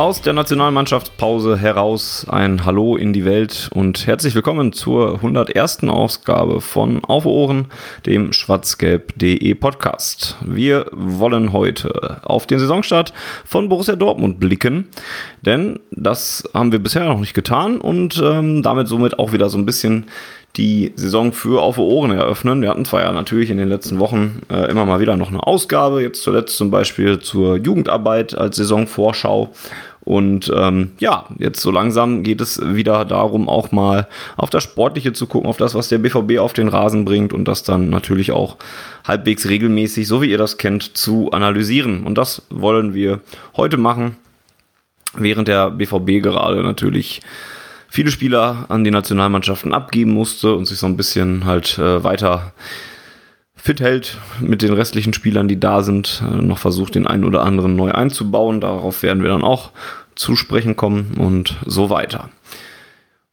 Aus der Nationalmannschaftspause heraus ein Hallo in die Welt und herzlich willkommen zur 101. Ausgabe von Auf Ohren, dem schwarzgelb.de Podcast. Wir wollen heute auf den Saisonstart von Borussia Dortmund blicken, denn das haben wir bisher noch nicht getan und ähm, damit somit auch wieder so ein bisschen die Saison für Auf Ohren eröffnen. Wir hatten zwar ja natürlich in den letzten Wochen äh, immer mal wieder noch eine Ausgabe, jetzt zuletzt zum Beispiel zur Jugendarbeit als Saisonvorschau und ähm, ja, jetzt so langsam geht es wieder darum, auch mal auf das Sportliche zu gucken, auf das, was der BVB auf den Rasen bringt und das dann natürlich auch halbwegs regelmäßig, so wie ihr das kennt, zu analysieren. Und das wollen wir heute machen, während der BVB gerade natürlich viele Spieler an die Nationalmannschaften abgeben musste und sich so ein bisschen halt äh, weiter fit hält mit den restlichen Spielern, die da sind, äh, noch versucht, den einen oder anderen neu einzubauen. Darauf werden wir dann auch zu sprechen kommen und so weiter.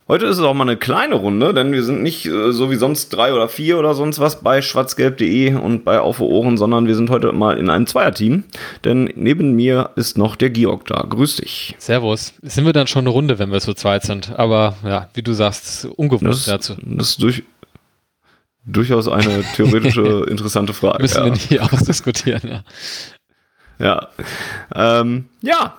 Heute ist es auch mal eine kleine Runde, denn wir sind nicht äh, so wie sonst drei oder vier oder sonst was bei schwarzgelb.de und bei Auf Ohren, sondern wir sind heute mal in einem Zweierteam. Denn neben mir ist noch der Georg da. Grüß dich. Servus. Sind wir dann schon eine Runde, wenn wir so zweit sind? Aber ja, wie du sagst, ungewohnt das, dazu. Das ist durch, durchaus eine theoretische, interessante Frage. Müssen ja. wir nicht ausdiskutieren, ja. Ja. Ähm, ja.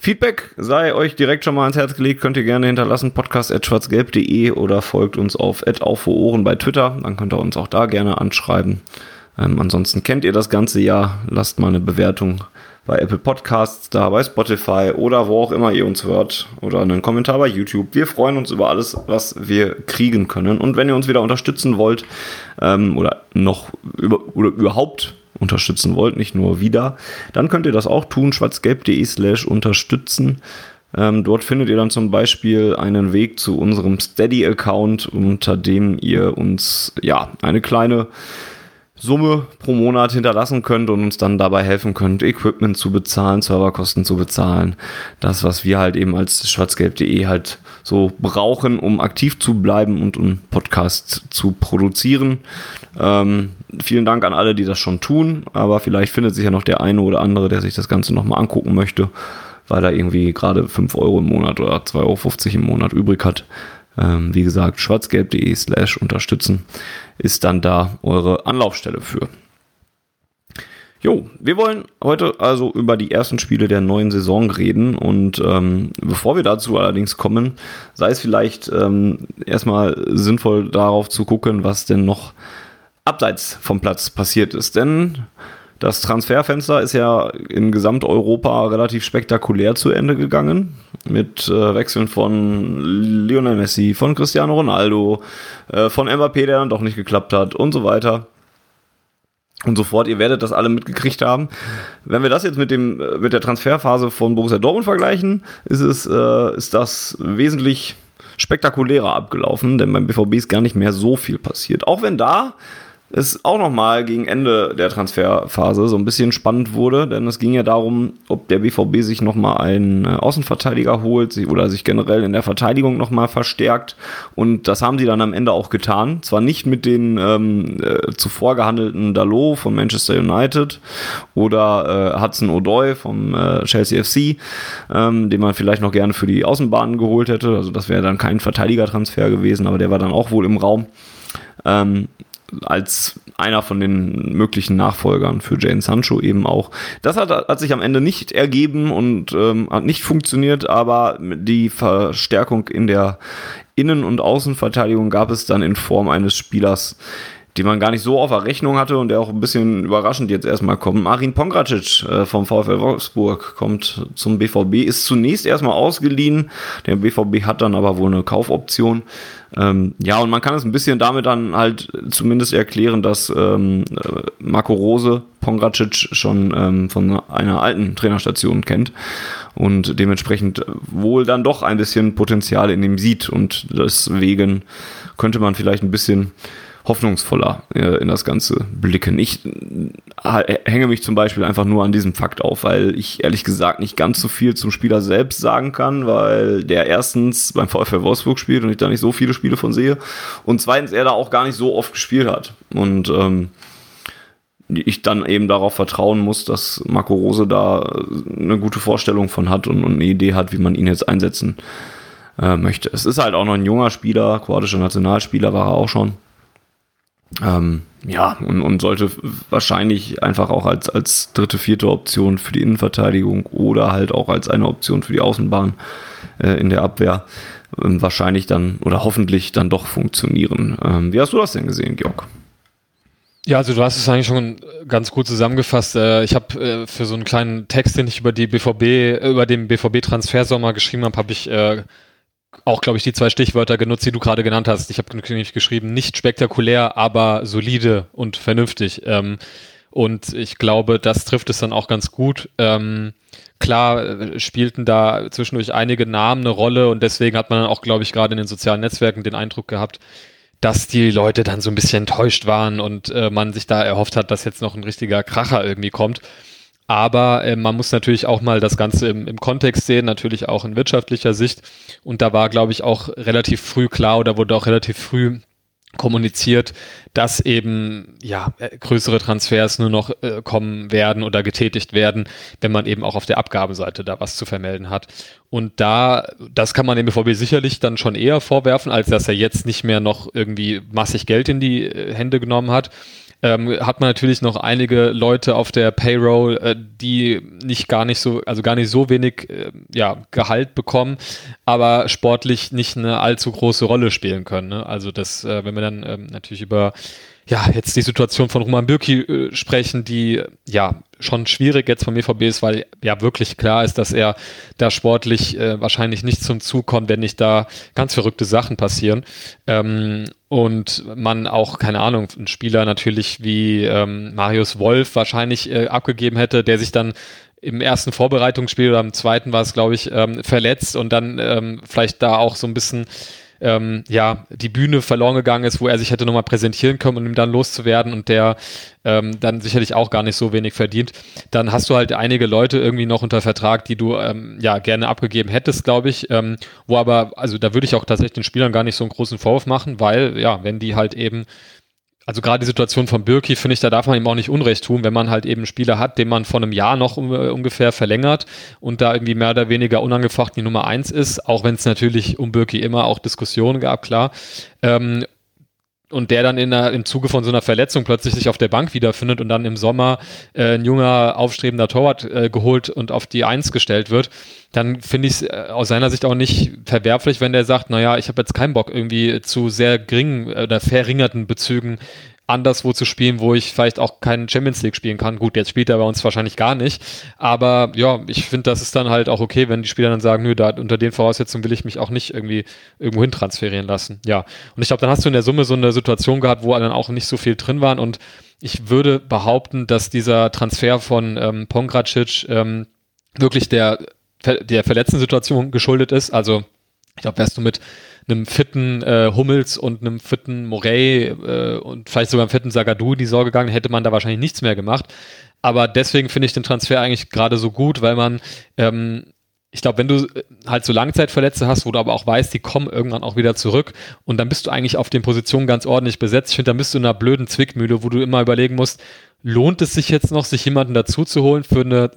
Feedback sei euch direkt schon mal ans Herz gelegt, könnt ihr gerne hinterlassen, podcast.schwarzgelb.de oder folgt uns auf Ohren bei Twitter, dann könnt ihr uns auch da gerne anschreiben. Ähm, ansonsten kennt ihr das ganze Jahr, lasst mal eine Bewertung bei Apple Podcasts, da bei Spotify oder wo auch immer ihr uns hört oder einen Kommentar bei YouTube. Wir freuen uns über alles, was wir kriegen können. Und wenn ihr uns wieder unterstützen wollt ähm, oder noch über, oder überhaupt unterstützen wollt, nicht nur wieder, dann könnt ihr das auch tun, schwarzgelb.de slash unterstützen. Ähm, dort findet ihr dann zum Beispiel einen Weg zu unserem Steady-Account, unter dem ihr uns ja eine kleine Summe pro Monat hinterlassen könnt und uns dann dabei helfen könnt, Equipment zu bezahlen, Serverkosten zu bezahlen. Das, was wir halt eben als schwarzgelb.de halt so brauchen, um aktiv zu bleiben und um Podcast zu produzieren. Ähm, vielen Dank an alle, die das schon tun, aber vielleicht findet sich ja noch der eine oder andere, der sich das Ganze nochmal angucken möchte, weil er irgendwie gerade 5 Euro im Monat oder 2,50 Euro im Monat übrig hat. Ähm, wie gesagt, schwarzgelb.de slash unterstützen ist dann da eure Anlaufstelle für. Jo, wir wollen heute also über die ersten Spiele der neuen Saison reden und ähm, bevor wir dazu allerdings kommen, sei es vielleicht ähm, erstmal sinnvoll darauf zu gucken, was denn noch abseits vom Platz passiert ist. Denn das Transferfenster ist ja in Gesamteuropa relativ spektakulär zu Ende gegangen. Mit äh, Wechseln von Lionel Messi, von Cristiano Ronaldo, äh, von Mbappé, der dann doch nicht geklappt hat und so weiter. Und so fort. Ihr werdet das alle mitgekriegt haben. Wenn wir das jetzt mit dem äh, mit der Transferphase von Borussia Dortmund vergleichen, ist es äh, ist das wesentlich spektakulärer abgelaufen, denn beim BVB ist gar nicht mehr so viel passiert. Auch wenn da es auch nochmal gegen Ende der Transferphase so ein bisschen spannend wurde, denn es ging ja darum, ob der BVB sich nochmal einen äh, Außenverteidiger holt oder sich generell in der Verteidigung nochmal verstärkt. Und das haben sie dann am Ende auch getan. Zwar nicht mit den ähm, äh, zuvor gehandelten Dalot von Manchester United oder äh, Hudson O'Doy vom äh, Chelsea FC, ähm, den man vielleicht noch gerne für die Außenbahnen geholt hätte. Also das wäre dann kein Verteidigertransfer gewesen, aber der war dann auch wohl im Raum. Ähm, als einer von den möglichen Nachfolgern für Jane Sancho eben auch. Das hat, hat sich am Ende nicht ergeben und ähm, hat nicht funktioniert, aber die Verstärkung in der Innen- und Außenverteidigung gab es dann in Form eines Spielers, die man gar nicht so auf der Rechnung hatte und der auch ein bisschen überraschend jetzt erstmal kommt. Marin Pongracic äh, vom VfL Wolfsburg kommt zum BVB, ist zunächst erstmal ausgeliehen. Der BVB hat dann aber wohl eine Kaufoption. Ähm, ja, und man kann es ein bisschen damit dann halt zumindest erklären, dass ähm, Marco Rose Pongracic schon ähm, von einer alten Trainerstation kennt und dementsprechend wohl dann doch ein bisschen Potenzial in ihm sieht. Und deswegen könnte man vielleicht ein bisschen hoffnungsvoller äh, in das Ganze blicken. Ich äh, hänge mich zum Beispiel einfach nur an diesem Fakt auf, weil ich ehrlich gesagt nicht ganz so viel zum Spieler selbst sagen kann, weil der erstens beim VfL Wolfsburg spielt und ich da nicht so viele Spiele von sehe und zweitens er da auch gar nicht so oft gespielt hat und ähm, ich dann eben darauf vertrauen muss, dass Marco Rose da eine gute Vorstellung von hat und, und eine Idee hat, wie man ihn jetzt einsetzen äh, möchte. Es ist halt auch noch ein junger Spieler, kroatischer Nationalspieler war er auch schon. Ähm, ja, und, und sollte wahrscheinlich einfach auch als, als dritte, vierte Option für die Innenverteidigung oder halt auch als eine Option für die Außenbahn äh, in der Abwehr ähm, wahrscheinlich dann oder hoffentlich dann doch funktionieren. Ähm, wie hast du das denn gesehen, Georg? Ja, also du hast es eigentlich schon ganz gut zusammengefasst. Äh, ich habe äh, für so einen kleinen Text, den ich über die BVB, über den BVB-Transfersommer geschrieben habe, habe ich äh, auch, glaube ich, die zwei Stichwörter genutzt, die du gerade genannt hast. Ich habe nämlich geschrieben, nicht spektakulär, aber solide und vernünftig. Ähm, und ich glaube, das trifft es dann auch ganz gut. Ähm, klar äh, spielten da zwischendurch einige Namen eine Rolle und deswegen hat man dann auch, glaube ich, gerade in den sozialen Netzwerken den Eindruck gehabt, dass die Leute dann so ein bisschen enttäuscht waren und äh, man sich da erhofft hat, dass jetzt noch ein richtiger Kracher irgendwie kommt. Aber äh, man muss natürlich auch mal das Ganze im, im Kontext sehen, natürlich auch in wirtschaftlicher Sicht. Und da war, glaube ich, auch relativ früh klar oder wurde auch relativ früh kommuniziert, dass eben ja größere Transfers nur noch äh, kommen werden oder getätigt werden, wenn man eben auch auf der Abgabeseite da was zu vermelden hat. Und da, das kann man dem BVB sicherlich dann schon eher vorwerfen, als dass er jetzt nicht mehr noch irgendwie massig Geld in die äh, Hände genommen hat ähm, hat man natürlich noch einige Leute auf der Payroll, äh, die nicht gar nicht so, also gar nicht so wenig äh, ja, Gehalt bekommen, aber sportlich nicht eine allzu große Rolle spielen können. Ne? Also das, äh, wenn wir dann ähm, natürlich über ja, jetzt die Situation von Roman Bürki äh, sprechen, die ja schon schwierig jetzt vom EVB ist, weil ja wirklich klar ist, dass er da sportlich äh, wahrscheinlich nicht zum Zug kommt, wenn nicht da ganz verrückte Sachen passieren. Ähm, und man auch, keine Ahnung, ein Spieler natürlich wie ähm, Marius Wolf wahrscheinlich äh, abgegeben hätte, der sich dann im ersten Vorbereitungsspiel oder im zweiten war es, glaube ich, ähm, verletzt und dann ähm, vielleicht da auch so ein bisschen ähm, ja, die Bühne verloren gegangen ist, wo er sich hätte nochmal präsentieren können, um ihm dann loszuwerden und der ähm, dann sicherlich auch gar nicht so wenig verdient, dann hast du halt einige Leute irgendwie noch unter Vertrag, die du ähm, ja gerne abgegeben hättest, glaube ich, ähm, wo aber, also da würde ich auch tatsächlich den Spielern gar nicht so einen großen Vorwurf machen, weil ja, wenn die halt eben also gerade die Situation von Birki finde ich, da darf man ihm auch nicht Unrecht tun, wenn man halt eben einen Spieler hat, den man vor einem Jahr noch um, ungefähr verlängert und da irgendwie mehr oder weniger unangefochten die Nummer eins ist, auch wenn es natürlich um Birki immer auch Diskussionen gab, klar. Ähm, und der dann in der, im Zuge von so einer Verletzung plötzlich sich auf der Bank wiederfindet und dann im Sommer äh, ein junger, aufstrebender Torwart äh, geholt und auf die Eins gestellt wird, dann finde ich es äh, aus seiner Sicht auch nicht verwerflich, wenn der sagt, naja, ich habe jetzt keinen Bock irgendwie zu sehr geringen oder verringerten Bezügen anderswo zu spielen, wo ich vielleicht auch keinen Champions League spielen kann. Gut, jetzt spielt er bei uns wahrscheinlich gar nicht. Aber ja, ich finde, das ist dann halt auch okay, wenn die Spieler dann sagen, nö, da, unter den Voraussetzungen will ich mich auch nicht irgendwie irgendwo hin transferieren lassen. Ja. Und ich glaube, dann hast du in der Summe so eine Situation gehabt, wo dann auch nicht so viel drin waren. Und ich würde behaupten, dass dieser Transfer von ähm, Pongracic ähm, wirklich der, der verletzten Situation geschuldet ist. Also ich glaube, wärst du mit einem fitten äh, Hummels und einem fitten Morey äh, und vielleicht sogar einem fitten Sagadu die Sorge gegangen, hätte man da wahrscheinlich nichts mehr gemacht. Aber deswegen finde ich den Transfer eigentlich gerade so gut, weil man, ähm, ich glaube, wenn du äh, halt so Langzeitverletzte hast, wo du aber auch weißt, die kommen irgendwann auch wieder zurück und dann bist du eigentlich auf den Positionen ganz ordentlich besetzt. Ich finde, dann bist du in einer blöden Zwickmühle, wo du immer überlegen musst, lohnt es sich jetzt noch, sich jemanden dazu zu holen für eine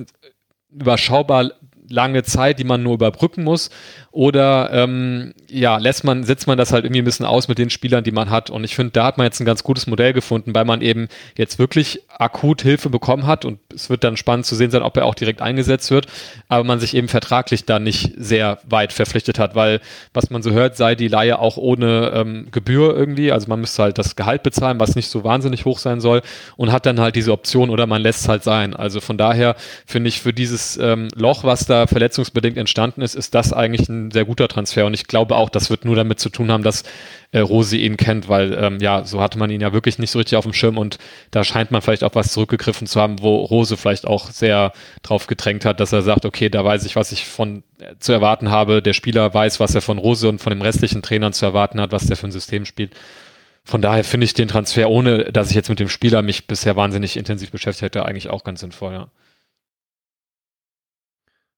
überschaubar lange Zeit, die man nur überbrücken muss? Oder ähm, ja, lässt man, setzt man das halt irgendwie ein bisschen aus mit den Spielern, die man hat? Und ich finde, da hat man jetzt ein ganz gutes Modell gefunden, weil man eben jetzt wirklich akut Hilfe bekommen hat. Und es wird dann spannend zu sehen sein, ob er auch direkt eingesetzt wird, aber man sich eben vertraglich da nicht sehr weit verpflichtet hat, weil was man so hört, sei die Laie auch ohne ähm, Gebühr irgendwie, also man müsste halt das Gehalt bezahlen, was nicht so wahnsinnig hoch sein soll. Und hat dann halt diese Option oder man lässt es halt sein. Also von daher finde ich für dieses ähm, Loch, was da verletzungsbedingt entstanden ist, ist das eigentlich ein sehr guter Transfer und ich glaube auch, das wird nur damit zu tun haben, dass äh, Rose ihn kennt, weil ähm, ja, so hatte man ihn ja wirklich nicht so richtig auf dem Schirm und da scheint man vielleicht auch was zurückgegriffen zu haben, wo Rose vielleicht auch sehr drauf gedrängt hat, dass er sagt, okay, da weiß ich, was ich von äh, zu erwarten habe. Der Spieler weiß, was er von Rose und von den restlichen Trainern zu erwarten hat, was der für ein System spielt. Von daher finde ich den Transfer, ohne dass ich jetzt mit dem Spieler mich bisher wahnsinnig intensiv beschäftigt hätte, eigentlich auch ganz sinnvoll, ja.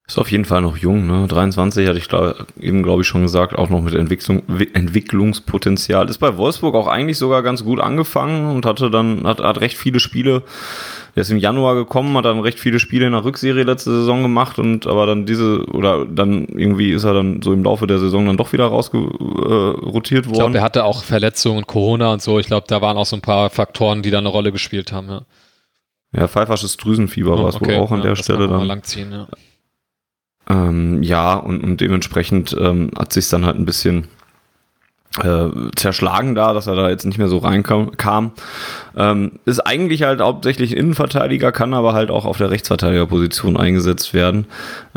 Ist auf jeden Fall noch jung, ne? 23 hatte ich glaub, eben, glaube ich, schon gesagt, auch noch mit Entwicklung, Entwicklungspotenzial. Ist bei Wolfsburg auch eigentlich sogar ganz gut angefangen und hatte dann, hat, hat recht viele Spiele. Der ist im Januar gekommen, hat dann recht viele Spiele in der Rückserie letzte Saison gemacht und aber dann diese, oder dann irgendwie ist er dann so im Laufe der Saison dann doch wieder rausgerotiert äh, worden. Ich glaube, er hatte auch Verletzungen und Corona und so. Ich glaube, da waren auch so ein paar Faktoren, die da eine Rolle gespielt haben, ja. Ja, pfeifersches Drüsenfieber oh, war es okay, wohl auch an ja, der Stelle dann. Langziehen, ja. Ähm, ja, und, und dementsprechend ähm, hat sich dann halt ein bisschen äh, zerschlagen da, dass er da jetzt nicht mehr so reinkam. Kam. Ähm, ist eigentlich halt hauptsächlich Innenverteidiger, kann aber halt auch auf der Rechtsverteidigerposition eingesetzt werden.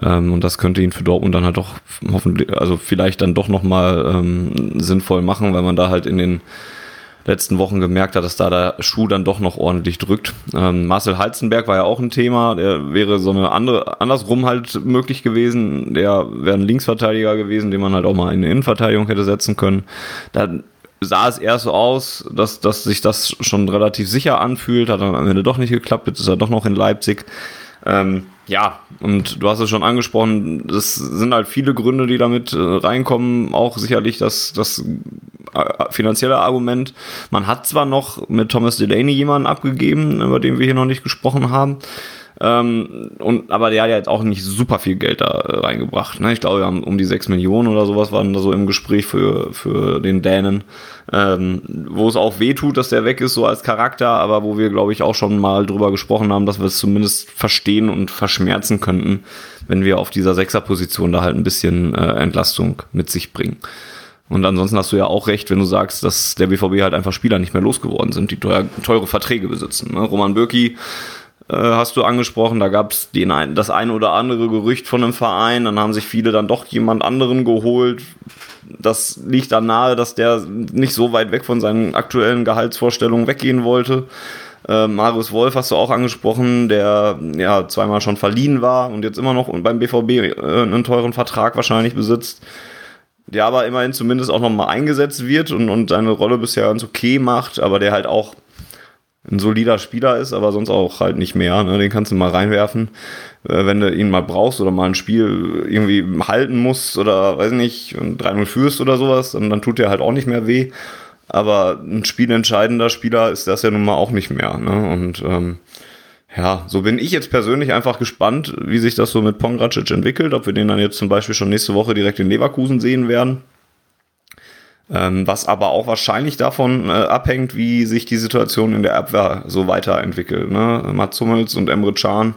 Ähm, und das könnte ihn für Dortmund dann halt doch hoffentlich, also vielleicht dann doch nochmal ähm, sinnvoll machen, weil man da halt in den letzten Wochen gemerkt hat, dass da der Schuh dann doch noch ordentlich drückt. Ähm, Marcel Heizenberg war ja auch ein Thema, der wäre so eine andere, andersrum halt möglich gewesen. Der wäre ein Linksverteidiger gewesen, den man halt auch mal in eine Innenverteidigung hätte setzen können. Da sah es eher so aus, dass, dass sich das schon relativ sicher anfühlt, hat dann am Ende doch nicht geklappt, jetzt ist er doch noch in Leipzig. Ähm, ja, und du hast es schon angesprochen, das sind halt viele Gründe, die damit äh, reinkommen. Auch sicherlich das, das äh, finanzielle Argument. Man hat zwar noch mit Thomas Delaney jemanden abgegeben, über den wir hier noch nicht gesprochen haben. Ähm, und, aber der hat ja jetzt auch nicht super viel Geld da äh, reingebracht. Ne? Ich glaube, wir haben um die 6 Millionen oder sowas waren da so im Gespräch für, für den Dänen. Ähm, wo es auch weh tut, dass der weg ist, so als Charakter, aber wo wir, glaube ich, auch schon mal drüber gesprochen haben, dass wir es zumindest verstehen und verschmerzen könnten, wenn wir auf dieser Sechserposition da halt ein bisschen äh, Entlastung mit sich bringen. Und ansonsten hast du ja auch recht, wenn du sagst, dass der BVB halt einfach Spieler nicht mehr losgeworden sind, die teuer, teure Verträge besitzen. Ne? Roman Bürki hast du angesprochen. Da gab es das ein oder andere Gerücht von einem Verein. Dann haben sich viele dann doch jemand anderen geholt. Das liegt dann nahe, dass der nicht so weit weg von seinen aktuellen Gehaltsvorstellungen weggehen wollte. Äh, Marius Wolf hast du auch angesprochen, der ja zweimal schon verliehen war und jetzt immer noch beim BVB äh, einen teuren Vertrag wahrscheinlich besitzt. Der aber immerhin zumindest auch nochmal eingesetzt wird und, und seine Rolle bisher ganz okay macht, aber der halt auch ein solider Spieler ist, aber sonst auch halt nicht mehr. Ne? Den kannst du mal reinwerfen, äh, wenn du ihn mal brauchst oder mal ein Spiel irgendwie halten musst oder weiß nicht, 3-0 führst oder sowas, dann, dann tut der halt auch nicht mehr weh. Aber ein spielentscheidender Spieler ist das ja nun mal auch nicht mehr. Ne? Und ähm, ja, so bin ich jetzt persönlich einfach gespannt, wie sich das so mit Pongracic entwickelt, ob wir den dann jetzt zum Beispiel schon nächste Woche direkt in Leverkusen sehen werden. Ähm, was aber auch wahrscheinlich davon äh, abhängt, wie sich die Situation in der Abwehr so weiterentwickelt. Ne? Mats Hummels und Emre Can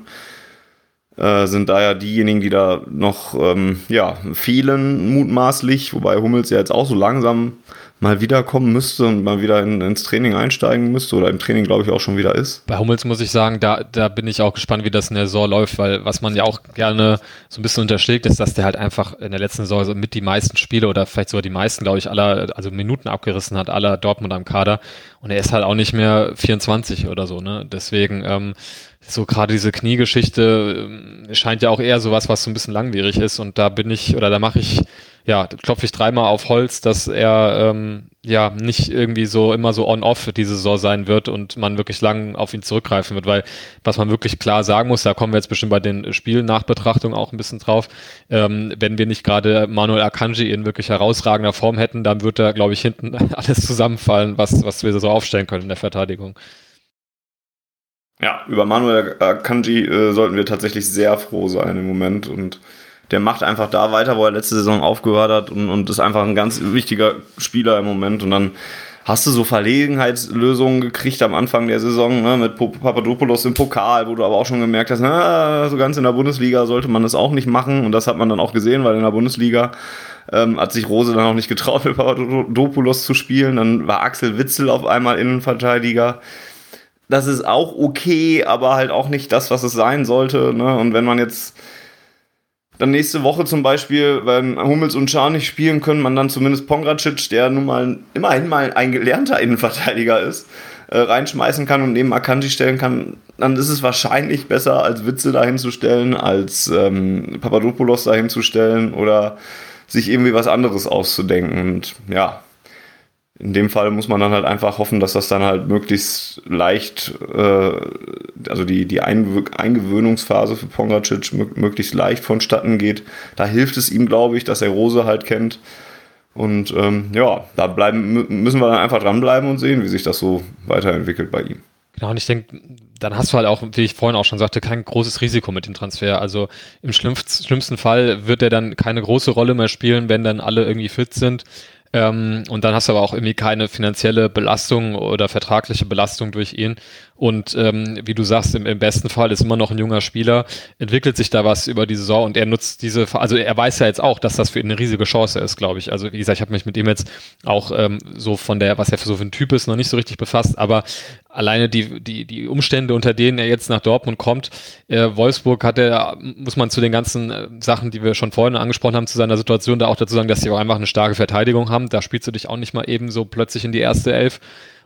äh, sind da ja diejenigen, die da noch ähm, ja, fehlen, mutmaßlich, wobei Hummels ja jetzt auch so langsam mal wiederkommen müsste und mal wieder in, ins Training einsteigen müsste oder im Training, glaube ich, auch schon wieder ist. Bei Hummels muss ich sagen, da, da bin ich auch gespannt, wie das in der Saison läuft, weil was man ja auch gerne so ein bisschen unterschlägt, ist, dass der halt einfach in der letzten Saison so mit die meisten Spiele oder vielleicht sogar die meisten, glaube ich, aller, also Minuten abgerissen hat, aller Dortmund am Kader. Und er ist halt auch nicht mehr 24 oder so, ne? Deswegen, ähm, so gerade diese Kniegeschichte ähm, scheint ja auch eher sowas, was so ein bisschen langwierig ist. Und da bin ich, oder da mache ich ja, klopfe ich dreimal auf Holz, dass er ähm, ja nicht irgendwie so immer so on-off diese Saison sein wird und man wirklich lang auf ihn zurückgreifen wird, weil was man wirklich klar sagen muss, da kommen wir jetzt bestimmt bei den Spielnachbetrachtungen auch ein bisschen drauf, ähm, wenn wir nicht gerade Manuel Akanji in wirklich herausragender Form hätten, dann wird da, glaube ich, hinten alles zusammenfallen, was, was wir so aufstellen können in der Verteidigung. Ja, über Manuel Akanji äh, sollten wir tatsächlich sehr froh sein im Moment und der macht einfach da weiter, wo er letzte Saison aufgehört hat und, und ist einfach ein ganz wichtiger Spieler im Moment. Und dann hast du so Verlegenheitslösungen gekriegt am Anfang der Saison ne, mit Papadopoulos im Pokal, wo du aber auch schon gemerkt hast, na, so ganz in der Bundesliga sollte man das auch nicht machen. Und das hat man dann auch gesehen, weil in der Bundesliga ähm, hat sich Rose dann auch nicht getraut, mit Papadopoulos zu spielen. Dann war Axel Witzel auf einmal Innenverteidiger. Das ist auch okay, aber halt auch nicht das, was es sein sollte. Ne? Und wenn man jetzt dann nächste Woche zum Beispiel, wenn Hummels und Schar nicht spielen können, man dann zumindest Pongracic, der nun mal immerhin mal ein gelernter Innenverteidiger ist, äh, reinschmeißen kann und neben Akanji stellen kann, dann ist es wahrscheinlich besser, als Witze dahin zu stellen, als ähm, Papadopoulos dahin zu stellen oder sich irgendwie was anderes auszudenken. Und ja, in dem Fall muss man dann halt einfach hoffen, dass das dann halt möglichst leicht, äh, also die, die Eingewöhnungsphase für Pongracic möglichst leicht vonstatten geht. Da hilft es ihm, glaube ich, dass er Rose halt kennt. Und ähm, ja, da bleiben, müssen wir dann einfach dranbleiben und sehen, wie sich das so weiterentwickelt bei ihm. Genau, und ich denke, dann hast du halt auch, wie ich vorhin auch schon sagte, kein großes Risiko mit dem Transfer. Also im schlimmsten Fall wird er dann keine große Rolle mehr spielen, wenn dann alle irgendwie fit sind. Ähm, und dann hast du aber auch irgendwie keine finanzielle Belastung oder vertragliche Belastung durch ihn. Und ähm, wie du sagst, im, im, besten Fall ist immer noch ein junger Spieler, entwickelt sich da was über die Saison und er nutzt diese, also er weiß ja jetzt auch, dass das für ihn eine riesige Chance ist, glaube ich. Also wie gesagt, ich habe mich mit ihm jetzt auch ähm, so von der, was er für so für ein Typ ist, noch nicht so richtig befasst, aber alleine die, die, die Umstände, unter denen er jetzt nach Dortmund kommt, äh, Wolfsburg hat er, muss man zu den ganzen äh, Sachen, die wir schon vorhin angesprochen haben, zu seiner Situation da auch dazu sagen, dass sie auch einfach eine starke Verteidigung haben. Da spielst du dich auch nicht mal eben so plötzlich in die erste Elf.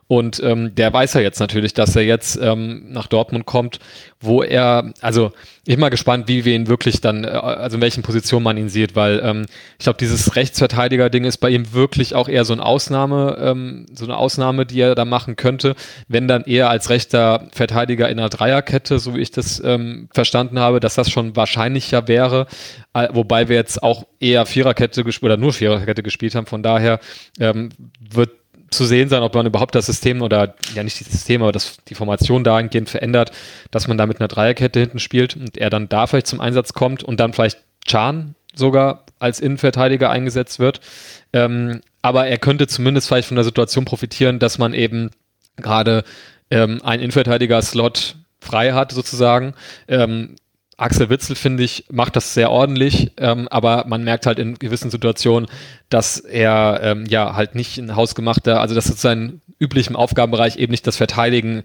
Und ähm, der weiß ja jetzt natürlich, dass er jetzt ähm, nach Dortmund kommt, wo er, also ich bin mal gespannt, wie wir ihn wirklich dann, äh, also in welchen Positionen man ihn sieht, weil ähm, ich glaube, dieses Rechtsverteidiger-Ding ist bei ihm wirklich auch eher so eine Ausnahme, ähm, so eine Ausnahme, die er da machen könnte, wenn dann eher als rechter Verteidiger in einer Dreierkette, so wie ich das ähm, verstanden habe, dass das schon wahrscheinlicher wäre, äh, wobei wir jetzt auch eher Viererkette gespielt oder nur Viererkette gespielt haben, von daher ähm, wird zu sehen sein, ob man überhaupt das System oder ja nicht das System, aber das, die Formation dahingehend verändert, dass man da mit einer Dreierkette hinten spielt und er dann da vielleicht zum Einsatz kommt und dann vielleicht Chan sogar als Innenverteidiger eingesetzt wird. Ähm, aber er könnte zumindest vielleicht von der Situation profitieren, dass man eben gerade ähm, einen Innenverteidiger-Slot frei hat, sozusagen. Ähm, Axel Witzel, finde ich, macht das sehr ordentlich, ähm, aber man merkt halt in gewissen Situationen, dass er ähm, ja halt nicht ein hausgemachter, also dass seinen üblichen Aufgabenbereich eben nicht das Verteidigen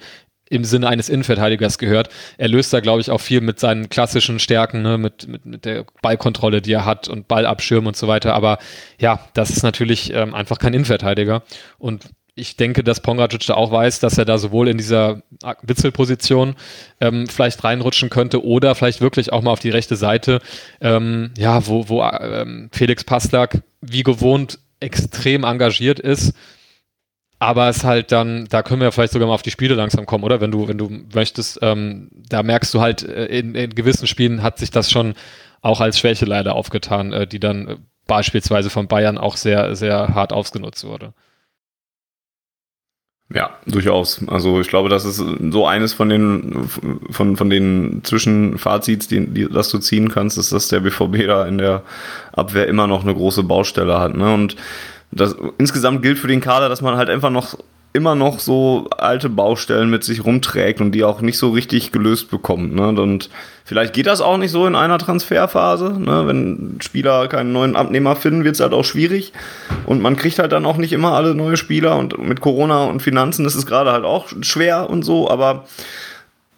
im Sinne eines Innenverteidigers gehört. Er löst da, glaube ich, auch viel mit seinen klassischen Stärken, ne, mit, mit, mit der Ballkontrolle, die er hat und Ballabschirm und so weiter. Aber ja, das ist natürlich ähm, einfach kein Innenverteidiger. Und ich denke, dass Pongracic da auch weiß, dass er da sowohl in dieser Witzelposition ähm, vielleicht reinrutschen könnte oder vielleicht wirklich auch mal auf die rechte Seite, ähm, ja, wo, wo ähm, Felix Passlack wie gewohnt extrem engagiert ist. Aber es halt dann, da können wir vielleicht sogar mal auf die Spiele langsam kommen, oder? Wenn du, wenn du möchtest, ähm, da merkst du halt, äh, in, in gewissen Spielen hat sich das schon auch als Schwäche leider aufgetan, äh, die dann äh, beispielsweise von Bayern auch sehr, sehr hart ausgenutzt wurde. Ja, durchaus. Also ich glaube, das ist so eines von den von, von den Zwischenfazits, die, die das du ziehen kannst, ist, dass der BVB da in der Abwehr immer noch eine große Baustelle hat. Ne? Und das insgesamt gilt für den Kader, dass man halt einfach noch immer noch so alte Baustellen mit sich rumträgt und die auch nicht so richtig gelöst bekommt. Ne? Und vielleicht geht das auch nicht so in einer Transferphase. Ne? Wenn Spieler keinen neuen Abnehmer finden, wird es halt auch schwierig. Und man kriegt halt dann auch nicht immer alle neue Spieler. Und mit Corona und Finanzen ist es gerade halt auch schwer und so. Aber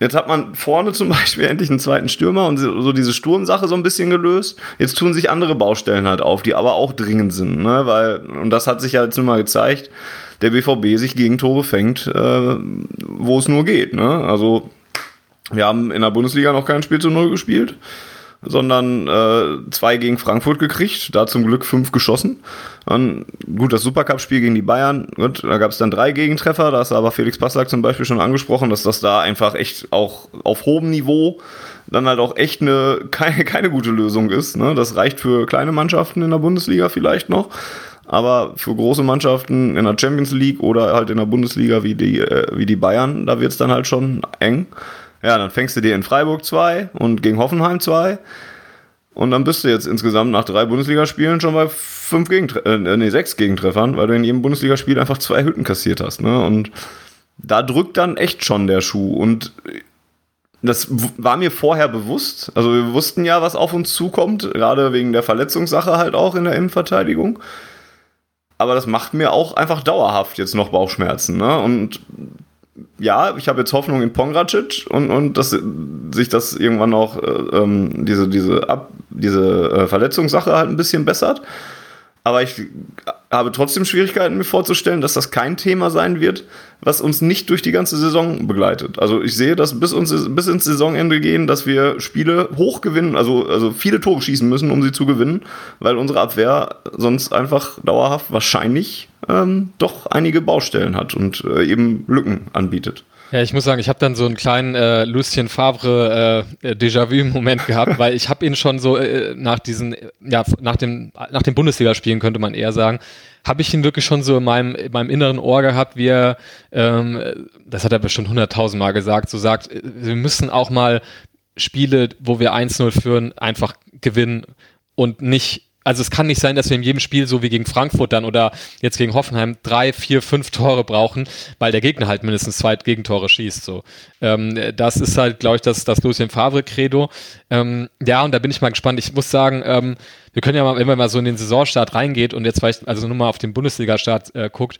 Jetzt hat man vorne zum Beispiel endlich einen zweiten Stürmer und so diese Sturmsache so ein bisschen gelöst. Jetzt tun sich andere Baustellen halt auf, die aber auch dringend sind, ne? Weil, und das hat sich ja jetzt nun mal gezeigt, der BVB sich Gegentore fängt, äh, wo es nur geht. Ne? Also wir haben in der Bundesliga noch kein Spiel zu Null gespielt, sondern äh, zwei gegen Frankfurt gekriegt, da zum Glück fünf geschossen. Dann, gut, das Supercup-Spiel gegen die Bayern, gut, da gab es dann drei Gegentreffer, da ist aber Felix Passlack zum Beispiel schon angesprochen, dass das da einfach echt auch auf hohem Niveau dann halt auch echt eine keine, keine gute Lösung ist. Ne? Das reicht für kleine Mannschaften in der Bundesliga vielleicht noch. Aber für große Mannschaften in der Champions League oder halt in der Bundesliga wie die, äh, wie die Bayern, da wird es dann halt schon eng. Ja, dann fängst du dir in Freiburg zwei und gegen Hoffenheim zwei. Und dann bist du jetzt insgesamt nach drei Bundesligaspielen schon bei fünf Gegentre äh, nee, sechs Gegentreffern, weil du in jedem Bundesligaspiel einfach zwei Hütten kassiert hast. Ne? Und da drückt dann echt schon der Schuh. Und das war mir vorher bewusst. Also wir wussten ja, was auf uns zukommt, gerade wegen der Verletzungssache halt auch in der Innenverteidigung. Aber das macht mir auch einfach dauerhaft jetzt noch Bauchschmerzen. Ne? Und ja, ich habe jetzt Hoffnung in Pongracic und, und dass sich das irgendwann auch äh, ähm, diese, diese, Ab diese äh, Verletzungssache halt ein bisschen bessert. Aber ich habe trotzdem Schwierigkeiten, mir vorzustellen, dass das kein Thema sein wird, was uns nicht durch die ganze Saison begleitet. Also ich sehe, dass bis, uns, bis ins Saisonende gehen, dass wir Spiele hoch gewinnen, also, also viele Tore schießen müssen, um sie zu gewinnen, weil unsere Abwehr sonst einfach dauerhaft wahrscheinlich ähm, doch einige Baustellen hat und äh, eben Lücken anbietet. Ja, ich muss sagen, ich habe dann so einen kleinen äh, Lucien Favre äh, Déjà-vu-Moment gehabt, weil ich habe ihn schon so äh, nach diesen, ja, nach dem, nach dem Bundesligaspielen könnte man eher sagen, habe ich ihn wirklich schon so in meinem, in meinem inneren Ohr gehabt, wie er, ähm, das hat er bestimmt hunderttausendmal gesagt, so sagt, äh, wir müssen auch mal Spiele, wo wir 1-0 führen, einfach gewinnen und nicht also es kann nicht sein, dass wir in jedem Spiel so wie gegen Frankfurt dann oder jetzt gegen Hoffenheim drei, vier, fünf Tore brauchen, weil der Gegner halt mindestens zwei Gegentore schießt. So, ähm, das ist halt, glaube ich, das, das Lucien Favre Credo. Ähm, ja, und da bin ich mal gespannt. Ich muss sagen, ähm, wir können ja mal, wenn man mal so in den Saisonstart reingeht und jetzt vielleicht also nur mal auf den Bundesliga-Start äh, guckt,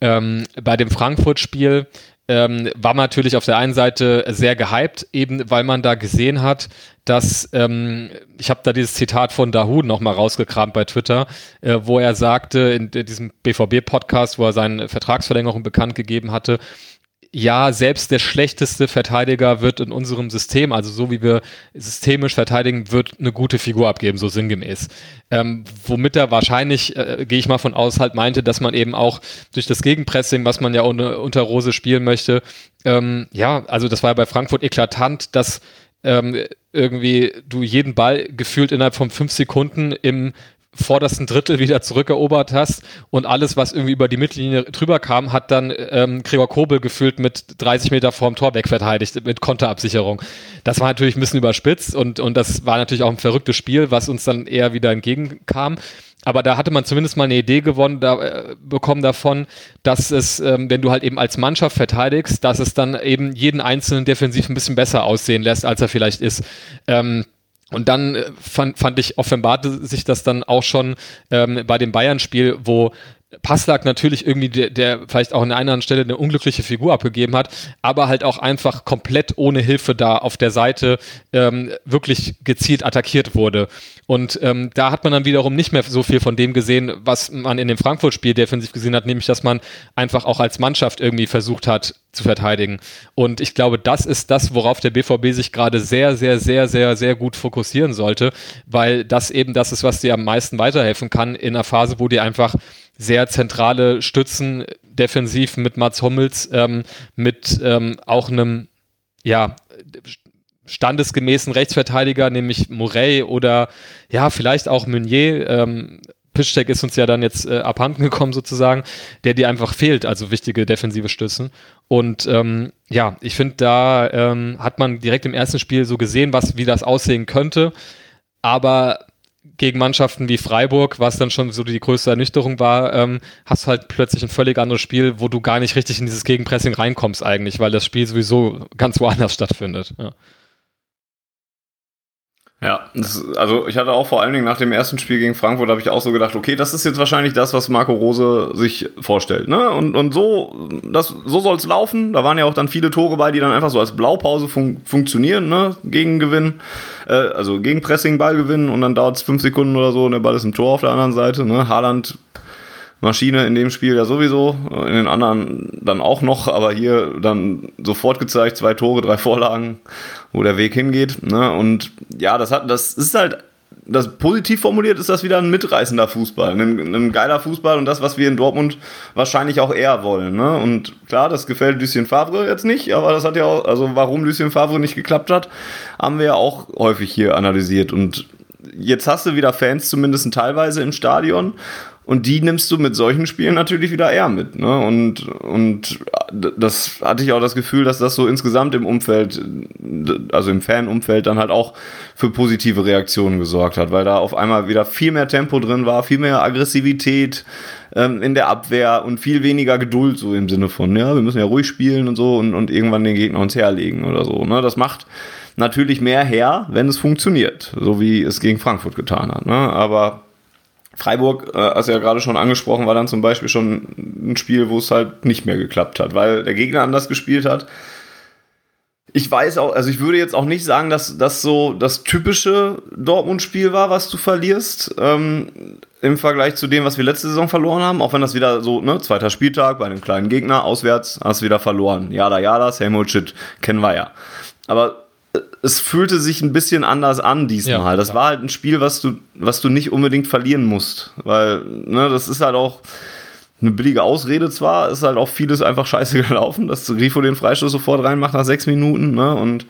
ähm, bei dem Frankfurt-Spiel ähm, war man natürlich auf der einen Seite sehr gehypt, eben weil man da gesehen hat, dass ähm, ich habe da dieses Zitat von Dahud nochmal rausgekramt bei Twitter, äh, wo er sagte in, in diesem BVB-Podcast, wo er seine Vertragsverlängerung bekannt gegeben hatte, ja, selbst der schlechteste Verteidiger wird in unserem System, also so wie wir systemisch verteidigen, wird eine gute Figur abgeben, so sinngemäß. Ähm, womit er wahrscheinlich, äh, gehe ich mal von aus, halt meinte, dass man eben auch durch das Gegenpressing, was man ja ohne, unter Rose spielen möchte, ähm, ja, also das war ja bei Frankfurt eklatant, dass ähm, irgendwie du jeden Ball gefühlt innerhalb von fünf Sekunden im vordersten Drittel wieder zurückerobert hast und alles, was irgendwie über die Mittellinie drüber kam, hat dann ähm, Gregor Kobel gefühlt mit 30 Meter vorm Tor wegverteidigt mit Konterabsicherung. Das war natürlich ein bisschen überspitzt und, und das war natürlich auch ein verrücktes Spiel, was uns dann eher wieder entgegenkam. Aber da hatte man zumindest mal eine Idee gewonnen, da, äh, bekommen davon, dass es, ähm, wenn du halt eben als Mannschaft verteidigst, dass es dann eben jeden einzelnen defensiv ein bisschen besser aussehen lässt, als er vielleicht ist. Ähm, und dann äh, fand, fand ich, offenbarte sich das dann auch schon ähm, bei dem Bayern-Spiel, wo Passlack natürlich irgendwie der, der vielleicht auch an einer anderen Stelle eine unglückliche Figur abgegeben hat, aber halt auch einfach komplett ohne Hilfe da auf der Seite ähm, wirklich gezielt attackiert wurde. Und ähm, da hat man dann wiederum nicht mehr so viel von dem gesehen, was man in dem Frankfurt-Spiel defensiv gesehen hat, nämlich dass man einfach auch als Mannschaft irgendwie versucht hat zu verteidigen. Und ich glaube, das ist das, worauf der BVB sich gerade sehr, sehr, sehr, sehr, sehr gut fokussieren sollte, weil das eben das ist, was dir am meisten weiterhelfen kann in einer Phase, wo dir einfach sehr zentrale Stützen defensiv mit Mats Hummels, ähm, mit ähm, auch einem, ja, standesgemäßen Rechtsverteidiger, nämlich Morey oder ja, vielleicht auch Meunier. Ähm, Piszczek ist uns ja dann jetzt äh, abhanden gekommen sozusagen, der dir einfach fehlt, also wichtige defensive Stützen. Und ähm, ja, ich finde, da ähm, hat man direkt im ersten Spiel so gesehen, was wie das aussehen könnte. Aber gegen Mannschaften wie Freiburg, was dann schon so die größte Ernüchterung war, ähm, hast halt plötzlich ein völlig anderes Spiel, wo du gar nicht richtig in dieses Gegenpressing reinkommst eigentlich, weil das Spiel sowieso ganz woanders stattfindet. Ja. Ja, das, also ich hatte auch vor allen Dingen nach dem ersten Spiel gegen Frankfurt, habe ich auch so gedacht, okay, das ist jetzt wahrscheinlich das, was Marco Rose sich vorstellt. Ne? Und, und so, das, so soll es laufen. Da waren ja auch dann viele Tore bei, die dann einfach so als Blaupause fun funktionieren, ne? gegen Gewinn, äh, also gegen Pressing, Ball gewinnen und dann dauert es fünf Sekunden oder so und der Ball ist im Tor auf der anderen Seite. Ne? Haaland Maschine in dem Spiel ja sowieso, in den anderen dann auch noch, aber hier dann sofort gezeigt, zwei Tore, drei Vorlagen, wo der Weg hingeht. Ne? Und ja, das hat, das ist halt, das positiv formuliert ist das wieder ein mitreißender Fußball, ein, ein geiler Fußball und das, was wir in Dortmund wahrscheinlich auch eher wollen. Ne? Und klar, das gefällt Lucien Favre jetzt nicht, aber das hat ja auch, also warum Lucien Favre nicht geklappt hat, haben wir ja auch häufig hier analysiert und jetzt hast du wieder Fans zumindest teilweise im Stadion Und die nimmst du mit solchen Spielen natürlich wieder eher mit. Ne? Und, und das hatte ich auch das Gefühl, dass das so insgesamt im Umfeld, also im Fanumfeld, dann halt auch für positive Reaktionen gesorgt hat, weil da auf einmal wieder viel mehr Tempo drin war, viel mehr Aggressivität ähm, in der Abwehr und viel weniger Geduld, so im Sinne von, ja, wir müssen ja ruhig spielen und so und, und irgendwann den Gegner uns herlegen oder so. Ne? Das macht natürlich mehr her, wenn es funktioniert, so wie es gegen Frankfurt getan hat. Ne? Aber Freiburg, äh, hast du ja gerade schon angesprochen, war dann zum Beispiel schon ein Spiel, wo es halt nicht mehr geklappt hat, weil der Gegner anders gespielt hat. Ich weiß auch, also ich würde jetzt auch nicht sagen, dass das so das typische Dortmund-Spiel war, was du verlierst, ähm, im Vergleich zu dem, was wir letzte Saison verloren haben, auch wenn das wieder so, ne, zweiter Spieltag bei einem kleinen Gegner, auswärts, hast du wieder verloren. Jada, jada, same old shit, kennen wir ja. Aber es fühlte sich ein bisschen anders an diesmal. Ja, das war halt ein Spiel, was du, was du nicht unbedingt verlieren musst. Weil, ne, das ist halt auch eine billige Ausrede zwar, ist halt auch vieles einfach scheiße gelaufen, dass Grifo den Freistoß sofort reinmacht nach sechs Minuten, ne? Und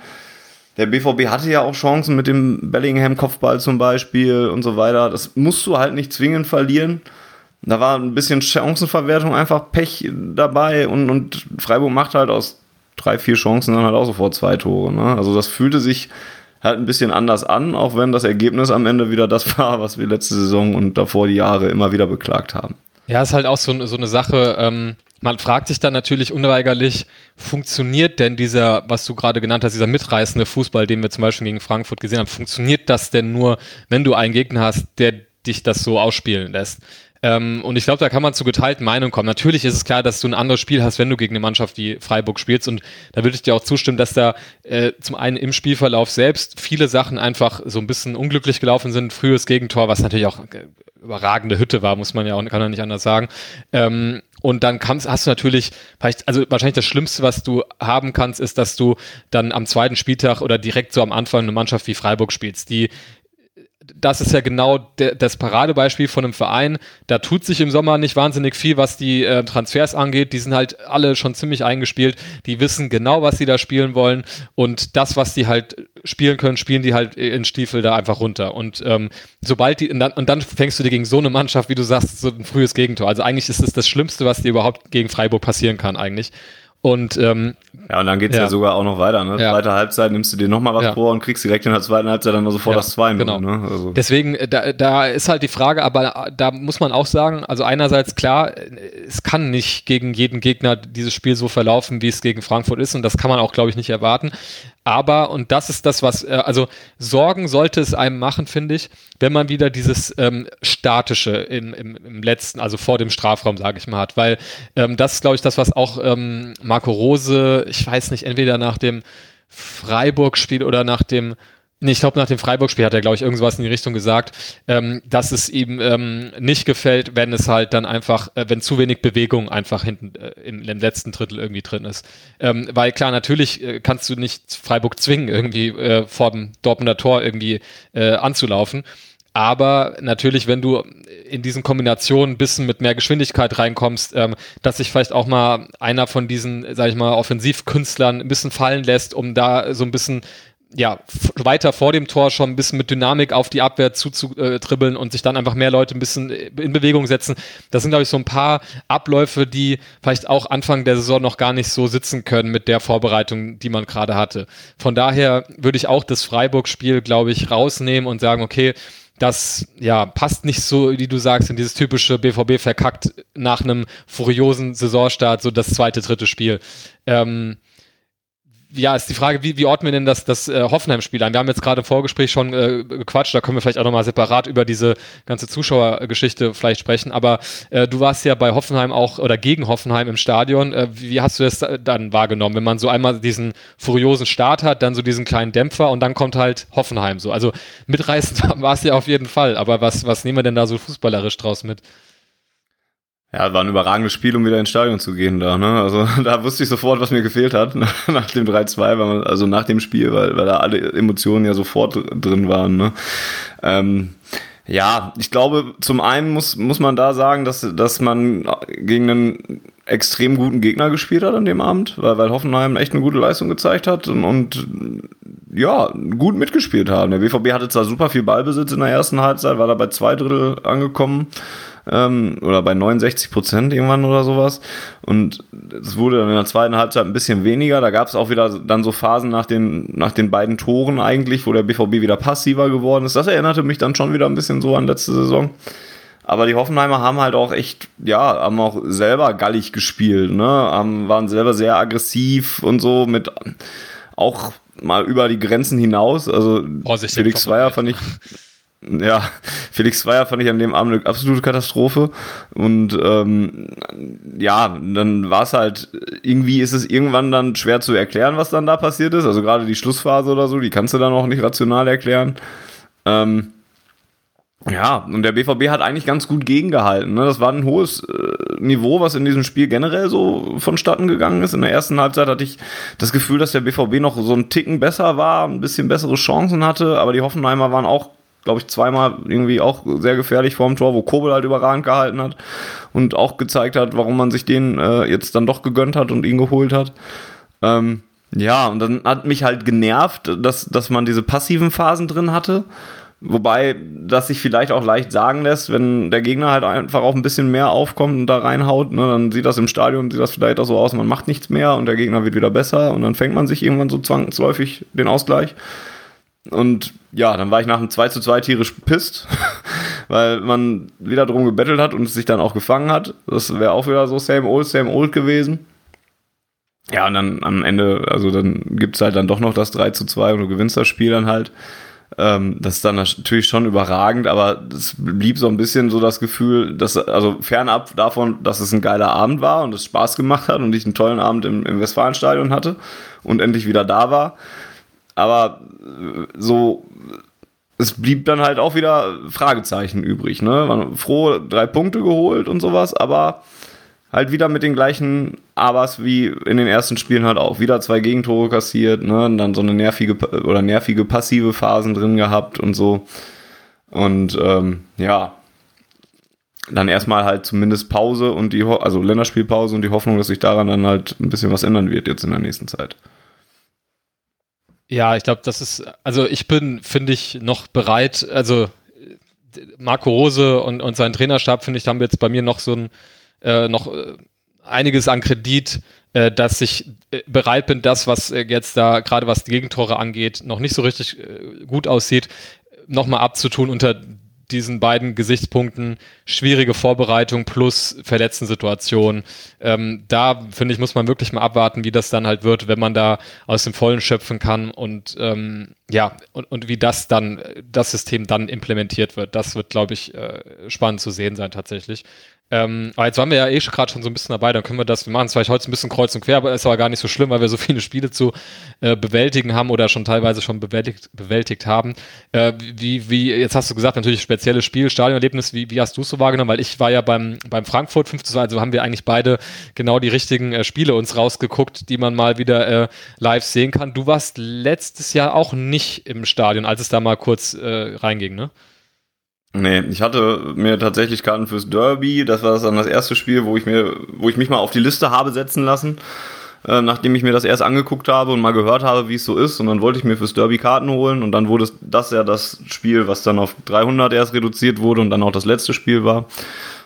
der BVB hatte ja auch Chancen mit dem Bellingham-Kopfball zum Beispiel und so weiter. Das musst du halt nicht zwingend verlieren. Da war ein bisschen Chancenverwertung, einfach Pech dabei und, und Freiburg macht halt aus drei, vier Chancen dann halt auch sofort zwei Tore. Ne? Also das fühlte sich halt ein bisschen anders an, auch wenn das Ergebnis am Ende wieder das war, was wir letzte Saison und davor die Jahre immer wieder beklagt haben. Ja, ist halt auch so, so eine Sache, ähm, man fragt sich dann natürlich unweigerlich, funktioniert denn dieser, was du gerade genannt hast, dieser mitreißende Fußball, den wir zum Beispiel gegen Frankfurt gesehen haben, funktioniert das denn nur, wenn du einen Gegner hast, der dich das so ausspielen lässt? Ähm, und ich glaube, da kann man zu geteilten Meinungen kommen. Natürlich ist es klar, dass du ein anderes Spiel hast, wenn du gegen eine Mannschaft wie Freiburg spielst. Und da würde ich dir auch zustimmen, dass da äh, zum einen im Spielverlauf selbst viele Sachen einfach so ein bisschen unglücklich gelaufen sind. Frühes Gegentor, was natürlich auch äh, überragende Hütte war, muss man ja auch, kann man nicht anders sagen. Ähm, und dann kannst, hast du natürlich, also wahrscheinlich das Schlimmste, was du haben kannst, ist, dass du dann am zweiten Spieltag oder direkt so am Anfang eine Mannschaft wie Freiburg spielst, die das ist ja genau de, das Paradebeispiel von einem Verein. Da tut sich im Sommer nicht wahnsinnig viel, was die äh, Transfers angeht. Die sind halt alle schon ziemlich eingespielt. Die wissen genau, was sie da spielen wollen. Und das, was die halt spielen können, spielen die halt in Stiefel da einfach runter. Und ähm, sobald die, und dann, und dann fängst du dir gegen so eine Mannschaft, wie du sagst, so ein frühes Gegentor. Also eigentlich ist es das Schlimmste, was dir überhaupt gegen Freiburg passieren kann, eigentlich. Und ähm, ja, und dann geht's ja. ja sogar auch noch weiter. Ne? Ja. Zweite Halbzeit nimmst du dir nochmal was ja. vor und kriegst direkt in der zweiten Halbzeit dann sofort das 2 genau. ne? also. Deswegen, äh, da, da ist halt die Frage, aber da muss man auch sagen, also einerseits klar, es kann nicht gegen jeden Gegner dieses Spiel so verlaufen, wie es gegen Frankfurt ist und das kann man auch, glaube ich, nicht erwarten. Aber, und das ist das, was, äh, also Sorgen sollte es einem machen, finde ich, wenn man wieder dieses ähm, Statische im, im, im letzten, also vor dem Strafraum, sage ich mal, hat. Weil ähm, das ist, glaube ich, das, was auch ähm, Marco Rose, ich weiß nicht, entweder nach dem Freiburg-Spiel oder nach dem Nee, ich glaube, nach dem Freiburg-Spiel hat er, glaube ich, irgendwas in die Richtung gesagt, ähm, dass es ihm ähm, nicht gefällt, wenn es halt dann einfach, äh, wenn zu wenig Bewegung einfach hinten äh, im, im, letzten Drittel irgendwie drin ist. Ähm, weil klar, natürlich äh, kannst du nicht Freiburg zwingen, irgendwie äh, vor dem Dortmunder Tor irgendwie äh, anzulaufen. Aber natürlich, wenn du in diesen Kombinationen ein bisschen mit mehr Geschwindigkeit reinkommst, ähm, dass sich vielleicht auch mal einer von diesen, sag ich mal, Offensivkünstlern ein bisschen fallen lässt, um da so ein bisschen ja, weiter vor dem Tor schon ein bisschen mit Dynamik auf die Abwehr zuzutribbeln und sich dann einfach mehr Leute ein bisschen in Bewegung setzen. Das sind, glaube ich, so ein paar Abläufe, die vielleicht auch Anfang der Saison noch gar nicht so sitzen können mit der Vorbereitung, die man gerade hatte. Von daher würde ich auch das Freiburg-Spiel, glaube ich, rausnehmen und sagen, okay, das ja passt nicht so, wie du sagst, in dieses typische BVB verkackt nach einem furiosen Saisonstart, so das zweite, dritte Spiel. Ähm, ja, ist die Frage, wie, wie ordnen wir denn das, das äh, Hoffenheim-Spiel ein? Wir haben jetzt gerade im Vorgespräch schon äh, gequatscht, da können wir vielleicht auch nochmal separat über diese ganze Zuschauergeschichte vielleicht sprechen, aber äh, du warst ja bei Hoffenheim auch oder gegen Hoffenheim im Stadion. Äh, wie hast du das dann wahrgenommen, wenn man so einmal diesen furiosen Start hat, dann so diesen kleinen Dämpfer und dann kommt halt Hoffenheim so? Also mitreißend war es ja auf jeden Fall, aber was, was nehmen wir denn da so fußballerisch draus mit? Ja, war ein überragendes Spiel, um wieder ins Stadion zu gehen da. Ne? Also da wusste ich sofort, was mir gefehlt hat nach dem 3-2, also nach dem Spiel, weil, weil da alle Emotionen ja sofort drin waren. Ne? Ähm, ja, ich glaube, zum einen muss, muss man da sagen, dass, dass man gegen einen extrem guten Gegner gespielt hat an dem Abend, weil, weil Hoffenheim echt eine gute Leistung gezeigt hat und, und ja, gut mitgespielt haben. Der BVB hatte zwar super viel Ballbesitz in der ersten Halbzeit, war da bei zwei Drittel angekommen ähm, oder bei 69 Prozent irgendwann oder sowas. Und es wurde dann in der zweiten Halbzeit ein bisschen weniger. Da gab es auch wieder dann so Phasen nach den, nach den beiden Toren eigentlich, wo der BVB wieder passiver geworden ist. Das erinnerte mich dann schon wieder ein bisschen so an letzte Saison. Aber die Hoffenheimer haben halt auch echt, ja, haben auch selber gallig gespielt, ne? Haben, waren selber sehr aggressiv und so mit auch mal über die Grenzen hinaus. Also Vorsicht, Felix Zweier fand ich. Ja, Felix Zweier fand ich an dem Abend eine absolute Katastrophe. Und ähm, ja, dann war es halt, irgendwie ist es irgendwann dann schwer zu erklären, was dann da passiert ist. Also gerade die Schlussphase oder so, die kannst du dann auch nicht rational erklären. Ähm, ja, und der BVB hat eigentlich ganz gut gegengehalten. Ne? Das war ein hohes äh, Niveau, was in diesem Spiel generell so vonstatten gegangen ist. In der ersten Halbzeit hatte ich das Gefühl, dass der BVB noch so ein Ticken besser war, ein bisschen bessere Chancen hatte, aber die Hoffenheimer waren auch, glaube ich, zweimal irgendwie auch sehr gefährlich vorm Tor, wo Kobel halt überragend gehalten hat und auch gezeigt hat, warum man sich den äh, jetzt dann doch gegönnt hat und ihn geholt hat. Ähm, ja, und dann hat mich halt genervt, dass, dass man diese passiven Phasen drin hatte. Wobei das sich vielleicht auch leicht sagen lässt, wenn der Gegner halt einfach auch ein bisschen mehr aufkommt und da reinhaut, ne, dann sieht das im Stadion, sieht das vielleicht auch so aus, man macht nichts mehr und der Gegner wird wieder besser und dann fängt man sich irgendwann so zwangsläufig den Ausgleich. Und ja, dann war ich nach dem 2 zu 2 tierisch pisst, weil man wieder drum gebettelt hat und es sich dann auch gefangen hat. Das wäre auch wieder so same old, same old gewesen. Ja, und dann am Ende, also dann gibt's halt dann doch noch das 3 zu 2 und du gewinnst das Spiel dann halt. Ähm, das ist dann natürlich schon überragend, aber es blieb so ein bisschen so das Gefühl, dass, also fernab davon, dass es ein geiler Abend war und es Spaß gemacht hat und ich einen tollen Abend im, im Westfalenstadion hatte und endlich wieder da war. Aber äh, so, es blieb dann halt auch wieder Fragezeichen übrig, ne? War froh, drei Punkte geholt und sowas, aber halt wieder mit den gleichen Abers wie in den ersten Spielen halt auch. Wieder zwei Gegentore kassiert, ne? Und dann so eine nervige oder nervige passive Phasen drin gehabt und so. Und ähm, ja, dann erstmal halt zumindest Pause und die, also Länderspielpause und die Hoffnung, dass sich daran dann halt ein bisschen was ändern wird jetzt in der nächsten Zeit. Ja, ich glaube, das ist, also ich bin, finde ich, noch bereit, also Marco Rose und, und sein Trainerstab, finde ich, haben jetzt bei mir noch so ein äh, noch äh, einiges an Kredit, äh, dass ich äh, bereit bin, das, was äh, jetzt da gerade was die Gegentore angeht, noch nicht so richtig gut aussieht, nochmal abzutun unter diesen beiden Gesichtspunkten schwierige Vorbereitung plus verletzten Situation. Ähm, da finde ich, muss man wirklich mal abwarten, wie das dann halt wird, wenn man da aus dem Vollen schöpfen kann und ähm, ja, und, und wie das dann, das System dann implementiert wird. Das wird, glaube ich, äh, spannend zu sehen sein tatsächlich. Ähm, aber jetzt waren wir ja eh gerade schon so ein bisschen dabei, dann können wir das, wir machen es vielleicht heute ein bisschen kreuz und quer, aber ist aber gar nicht so schlimm, weil wir so viele Spiele zu äh, bewältigen haben oder schon teilweise schon bewältigt, bewältigt haben. Äh, wie, wie, jetzt hast du gesagt, natürlich spezielles Spiel, Stadionerlebnis, wie, wie hast du es so wahrgenommen? Weil ich war ja beim, beim Frankfurt 5 also haben wir eigentlich beide genau die richtigen äh, Spiele uns rausgeguckt, die man mal wieder äh, live sehen kann. Du warst letztes Jahr auch nicht im Stadion, als es da mal kurz äh, reinging, ne? Nee, ich hatte mir tatsächlich Karten fürs Derby. Das war dann das erste Spiel, wo ich mir, wo ich mich mal auf die Liste habe setzen lassen, äh, nachdem ich mir das erst angeguckt habe und mal gehört habe, wie es so ist. Und dann wollte ich mir fürs Derby Karten holen und dann wurde das ja das Spiel, was dann auf 300 erst reduziert wurde und dann auch das letzte Spiel war,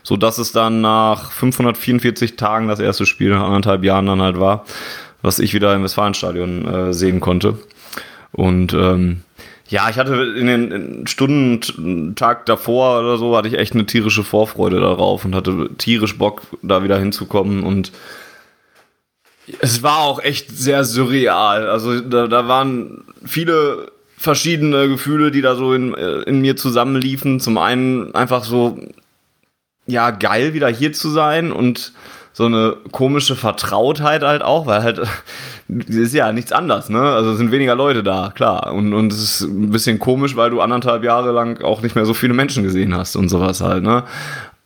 so dass es dann nach 544 Tagen das erste Spiel nach anderthalb Jahren dann halt war, was ich wieder im Westfalenstadion äh, sehen konnte. Und ähm, ja, ich hatte in den Stunden, Tag davor oder so, hatte ich echt eine tierische Vorfreude darauf und hatte tierisch Bock, da wieder hinzukommen und es war auch echt sehr surreal. Also da, da waren viele verschiedene Gefühle, die da so in, in mir zusammenliefen. Zum einen einfach so, ja, geil wieder hier zu sein und so eine komische Vertrautheit halt auch, weil halt ist ja nichts anders, ne? Also sind weniger Leute da, klar. Und, und es ist ein bisschen komisch, weil du anderthalb Jahre lang auch nicht mehr so viele Menschen gesehen hast und sowas halt, ne?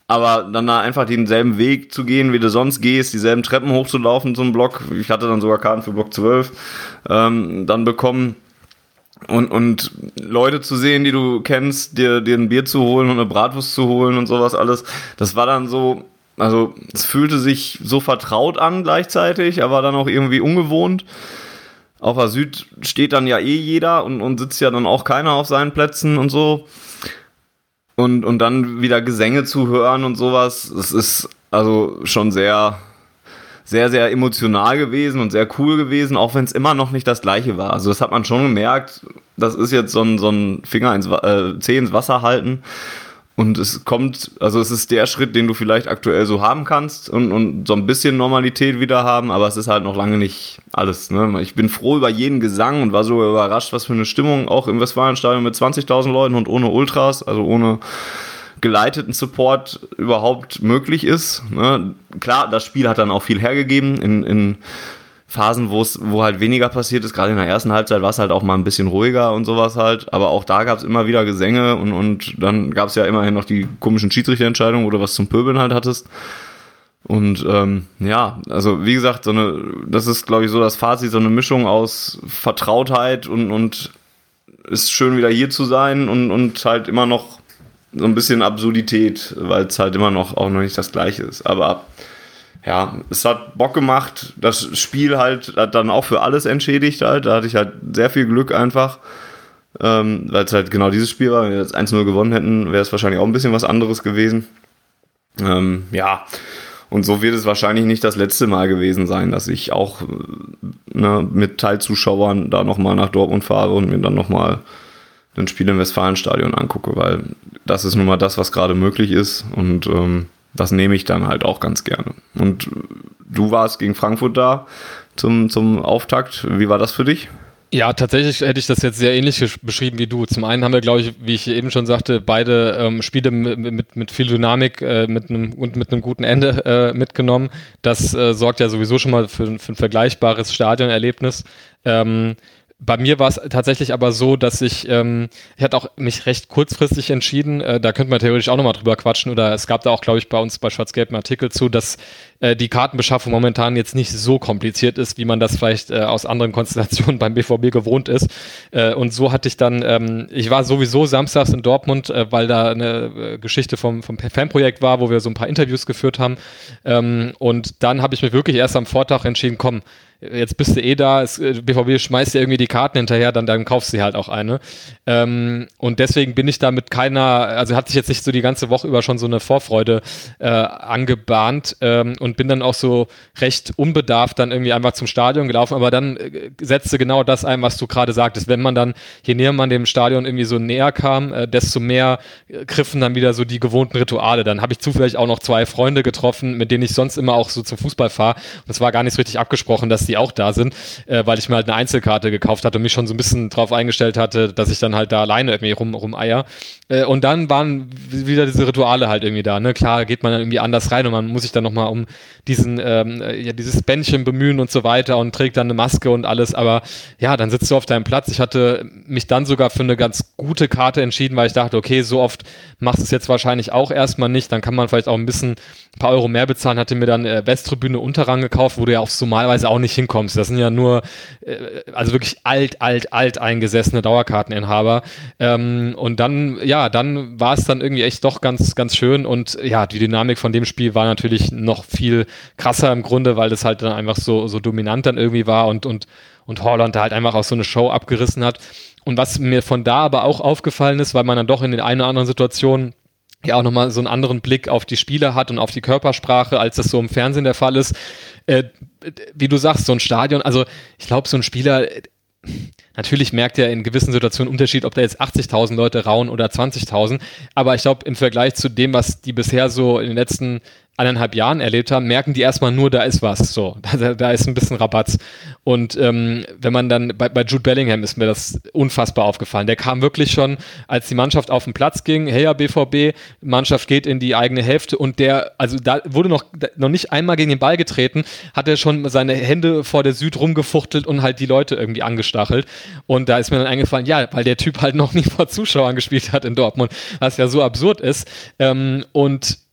Aber dann da einfach denselben Weg zu gehen, wie du sonst gehst, dieselben Treppen hochzulaufen zum Block. Ich hatte dann sogar Karten für Block 12 ähm, dann bekommen. Und, und Leute zu sehen, die du kennst, dir, dir ein Bier zu holen und eine Bratwurst zu holen und sowas alles, das war dann so, also es fühlte sich so vertraut an gleichzeitig, aber dann auch irgendwie ungewohnt. Auf der Süd steht dann ja eh jeder und, und sitzt ja dann auch keiner auf seinen Plätzen und so. Und, und dann wieder Gesänge zu hören und sowas, es ist also schon sehr, sehr, sehr emotional gewesen und sehr cool gewesen, auch wenn es immer noch nicht das gleiche war. Also das hat man schon gemerkt, das ist jetzt so ein, so ein Finger ins, äh, Zeh ins Wasser halten. Und es kommt, also es ist der Schritt, den du vielleicht aktuell so haben kannst und, und so ein bisschen Normalität wieder haben, aber es ist halt noch lange nicht alles. Ne? Ich bin froh über jeden Gesang und war so überrascht, was für eine Stimmung auch im Westfalenstadion mit 20.000 Leuten und ohne Ultras, also ohne geleiteten Support überhaupt möglich ist. Ne? Klar, das Spiel hat dann auch viel hergegeben. In, in Phasen, wo es, wo halt weniger passiert ist, gerade in der ersten Halbzeit war es halt auch mal ein bisschen ruhiger und sowas halt, aber auch da gab es immer wieder Gesänge und, und dann gab es ja immerhin noch die komischen Schiedsrichterentscheidungen, du was zum Pöbeln halt hattest. Und ähm, ja, also wie gesagt, so eine, das ist, glaube ich, so das Fazit, so eine Mischung aus Vertrautheit und, und ist schön wieder hier zu sein und, und halt immer noch so ein bisschen Absurdität, weil es halt immer noch auch noch nicht das gleiche ist. Aber ja, es hat Bock gemacht. Das Spiel halt hat dann auch für alles entschädigt halt. Da hatte ich halt sehr viel Glück einfach. Ähm, weil es halt genau dieses Spiel war. Wenn wir jetzt 1-0 gewonnen hätten, wäre es wahrscheinlich auch ein bisschen was anderes gewesen. Ähm, ja, und so wird es wahrscheinlich nicht das letzte Mal gewesen sein, dass ich auch ne, mit Teilzuschauern da nochmal nach Dortmund fahre und mir dann nochmal ein Spiel im Westfalenstadion angucke, weil das ist nun mal das, was gerade möglich ist. Und ähm, das nehme ich dann halt auch ganz gerne. Und du warst gegen Frankfurt da zum, zum Auftakt. Wie war das für dich? Ja, tatsächlich hätte ich das jetzt sehr ähnlich beschrieben wie du. Zum einen haben wir, glaube ich, wie ich eben schon sagte, beide ähm, Spiele mit, mit, viel Dynamik äh, mit einem, und mit einem guten Ende äh, mitgenommen. Das äh, sorgt ja sowieso schon mal für, für ein vergleichbares Stadionerlebnis. Ähm, bei mir war es tatsächlich aber so, dass ich, ähm, ich hatte auch mich recht kurzfristig entschieden, äh, da könnte man theoretisch auch nochmal drüber quatschen, oder es gab da auch, glaube ich, bei uns bei Schwarz-Gelb einen Artikel zu, dass äh, die Kartenbeschaffung momentan jetzt nicht so kompliziert ist, wie man das vielleicht äh, aus anderen Konstellationen beim BVB gewohnt ist. Äh, und so hatte ich dann, ähm, ich war sowieso samstags in Dortmund, äh, weil da eine äh, Geschichte vom, vom Fanprojekt war, wo wir so ein paar Interviews geführt haben. Ähm, und dann habe ich mich wirklich erst am Vortag entschieden, komm, jetzt bist du eh da, es, BVB schmeißt dir irgendwie die Karten hinterher, dann, dann kaufst du halt auch eine. Ähm, und deswegen bin ich da mit keiner, also hatte ich jetzt nicht so die ganze Woche über schon so eine Vorfreude äh, angebahnt ähm, und bin dann auch so recht unbedarft dann irgendwie einfach zum Stadion gelaufen, aber dann äh, setzte genau das ein, was du gerade sagtest. Wenn man dann, je näher man dem Stadion irgendwie so näher kam, äh, desto mehr äh, griffen dann wieder so die gewohnten Rituale. Dann habe ich zufällig auch noch zwei Freunde getroffen, mit denen ich sonst immer auch so zum Fußball fahre. Und es war gar nicht so richtig abgesprochen, dass die auch da sind, äh, weil ich mir halt eine Einzelkarte gekauft hatte und mich schon so ein bisschen drauf eingestellt hatte, dass ich dann halt da alleine irgendwie rum, rumeier. Äh, und dann waren wieder diese Rituale halt irgendwie da. Ne? Klar geht man dann irgendwie anders rein und man muss sich dann nochmal um diesen, ähm, äh, ja, dieses Bändchen bemühen und so weiter und trägt dann eine Maske und alles. Aber ja, dann sitzt du auf deinem Platz. Ich hatte mich dann sogar für eine ganz gute Karte entschieden, weil ich dachte, okay, so oft machst du es jetzt wahrscheinlich auch erstmal nicht. Dann kann man vielleicht auch ein bisschen ein paar Euro mehr bezahlen. Hatte mir dann äh, Westtribüne Unterrang gekauft, wo du ja auch normalerweise auch nicht hinkommst. Das sind ja nur, äh, also wirklich alt, alt, alt eingesessene Dauerkarteninhaber. Ähm, und dann, ja, dann war es dann irgendwie echt doch ganz, ganz schön. Und ja, die Dynamik von dem Spiel war natürlich noch viel krasser im Grunde, weil das halt dann einfach so, so dominant dann irgendwie war und, und, und Holland da halt einfach auch so eine Show abgerissen hat. Und was mir von da aber auch aufgefallen ist, weil man dann doch in den einen oder anderen Situationen ja auch nochmal so einen anderen Blick auf die Spieler hat und auf die Körpersprache, als das so im Fernsehen der Fall ist. Äh, wie du sagst, so ein Stadion, also ich glaube, so ein Spieler, natürlich merkt er in gewissen Situationen Unterschied, ob da jetzt 80.000 Leute rauen oder 20.000. Aber ich glaube, im Vergleich zu dem, was die bisher so in den letzten eineinhalb Jahren erlebt haben, merken die erstmal nur, da ist was. So, da, da ist ein bisschen Rabatz. Und ähm, wenn man dann bei, bei Jude Bellingham ist mir das unfassbar aufgefallen. Der kam wirklich schon, als die Mannschaft auf den Platz ging, hey ja, BVB, Mannschaft geht in die eigene Hälfte und der, also da wurde noch, noch nicht einmal gegen den Ball getreten, hat er schon seine Hände vor der Süd rumgefuchtelt und halt die Leute irgendwie angestachelt. Und da ist mir dann eingefallen, ja, weil der Typ halt noch nie vor Zuschauern gespielt hat in Dortmund, was ja so absurd ist. Ähm, und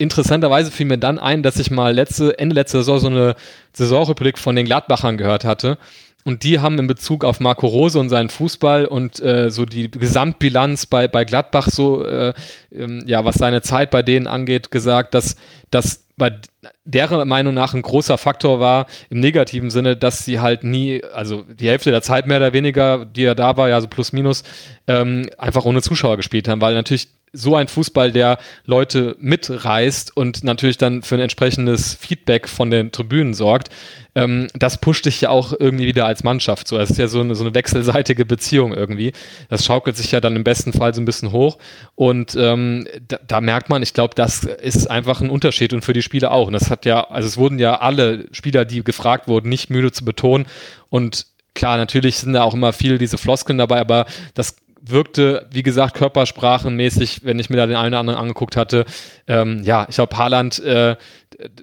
interessanterweise fiel mir dann ein, dass ich mal letzte, Ende letzter Saison so eine Saisonrepublik von den Gladbachern gehört hatte. Und die haben in Bezug auf Marco Rose und seinen Fußball und äh, so die Gesamtbilanz bei, bei Gladbach so, äh, ähm, ja, was seine Zeit bei denen angeht, gesagt, dass, dass bei deren Meinung nach ein großer Faktor war im negativen Sinne, dass sie halt nie, also die Hälfte der Zeit mehr oder weniger, die er da war, ja so plus minus, ähm, einfach ohne Zuschauer gespielt haben, weil natürlich so ein Fußball, der Leute mitreißt und natürlich dann für ein entsprechendes Feedback von den Tribünen sorgt, ähm, das pusht dich ja auch irgendwie wieder als Mannschaft. So, es ist ja so eine, so eine wechselseitige Beziehung irgendwie. Das schaukelt sich ja dann im besten Fall so ein bisschen hoch und ähm, da, da merkt man, ich glaube, das ist einfach ein Unterschied und für die Spieler auch. Und das hat ja, also es wurden ja alle Spieler, die gefragt wurden, nicht müde zu betonen und Klar, natürlich sind da auch immer viel diese Floskeln dabei, aber das wirkte, wie gesagt, körpersprachenmäßig, wenn ich mir da den einen oder anderen angeguckt hatte. Ähm, ja, ich glaube, Haaland, äh,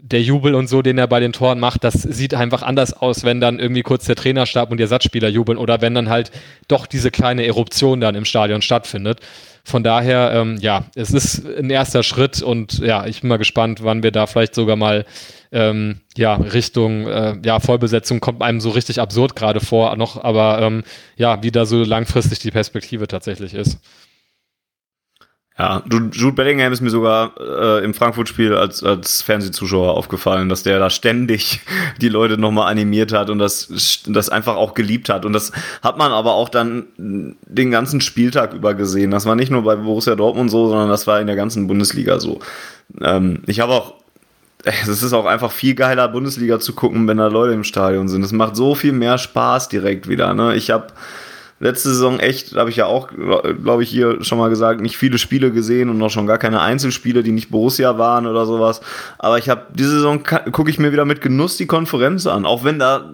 der Jubel und so, den er bei den Toren macht, das sieht einfach anders aus, wenn dann irgendwie kurz der Trainerstab und die Ersatzspieler jubeln oder wenn dann halt doch diese kleine Eruption dann im Stadion stattfindet. Von daher, ähm, ja, es ist ein erster Schritt und ja, ich bin mal gespannt, wann wir da vielleicht sogar mal ähm, ja, Richtung äh, ja, Vollbesetzung kommt einem so richtig absurd gerade vor noch, aber ähm, ja, wie da so langfristig die Perspektive tatsächlich ist. Ja, Jude Bellingham ist mir sogar äh, im Frankfurt-Spiel als, als Fernsehzuschauer aufgefallen, dass der da ständig die Leute nochmal animiert hat und das, das einfach auch geliebt hat. Und das hat man aber auch dann den ganzen Spieltag über gesehen. Das war nicht nur bei Borussia Dortmund so, sondern das war in der ganzen Bundesliga so. Ähm, ich habe auch es ist auch einfach viel geiler, Bundesliga zu gucken, wenn da Leute im Stadion sind. Es macht so viel mehr Spaß direkt wieder. Ne? Ich habe letzte Saison echt, habe ich ja auch, glaube ich, hier schon mal gesagt, nicht viele Spiele gesehen und noch schon gar keine Einzelspiele, die nicht Borussia waren oder sowas. Aber ich habe diese Saison gucke ich mir wieder mit Genuss die Konferenz an, auch wenn da,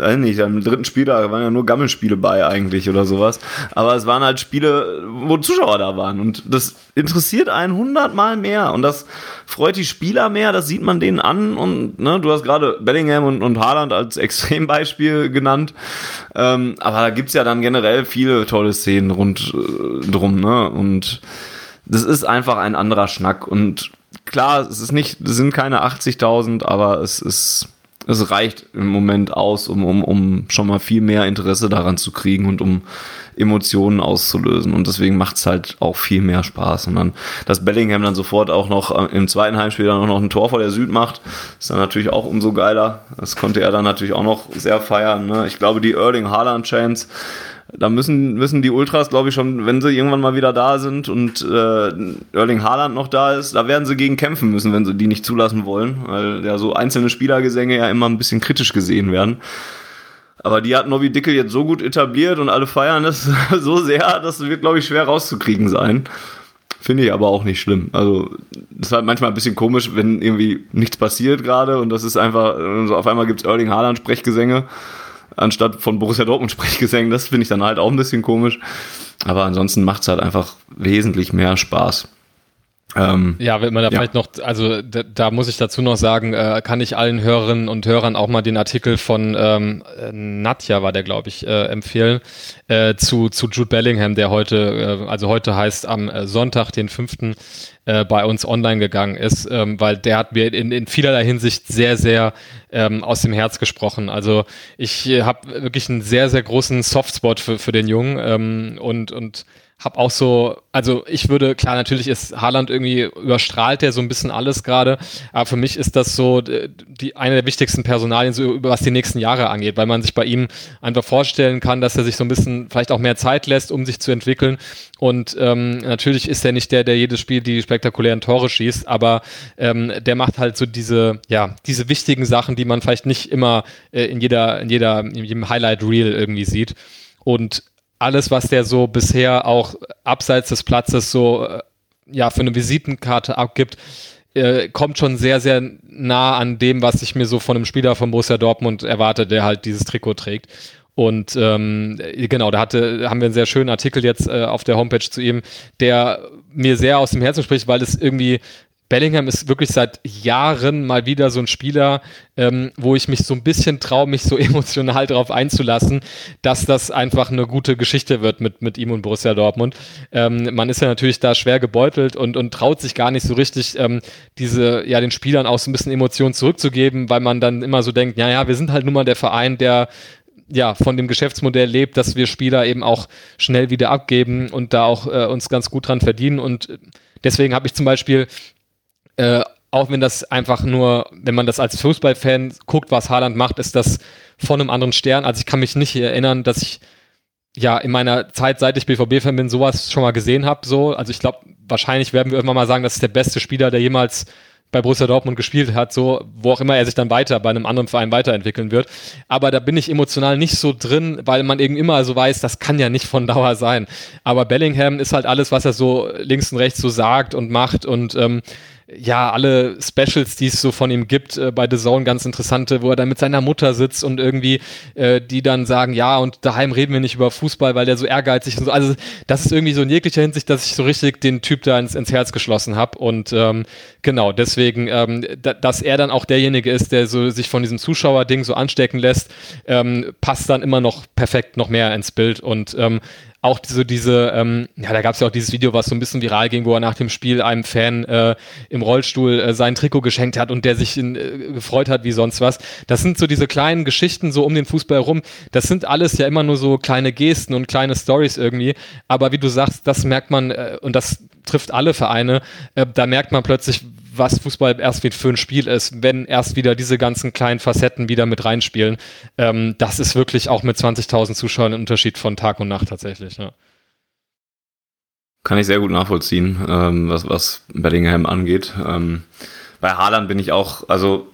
äh, nicht, im dritten Spiel da waren ja nur Gammelspiele bei eigentlich oder sowas. Aber es waren halt Spiele, wo Zuschauer da waren und das interessiert einen hundertmal mehr und das freut die Spieler mehr, das sieht man denen an und ne, du hast gerade Bellingham und, und Haaland als Extrembeispiel genannt. Ähm, aber da gibt's ja dann generell viele tolle Szenen rund äh, drum, ne? Und das ist einfach ein anderer Schnack. Und klar, es ist nicht, es sind keine 80.000, aber es ist, es reicht im Moment aus, um, um, um schon mal viel mehr Interesse daran zu kriegen und um Emotionen auszulösen. Und deswegen macht's halt auch viel mehr Spaß. Und dann, dass Bellingham dann sofort auch noch äh, im zweiten Heimspiel dann auch noch ein Tor vor der Süd macht, ist dann natürlich auch umso geiler. Das konnte er dann natürlich auch noch sehr feiern. Ne? Ich glaube, die Erling Haaland Chance, da müssen, müssen die Ultras, glaube ich, schon, wenn sie irgendwann mal wieder da sind und äh, Erling Haaland noch da ist, da werden sie gegen kämpfen müssen, wenn sie die nicht zulassen wollen, weil ja so einzelne Spielergesänge ja immer ein bisschen kritisch gesehen werden. Aber die hat Nobby Dickel jetzt so gut etabliert und alle feiern es so sehr, dass es wird, glaube ich, schwer rauszukriegen sein. Finde ich aber auch nicht schlimm. Also, das ist halt manchmal ein bisschen komisch, wenn irgendwie nichts passiert gerade und das ist einfach, also auf einmal gibt es Erling Haaland Sprechgesänge anstatt von Borussia Dortmund Sprechgesängen. Das finde ich dann halt auch ein bisschen komisch. Aber ansonsten macht es halt einfach wesentlich mehr Spaß. Ähm, ja, wenn man da ja. vielleicht noch, also da, da, muss ich dazu noch sagen, äh, kann ich allen Hörerinnen und Hörern auch mal den Artikel von ähm, Nadja, war der, glaube ich, äh, empfehlen, äh, zu, zu Jude Bellingham, der heute, äh, also heute heißt am äh, Sonntag, den fünften, äh, bei uns online gegangen ist, ähm, weil der hat mir in, in vielerlei Hinsicht sehr, sehr ähm, aus dem Herz gesprochen. Also ich äh, habe wirklich einen sehr, sehr großen Softspot für, für den Jungen ähm, und, und hab auch so, also ich würde, klar, natürlich ist Haaland irgendwie überstrahlt der so ein bisschen alles gerade, aber für mich ist das so die eine der wichtigsten Personalien, so was die nächsten Jahre angeht, weil man sich bei ihm einfach vorstellen kann, dass er sich so ein bisschen vielleicht auch mehr Zeit lässt, um sich zu entwickeln. Und ähm, natürlich ist er nicht der, der jedes Spiel die spektakulären Tore schießt, aber ähm, der macht halt so diese, ja, diese wichtigen Sachen, die man vielleicht nicht immer äh, in jeder, in jeder, in jedem Highlight Reel irgendwie sieht. Und alles, was der so bisher auch abseits des Platzes so äh, ja für eine Visitenkarte abgibt, äh, kommt schon sehr, sehr nah an dem, was ich mir so von einem Spieler von Borussia Dortmund erwarte, der halt dieses Trikot trägt. Und ähm, genau, da hatte, haben wir einen sehr schönen Artikel jetzt äh, auf der Homepage zu ihm, der mir sehr aus dem Herzen spricht, weil es irgendwie Bellingham ist wirklich seit Jahren mal wieder so ein Spieler, ähm, wo ich mich so ein bisschen traue, mich so emotional darauf einzulassen, dass das einfach eine gute Geschichte wird mit, mit ihm und Borussia Dortmund. Ähm, man ist ja natürlich da schwer gebeutelt und, und traut sich gar nicht so richtig, ähm, diese, ja, den Spielern auch so ein bisschen Emotionen zurückzugeben, weil man dann immer so denkt, ja, ja, wir sind halt nun mal der Verein, der ja, von dem Geschäftsmodell lebt, dass wir Spieler eben auch schnell wieder abgeben und da auch äh, uns ganz gut dran verdienen. Und deswegen habe ich zum Beispiel äh, auch wenn das einfach nur, wenn man das als Fußballfan guckt, was Haaland macht, ist das von einem anderen Stern. Also ich kann mich nicht erinnern, dass ich ja in meiner Zeit, seit ich BVB-Fan bin, sowas schon mal gesehen habe. So. Also ich glaube, wahrscheinlich werden wir irgendwann mal sagen, das ist der beste Spieler, der jemals bei Borussia Dortmund gespielt hat, so wo auch immer er sich dann weiter bei einem anderen Verein weiterentwickeln wird. Aber da bin ich emotional nicht so drin, weil man eben immer so weiß, das kann ja nicht von Dauer sein. Aber Bellingham ist halt alles, was er so links und rechts so sagt und macht und ähm, ja, alle Specials, die es so von ihm gibt, äh, bei The Zone ganz interessante, wo er dann mit seiner Mutter sitzt und irgendwie äh, die dann sagen, ja, und daheim reden wir nicht über Fußball, weil der so ehrgeizig und so. Also das ist irgendwie so in jeglicher Hinsicht, dass ich so richtig den Typ da ins, ins Herz geschlossen habe. Und ähm, genau, deswegen, ähm, da, dass er dann auch derjenige ist, der so sich von diesem Zuschauerding so anstecken lässt, ähm, passt dann immer noch perfekt noch mehr ins Bild. Und ähm, auch so diese, ähm, ja, da gab es ja auch dieses Video, was so ein bisschen viral ging, wo er nach dem Spiel einem Fan äh, im Rollstuhl äh, sein Trikot geschenkt hat und der sich in, äh, gefreut hat wie sonst was. Das sind so diese kleinen Geschichten so um den Fußball herum. Das sind alles ja immer nur so kleine Gesten und kleine Stories irgendwie. Aber wie du sagst, das merkt man äh, und das trifft alle Vereine. Äh, da merkt man plötzlich, was Fußball erst für ein Spiel ist, wenn erst wieder diese ganzen kleinen Facetten wieder mit reinspielen. Ähm, das ist wirklich auch mit 20.000 Zuschauern ein Unterschied von Tag und Nacht tatsächlich. Ja. Kann ich sehr gut nachvollziehen, ähm, was, was Bellingham angeht. Ähm, bei Haaland bin ich auch, also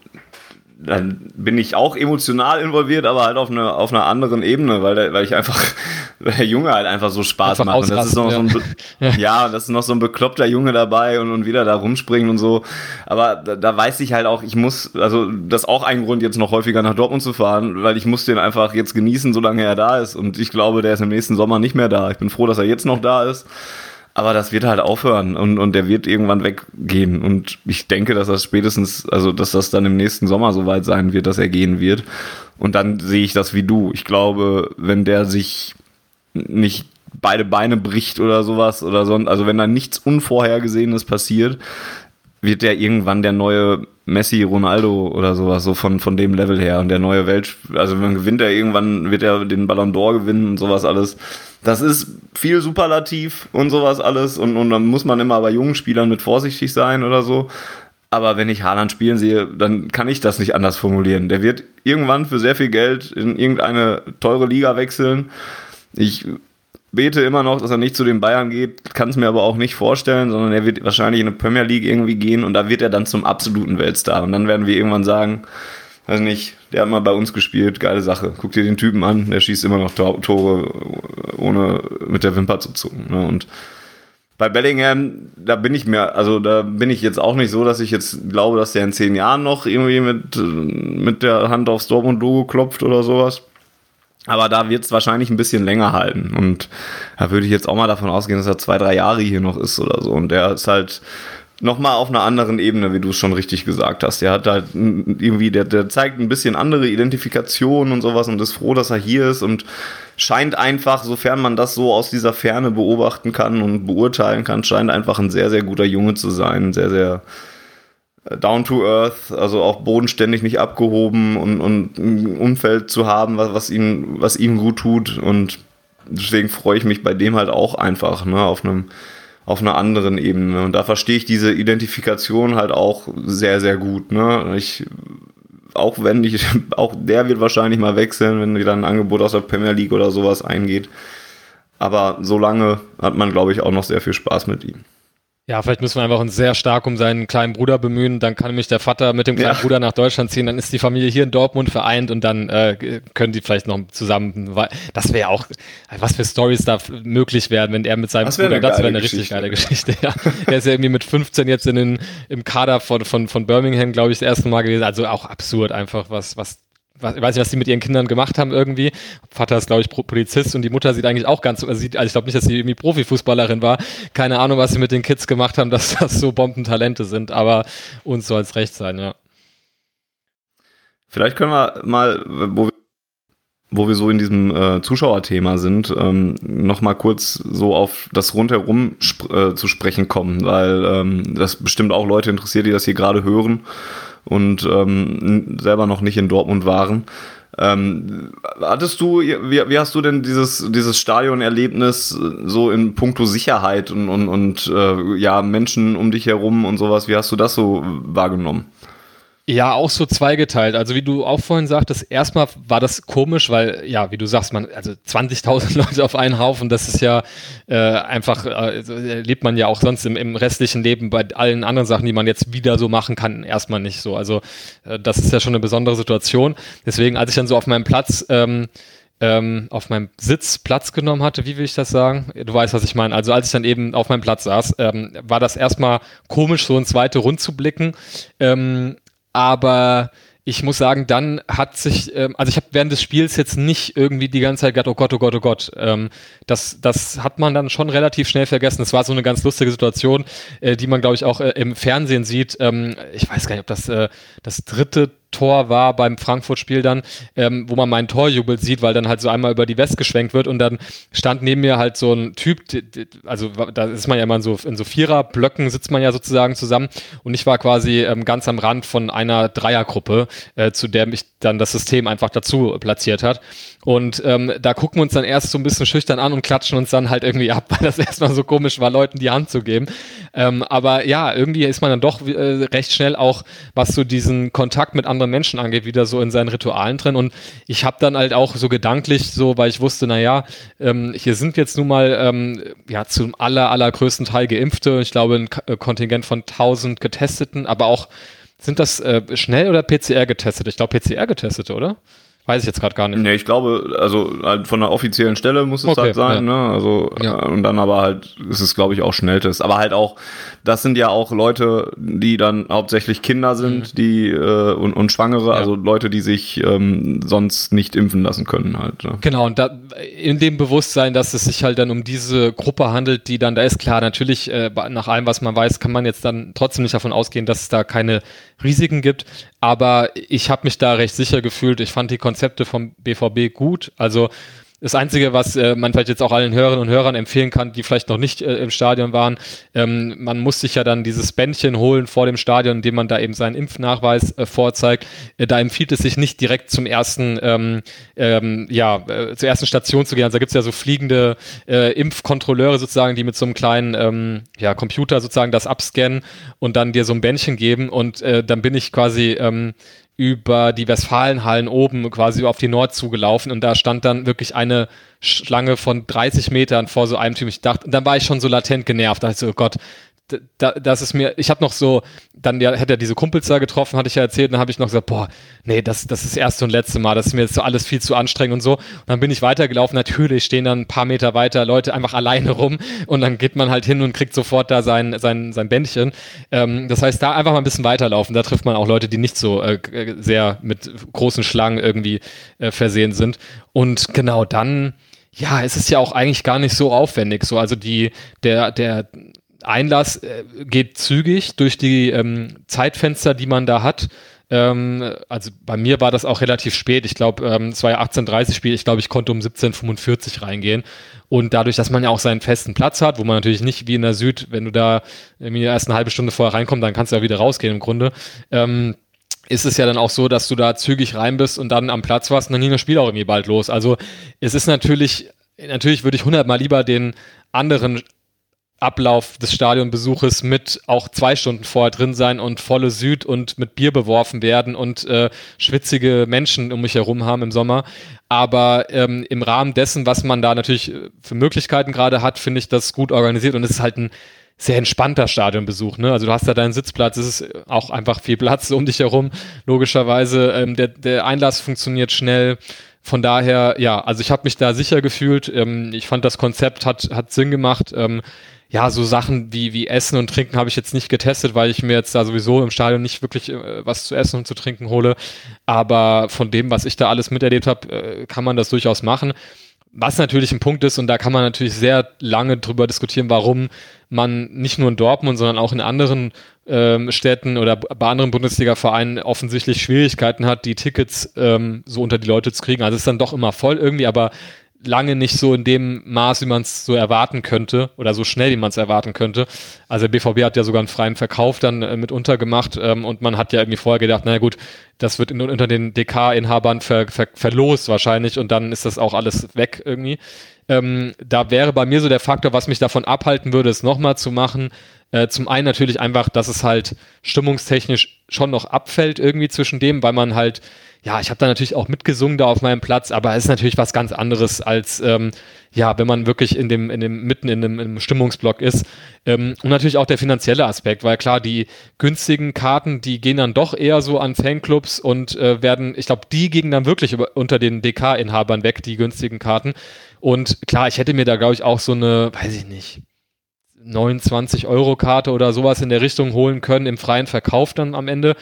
dann bin ich auch emotional involviert, aber halt auf, eine, auf einer anderen Ebene, weil, der, weil ich einfach, weil der Junge halt einfach so Spaß einfach macht. Und das ist noch ja. so ein, ja. ja, das ist noch so ein bekloppter Junge dabei und, und wieder da rumspringen und so. Aber da, da weiß ich halt auch, ich muss, also das ist auch ein Grund, jetzt noch häufiger nach Dortmund zu fahren, weil ich muss den einfach jetzt genießen, solange er da ist. Und ich glaube, der ist im nächsten Sommer nicht mehr da. Ich bin froh, dass er jetzt noch da ist. Aber das wird halt aufhören und, und der wird irgendwann weggehen. Und ich denke, dass das spätestens, also dass das dann im nächsten Sommer soweit sein wird, dass er gehen wird. Und dann sehe ich das wie du. Ich glaube, wenn der sich nicht beide Beine bricht oder sowas oder so, also wenn da nichts Unvorhergesehenes passiert, wird der irgendwann der neue Messi, Ronaldo oder sowas, so von, von dem Level her. Und der neue Welt, also wenn gewinnt er irgendwann, wird er den Ballon d'Or gewinnen und sowas alles. Das ist viel Superlativ und sowas alles. Und, und dann muss man immer bei jungen Spielern mit vorsichtig sein oder so. Aber wenn ich Haaland spielen sehe, dann kann ich das nicht anders formulieren. Der wird irgendwann für sehr viel Geld in irgendeine teure Liga wechseln. Ich bete immer noch, dass er nicht zu den Bayern geht, kann es mir aber auch nicht vorstellen, sondern er wird wahrscheinlich in eine Premier League irgendwie gehen und da wird er dann zum absoluten Weltstar. Und dann werden wir irgendwann sagen, weiß nicht, der hat mal bei uns gespielt, geile Sache. Guck dir den Typen an, der schießt immer noch Tore, ohne mit der Wimper zu zucken. Ne? Und bei Bellingham, da bin ich mir, also da bin ich jetzt auch nicht so, dass ich jetzt glaube, dass der in zehn Jahren noch irgendwie mit, mit der Hand aufs Dortmund-Logo klopft oder sowas. Aber da wird es wahrscheinlich ein bisschen länger halten. Und da würde ich jetzt auch mal davon ausgehen, dass er zwei, drei Jahre hier noch ist oder so. Und der ist halt nochmal auf einer anderen Ebene, wie du es schon richtig gesagt hast. Der hat halt irgendwie, der, der zeigt ein bisschen andere Identifikation und sowas und ist froh, dass er hier ist und scheint einfach, sofern man das so aus dieser Ferne beobachten kann und beurteilen kann, scheint einfach ein sehr, sehr guter Junge zu sein. Sehr, sehr down to earth, also auch bodenständig nicht abgehoben und, und ein Umfeld zu haben, was, was, ihm, was ihm gut tut und deswegen freue ich mich bei dem halt auch einfach, ne, auf einem auf einer anderen Ebene. Und da verstehe ich diese Identifikation halt auch sehr, sehr gut. Ne? Ich, auch wenn ich, auch der wird wahrscheinlich mal wechseln, wenn wieder ein Angebot aus der Premier League oder sowas eingeht. Aber solange hat man, glaube ich, auch noch sehr viel Spaß mit ihm. Ja, vielleicht müssen wir einfach uns sehr stark um seinen kleinen Bruder bemühen. Dann kann nämlich der Vater mit dem kleinen ja. Bruder nach Deutschland ziehen. Dann ist die Familie hier in Dortmund vereint und dann äh, können die vielleicht noch zusammen. Das wäre auch, was für Stories da möglich werden, wenn er mit seinem das Bruder. Das wäre eine Geschichte. richtig geile Geschichte. Ja. er ist ja irgendwie mit 15 jetzt in den, im Kader von, von, von Birmingham, glaube ich, das erste Mal gewesen. Also auch absurd einfach, was, was was, ich weiß nicht, was die mit ihren Kindern gemacht haben irgendwie. Vater ist, glaube ich, Polizist und die Mutter sieht eigentlich auch ganz, also, sieht, also ich glaube nicht, dass sie irgendwie Profifußballerin war. Keine Ahnung, was sie mit den Kids gemacht haben, dass das so Bombentalente sind, aber uns soll es recht sein, ja. Vielleicht können wir mal, wo wir, wo wir so in diesem äh, Zuschauerthema sind, ähm, noch mal kurz so auf das Rundherum sp äh, zu sprechen kommen, weil ähm, das bestimmt auch Leute interessiert, die das hier gerade hören und ähm, selber noch nicht in Dortmund waren. Ähm, hattest du, wie, wie hast du denn dieses, dieses Stadionerlebnis so in puncto Sicherheit und, und, und äh, ja, Menschen um dich herum und sowas, wie hast du das so wahrgenommen? Ja, auch so zweigeteilt. Also wie du auch vorhin sagtest, erstmal war das komisch, weil ja, wie du sagst, man also 20.000 Leute auf einen Haufen, das ist ja äh, einfach äh, lebt man ja auch sonst im, im restlichen Leben bei allen anderen Sachen, die man jetzt wieder so machen kann, erstmal nicht so. Also äh, das ist ja schon eine besondere Situation. Deswegen, als ich dann so auf meinem Platz ähm, ähm, auf meinem Sitz Platz genommen hatte, wie will ich das sagen? Du weißt, was ich meine. Also als ich dann eben auf meinem Platz saß, ähm, war das erstmal komisch, so ins zweite Rund zu blicken. Ähm, aber ich muss sagen, dann hat sich, ähm, also ich habe während des Spiels jetzt nicht irgendwie die ganze Zeit gedacht, oh Gott, oh Gott, oh Gott. Ähm, das, das hat man dann schon relativ schnell vergessen. Es war so eine ganz lustige Situation, äh, die man, glaube ich, auch äh, im Fernsehen sieht. Ähm, ich weiß gar nicht, ob das äh, das dritte Tor war beim Frankfurt-Spiel dann, ähm, wo man meinen Torjubel sieht, weil dann halt so einmal über die West geschwenkt wird und dann stand neben mir halt so ein Typ, also da ist man ja immer in so, in so Viererblöcken sitzt man ja sozusagen zusammen und ich war quasi ähm, ganz am Rand von einer Dreiergruppe, äh, zu der mich dann das System einfach dazu platziert hat. Und ähm, da gucken wir uns dann erst so ein bisschen schüchtern an und klatschen uns dann halt irgendwie ab, weil das erstmal so komisch war, Leuten die Hand zu geben. Ähm, aber ja, irgendwie ist man dann doch äh, recht schnell auch, was so diesen Kontakt mit anderen Menschen angeht, wieder so in seinen Ritualen drin. Und ich habe dann halt auch so gedanklich so, weil ich wusste, naja, ähm, hier sind jetzt nun mal ähm, ja zum aller, allergrößten Teil Geimpfte. Ich glaube, ein K Kontingent von 1000 Getesteten, aber auch sind das äh, schnell oder PCR getestet? Ich glaube PCR getestete, oder? Weiß ich jetzt gerade gar nicht. Nee, ich glaube, also halt von der offiziellen Stelle muss es okay, halt sein, ja. ne? Also ja. Äh, und dann aber halt ist es, glaube ich, auch Schnelltest. Aber halt auch, das sind ja auch Leute, die dann hauptsächlich Kinder sind, mhm. die äh, und, und Schwangere, ja. also Leute, die sich ähm, sonst nicht impfen lassen können halt. Ne? Genau, und da in dem Bewusstsein, dass es sich halt dann um diese Gruppe handelt, die dann, da ist klar, natürlich, äh, nach allem, was man weiß, kann man jetzt dann trotzdem nicht davon ausgehen, dass es da keine Risiken gibt. Aber ich habe mich da recht sicher gefühlt. Ich fand die Konzepte vom BVB gut. Also das Einzige, was äh, man vielleicht jetzt auch allen Hörerinnen und Hörern empfehlen kann, die vielleicht noch nicht äh, im Stadion waren, ähm, man muss sich ja dann dieses Bändchen holen vor dem Stadion, indem man da eben seinen Impfnachweis äh, vorzeigt. Äh, da empfiehlt es sich nicht direkt zum ersten, ähm, ähm, ja, äh, zur ersten Station zu gehen. Also da gibt es ja so fliegende äh, Impfkontrolleure sozusagen, die mit so einem kleinen ähm, ja, Computer sozusagen das abscannen und dann dir so ein Bändchen geben und dann bin ich quasi ähm, über die Westfalenhallen oben quasi auf die Nord zugelaufen und da stand dann wirklich eine Schlange von 30 Metern vor so einem Typ. Ich dachte, dann war ich schon so latent genervt. Da dachte ich so, oh Gott, da, das ist mir, ich habe noch so, dann ja, hätte er diese Kumpels da getroffen, hatte ich ja erzählt, dann habe ich noch gesagt, boah, nee, das, das ist das erste und letzte Mal, das ist mir jetzt so alles viel zu anstrengend und so. Und dann bin ich weitergelaufen, natürlich stehen dann ein paar Meter weiter Leute einfach alleine rum und dann geht man halt hin und kriegt sofort da sein, sein, sein Bändchen. Ähm, das heißt, da einfach mal ein bisschen weiterlaufen, da trifft man auch Leute, die nicht so äh, sehr mit großen Schlangen irgendwie äh, versehen sind. Und genau dann, ja, es ist ja auch eigentlich gar nicht so aufwendig. So, also die, der, der Einlass äh, geht zügig durch die ähm, Zeitfenster, die man da hat. Ähm, also bei mir war das auch relativ spät. Ich glaube, ähm, es war ja 18.30 Spiel. Ich glaube, ich konnte um 17.45 reingehen. Und dadurch, dass man ja auch seinen festen Platz hat, wo man natürlich nicht wie in der Süd, wenn du da irgendwie erst eine halbe Stunde vorher reinkommst, dann kannst du ja wieder rausgehen im Grunde. Ähm, ist es ja dann auch so, dass du da zügig rein bist und dann am Platz warst und dann ging das Spiel auch irgendwie bald los. Also es ist natürlich, natürlich würde ich hundertmal lieber den anderen Ablauf des Stadionbesuches mit auch zwei Stunden vorher drin sein und volle Süd und mit Bier beworfen werden und äh, schwitzige Menschen um mich herum haben im Sommer. Aber ähm, im Rahmen dessen, was man da natürlich äh, für Möglichkeiten gerade hat, finde ich das gut organisiert und es ist halt ein sehr entspannter Stadionbesuch. Ne? Also du hast da deinen Sitzplatz, es ist auch einfach viel Platz um dich herum, logischerweise. Ähm, der, der Einlass funktioniert schnell. Von daher, ja, also ich habe mich da sicher gefühlt. Ähm, ich fand, das Konzept hat, hat Sinn gemacht. Ähm, ja, so Sachen wie, wie Essen und Trinken habe ich jetzt nicht getestet, weil ich mir jetzt da sowieso im Stadion nicht wirklich äh, was zu essen und zu trinken hole. Aber von dem, was ich da alles miterlebt habe, äh, kann man das durchaus machen. Was natürlich ein Punkt ist, und da kann man natürlich sehr lange drüber diskutieren, warum man nicht nur in Dortmund, sondern auch in anderen ähm, Städten oder bei anderen Bundesliga-Vereinen offensichtlich Schwierigkeiten hat, die Tickets ähm, so unter die Leute zu kriegen. Also es ist dann doch immer voll irgendwie, aber lange nicht so in dem Maß, wie man es so erwarten könnte oder so schnell, wie man es erwarten könnte. Also der BVB hat ja sogar einen freien Verkauf dann äh, mit untergemacht ähm, und man hat ja irgendwie vorher gedacht, naja gut, das wird in, unter den DK-Inhabern ver, ver, verlost wahrscheinlich und dann ist das auch alles weg irgendwie. Ähm, da wäre bei mir so der Faktor, was mich davon abhalten würde, es nochmal zu machen. Äh, zum einen natürlich einfach, dass es halt stimmungstechnisch schon noch abfällt irgendwie zwischen dem, weil man halt ja, ich habe da natürlich auch mitgesungen da auf meinem Platz, aber es ist natürlich was ganz anderes als ähm, ja, wenn man wirklich in dem, in dem mitten in dem, in dem Stimmungsblock ist. Ähm, und natürlich auch der finanzielle Aspekt, weil klar, die günstigen Karten, die gehen dann doch eher so an Fanclubs und äh, werden, ich glaube, die gingen dann wirklich unter den DK-Inhabern weg, die günstigen Karten. Und klar, ich hätte mir da, glaube ich, auch so eine, weiß ich nicht, 29 Euro Karte oder sowas in der Richtung holen können im freien Verkauf dann am Ende.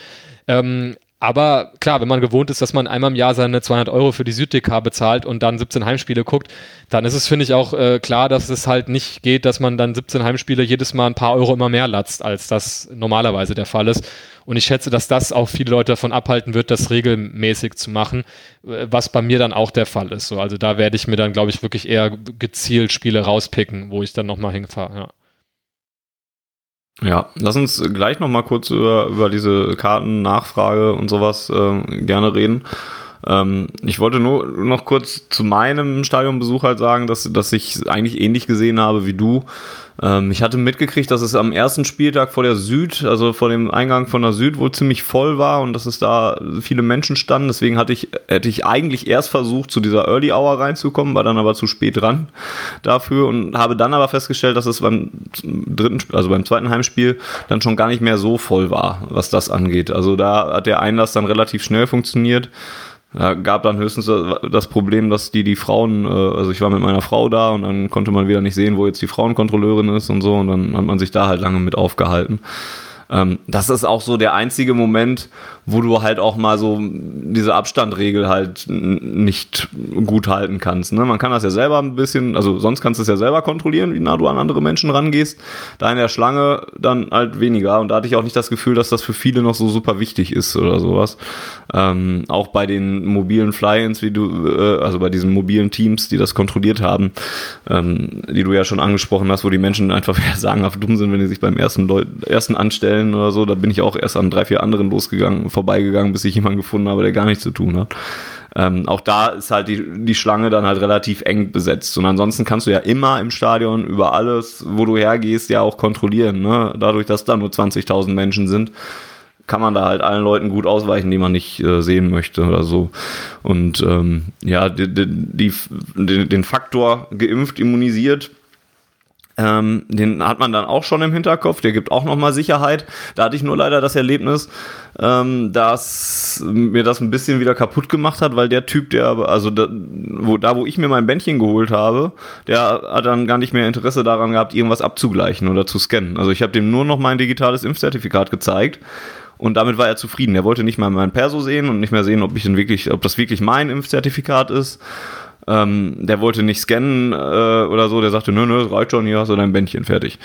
Ähm, aber klar, wenn man gewohnt ist, dass man einmal im Jahr seine 200 Euro für die Süddeka bezahlt und dann 17 Heimspiele guckt, dann ist es, finde ich, auch äh, klar, dass es halt nicht geht, dass man dann 17 Heimspiele jedes Mal ein paar Euro immer mehr latzt, als das normalerweise der Fall ist. Und ich schätze, dass das auch viele Leute davon abhalten wird, das regelmäßig zu machen, äh, was bei mir dann auch der Fall ist. So, also da werde ich mir dann, glaube ich, wirklich eher gezielt Spiele rauspicken, wo ich dann nochmal hinfahre. Ja. Ja, lass uns gleich noch mal kurz über, über diese Kartennachfrage und sowas äh, gerne reden. Ähm, ich wollte nur noch kurz zu meinem Stadionbesuch halt sagen, dass, dass ich eigentlich ähnlich gesehen habe wie du. Ähm, ich hatte mitgekriegt, dass es am ersten Spieltag vor der Süd, also vor dem Eingang von der Süd, wohl ziemlich voll war und dass es da viele Menschen standen. Deswegen hatte ich, hätte ich eigentlich erst versucht, zu dieser Early Hour reinzukommen, war dann aber zu spät dran dafür und habe dann aber festgestellt, dass es beim dritten, also beim zweiten Heimspiel dann schon gar nicht mehr so voll war, was das angeht. Also da hat der Einlass dann relativ schnell funktioniert. Ja, gab dann höchstens das Problem, dass die die Frauen, äh, also ich war mit meiner Frau da und dann konnte man wieder nicht sehen, wo jetzt die Frauenkontrolleurin ist und so und dann hat man sich da halt lange mit aufgehalten. Ähm, das ist auch so der einzige Moment, wo du halt auch mal so diese Abstandregel halt nicht gut halten kannst. Ne? Man kann das ja selber ein bisschen, also sonst kannst du es ja selber kontrollieren, wie nah du an andere Menschen rangehst. Da in der Schlange dann halt weniger. Und da hatte ich auch nicht das Gefühl, dass das für viele noch so super wichtig ist oder sowas. Ähm, auch bei den mobilen Fly-ins, wie du, äh, also bei diesen mobilen Teams, die das kontrolliert haben, ähm, die du ja schon angesprochen hast, wo die Menschen einfach sagenhaft dumm sind, wenn die sich beim ersten, Leu ersten anstellen oder so. Da bin ich auch erst an drei, vier anderen losgegangen vorbeigegangen, bis ich jemanden gefunden habe, der gar nichts zu tun hat. Ähm, auch da ist halt die, die Schlange dann halt relativ eng besetzt. Und ansonsten kannst du ja immer im Stadion über alles, wo du hergehst, ja auch kontrollieren. Ne? Dadurch, dass da nur 20.000 Menschen sind, kann man da halt allen Leuten gut ausweichen, die man nicht äh, sehen möchte oder so. Und ähm, ja, die, die, die, den Faktor geimpft, immunisiert, ähm, den hat man dann auch schon im Hinterkopf, der gibt auch nochmal Sicherheit. Da hatte ich nur leider das Erlebnis, ähm, dass mir das ein bisschen wieder kaputt gemacht hat, weil der Typ, der, also da wo, da, wo ich mir mein Bändchen geholt habe, der hat dann gar nicht mehr Interesse daran gehabt, irgendwas abzugleichen oder zu scannen. Also ich habe dem nur noch mein digitales Impfzertifikat gezeigt. Und damit war er zufrieden. Er wollte nicht mal mein Perso sehen und nicht mehr sehen, ob ich denn wirklich, ob das wirklich mein Impfzertifikat ist. Ähm, der wollte nicht scannen äh, oder so, der sagte, nö, nö, reicht schon, hier hast du dein Bändchen fertig.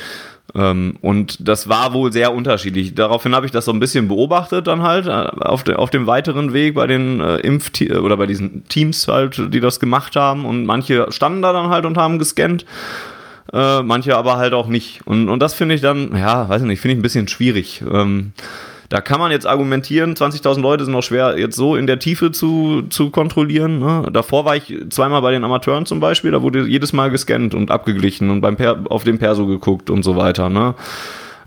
Ähm, und das war wohl sehr unterschiedlich. Daraufhin habe ich das so ein bisschen beobachtet dann halt äh, auf, de, auf dem weiteren Weg bei den äh, Impf oder bei diesen Teams halt, die das gemacht haben. Und manche standen da dann halt und haben gescannt. Äh, manche aber halt auch nicht. Und, und das finde ich dann, ja, weiß nicht, finde ich ein bisschen schwierig. Ähm, da kann man jetzt argumentieren, 20.000 Leute sind noch schwer jetzt so in der Tiefe zu, zu kontrollieren. Ne? Davor war ich zweimal bei den Amateuren zum Beispiel, da wurde jedes Mal gescannt und abgeglichen und beim per auf dem Perso geguckt und so weiter. Ne?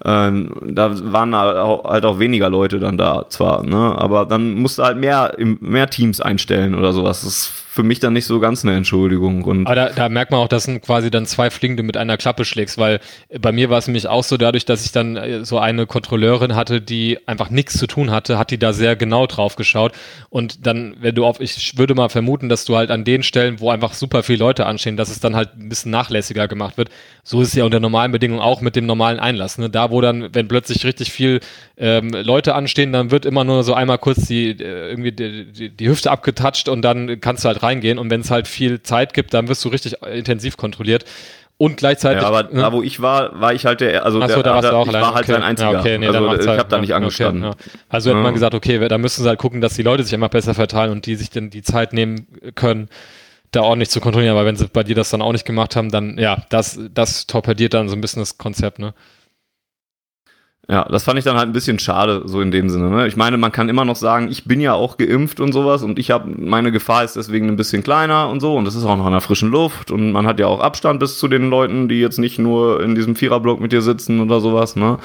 Ähm, da waren halt auch weniger Leute dann da zwar, ne? aber dann musst du halt mehr, mehr Teams einstellen oder sowas. Das ist für mich dann nicht so ganz eine Entschuldigung. Und Aber da, da merkt man auch, dass du quasi dann zwei Fliegende mit einer Klappe schlägst, weil bei mir war es nämlich auch so, dadurch, dass ich dann äh, so eine Kontrolleurin hatte, die einfach nichts zu tun hatte, hat die da sehr genau drauf geschaut. Und dann, wenn du auf, ich würde mal vermuten, dass du halt an den Stellen, wo einfach super viele Leute anstehen, dass es dann halt ein bisschen nachlässiger gemacht wird. So ist es ja unter normalen Bedingungen auch mit dem normalen Einlass. Ne? Da, wo dann, wenn plötzlich richtig viel ähm, Leute anstehen, dann wird immer nur so einmal kurz die, äh, irgendwie die, die, die Hüfte abgetatscht und dann kannst du halt reingehen. Und wenn es halt viel Zeit gibt, dann wirst du richtig intensiv kontrolliert. Und gleichzeitig. Ja, aber ne? da, wo ich war, war ich halt der, also so, der, da warst der, du auch ich allein. war halt okay. sein einziger. Ja, okay, nee, also ich halt, habe da nicht ja, angestanden. Okay, ja. Also hätte man gesagt, okay, da müssen sie halt gucken, dass die Leute sich immer besser verteilen und die sich dann die Zeit nehmen können, da ordentlich zu kontrollieren. Aber wenn sie bei dir das dann auch nicht gemacht haben, dann ja, das, das torpediert dann so ein bisschen das Konzept, ne? Ja, das fand ich dann halt ein bisschen schade, so in dem Sinne. Ne? Ich meine, man kann immer noch sagen, ich bin ja auch geimpft und sowas und ich habe, meine Gefahr ist deswegen ein bisschen kleiner und so und das ist auch noch in der frischen Luft und man hat ja auch Abstand bis zu den Leuten, die jetzt nicht nur in diesem Viererblock mit dir sitzen oder sowas, ne?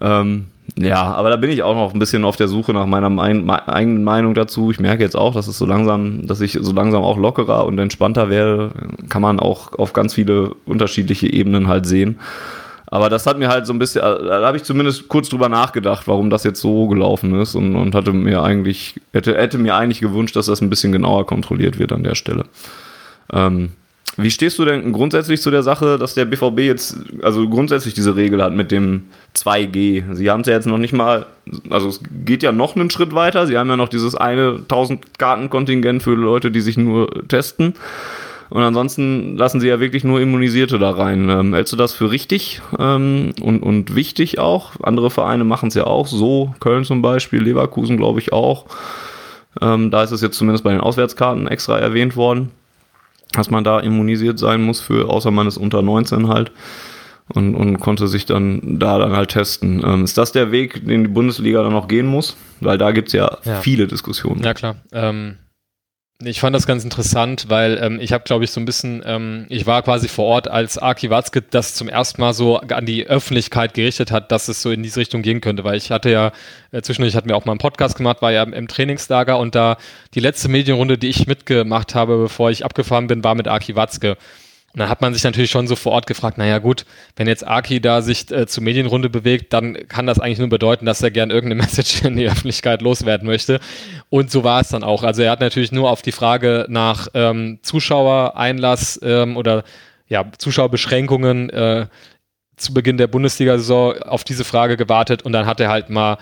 Ähm, ja, aber da bin ich auch noch ein bisschen auf der Suche nach meiner mein, eigenen Meinung dazu. Ich merke jetzt auch, dass es so langsam, dass ich so langsam auch lockerer und entspannter werde, kann man auch auf ganz viele unterschiedliche Ebenen halt sehen. Aber das hat mir halt so ein bisschen, äh, da habe ich zumindest kurz drüber nachgedacht, warum das jetzt so gelaufen ist und, und hatte mir eigentlich, hätte, hätte mir eigentlich gewünscht, dass das ein bisschen genauer kontrolliert wird an der Stelle. Ähm, wie stehst du denn grundsätzlich zu der Sache, dass der BVB jetzt, also grundsätzlich diese Regel hat mit dem 2G? Sie haben es ja jetzt noch nicht mal, also es geht ja noch einen Schritt weiter. Sie haben ja noch dieses eine 1000 Kartenkontingent für Leute, die sich nur testen. Und ansonsten lassen sie ja wirklich nur Immunisierte da rein. Ähm, hältst du das für richtig ähm, und, und wichtig auch? Andere Vereine machen es ja auch so. Köln zum Beispiel, Leverkusen glaube ich auch. Ähm, da ist es jetzt zumindest bei den Auswärtskarten extra erwähnt worden, dass man da immunisiert sein muss für, außer man ist unter 19 halt. Und, und konnte sich dann da dann halt testen. Ähm, ist das der Weg, den die Bundesliga dann noch gehen muss? Weil da gibt's ja, ja. viele Diskussionen. Ja, klar. Ähm ich fand das ganz interessant, weil ähm, ich habe, glaube ich, so ein bisschen, ähm, ich war quasi vor Ort, als Aki Watzke das zum ersten Mal so an die Öffentlichkeit gerichtet hat, dass es so in diese Richtung gehen könnte, weil ich hatte ja, äh, zwischendurch hatten wir auch mal einen Podcast gemacht, war ja im, im Trainingslager und da die letzte Medienrunde, die ich mitgemacht habe, bevor ich abgefahren bin, war mit Aki Watzke. Und dann hat man sich natürlich schon so vor Ort gefragt, naja gut, wenn jetzt Aki da sich äh, zur Medienrunde bewegt, dann kann das eigentlich nur bedeuten, dass er gern irgendeine Message in die Öffentlichkeit loswerden möchte. Und so war es dann auch. Also er hat natürlich nur auf die Frage nach ähm, Zuschauereinlass ähm, oder ja, Zuschauerbeschränkungen äh, zu Beginn der Bundesliga-Saison auf diese Frage gewartet und dann hat er halt mal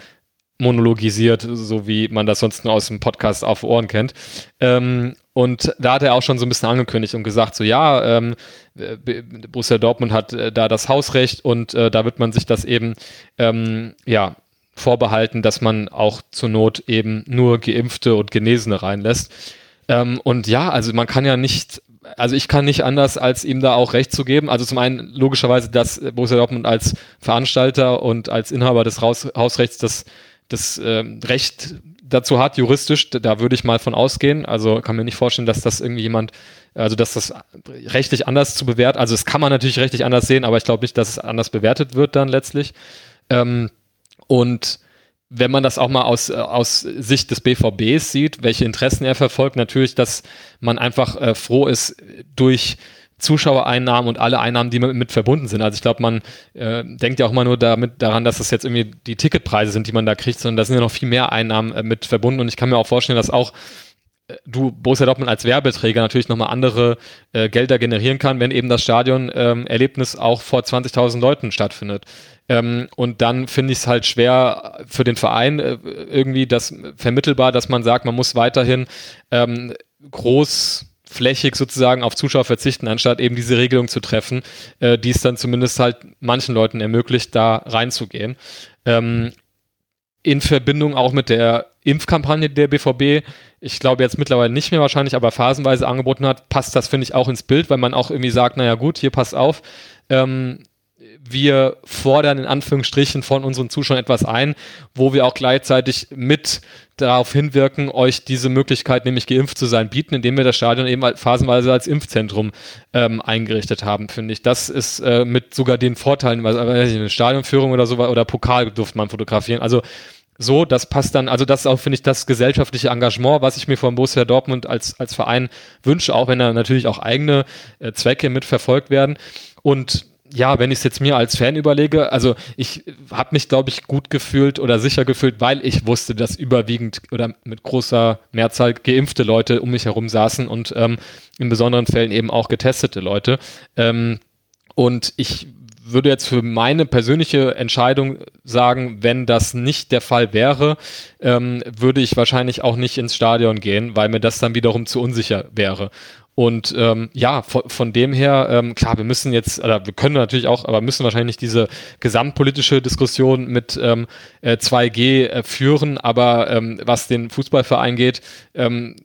monologisiert, so wie man das sonst nur aus dem Podcast auf Ohren kennt. Ähm, und da hat er auch schon so ein bisschen angekündigt und gesagt, so ja, ähm, Borussia Dortmund hat äh, da das Hausrecht und äh, da wird man sich das eben ähm, ja vorbehalten, dass man auch zur Not eben nur Geimpfte und Genesene reinlässt. Ähm, und ja, also man kann ja nicht also ich kann nicht anders, als ihm da auch recht zu geben. Also zum einen logischerweise, dass Borussia Dortmund als Veranstalter und als Inhaber des Haus Hausrechts das das äh, Recht dazu hat, juristisch, da würde ich mal von ausgehen. Also kann mir nicht vorstellen, dass das irgendwie jemand, also dass das rechtlich anders zu bewerten, also es kann man natürlich rechtlich anders sehen, aber ich glaube nicht, dass es anders bewertet wird dann letztlich. Ähm, und wenn man das auch mal aus, aus Sicht des BVBs sieht, welche Interessen er verfolgt, natürlich, dass man einfach äh, froh ist, durch Zuschauereinnahmen und alle Einnahmen, die mit, verbunden sind. Also ich glaube, man äh, denkt ja auch mal nur damit daran, dass das jetzt irgendwie die Ticketpreise sind, die man da kriegt, sondern da sind ja noch viel mehr Einnahmen äh, mit verbunden. Und ich kann mir auch vorstellen, dass auch äh, du Borussia Dortmund als Werbeträger natürlich nochmal andere äh, Gelder generieren kann, wenn eben das Stadion-Erlebnis ähm, auch vor 20.000 Leuten stattfindet. Ähm, und dann finde ich es halt schwer für den Verein äh, irgendwie das vermittelbar, dass man sagt, man muss weiterhin ähm, groß flächig sozusagen auf Zuschauer verzichten, anstatt eben diese Regelung zu treffen, äh, die es dann zumindest halt manchen Leuten ermöglicht, da reinzugehen. Ähm, in Verbindung auch mit der Impfkampagne der BVB, ich glaube jetzt mittlerweile nicht mehr wahrscheinlich, aber phasenweise angeboten hat, passt das, finde ich, auch ins Bild, weil man auch irgendwie sagt, naja gut, hier passt auf, ähm, wir fordern in Anführungsstrichen von unseren Zuschauern etwas ein, wo wir auch gleichzeitig mit darauf hinwirken, euch diese Möglichkeit, nämlich geimpft zu sein, bieten, indem wir das Stadion eben phasenweise als Impfzentrum ähm, eingerichtet haben, finde ich. Das ist äh, mit sogar den Vorteilen, also eine Stadionführung oder so oder Pokal durfte man fotografieren. Also so, das passt dann, also das ist auch, finde ich, das gesellschaftliche Engagement, was ich mir von Borussia Dortmund als, als Verein wünsche, auch wenn da natürlich auch eigene äh, Zwecke mitverfolgt werden. Und ja, wenn ich es jetzt mir als Fan überlege, also ich habe mich, glaube ich, gut gefühlt oder sicher gefühlt, weil ich wusste, dass überwiegend oder mit großer Mehrzahl geimpfte Leute um mich herum saßen und ähm, in besonderen Fällen eben auch getestete Leute. Ähm, und ich würde jetzt für meine persönliche Entscheidung sagen, wenn das nicht der Fall wäre, ähm, würde ich wahrscheinlich auch nicht ins Stadion gehen, weil mir das dann wiederum zu unsicher wäre. Und ähm, ja, von, von dem her, ähm, klar, wir müssen jetzt, oder wir können natürlich auch, aber müssen wahrscheinlich diese gesamtpolitische Diskussion mit ähm, äh, 2G äh, führen. Aber ähm, was den Fußballverein geht, ähm,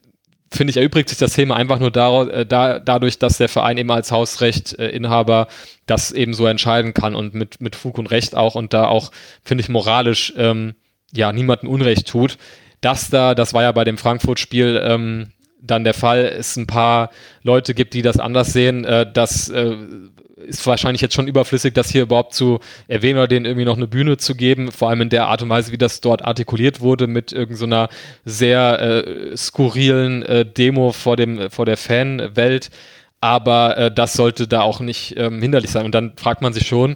finde ich, erübrigt sich das Thema einfach nur dar äh, da, dadurch, dass der Verein eben als Hausrechtinhaber äh, das eben so entscheiden kann und mit, mit Fug und Recht auch und da auch, finde ich, moralisch ähm, ja niemanden Unrecht tut. Das da, das war ja bei dem Frankfurt-Spiel ähm, dann der Fall, es ein paar Leute gibt, die das anders sehen, äh, das äh, ist wahrscheinlich jetzt schon überflüssig, das hier überhaupt zu erwähnen oder denen irgendwie noch eine Bühne zu geben, vor allem in der Art und Weise, wie das dort artikuliert wurde, mit irgendeiner so sehr äh, skurrilen äh, Demo vor dem vor der Fanwelt. Aber äh, das sollte da auch nicht ähm, hinderlich sein. Und dann fragt man sich schon,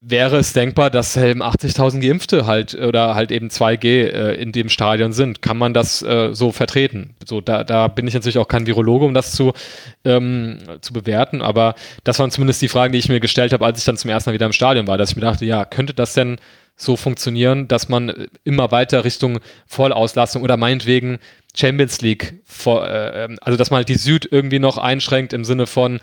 wäre es denkbar, dass eben 80.000 Geimpfte halt oder halt eben 2G äh, in dem Stadion sind. Kann man das äh, so vertreten? So, da, da bin ich natürlich auch kein Virologe, um das zu, ähm, zu bewerten, aber das waren zumindest die Fragen, die ich mir gestellt habe, als ich dann zum ersten Mal wieder im Stadion war, dass ich mir dachte, ja, könnte das denn so funktionieren, dass man immer weiter Richtung Vollauslastung oder meinetwegen Champions League, vor, äh, ähm, also dass man halt die Süd irgendwie noch einschränkt im Sinne von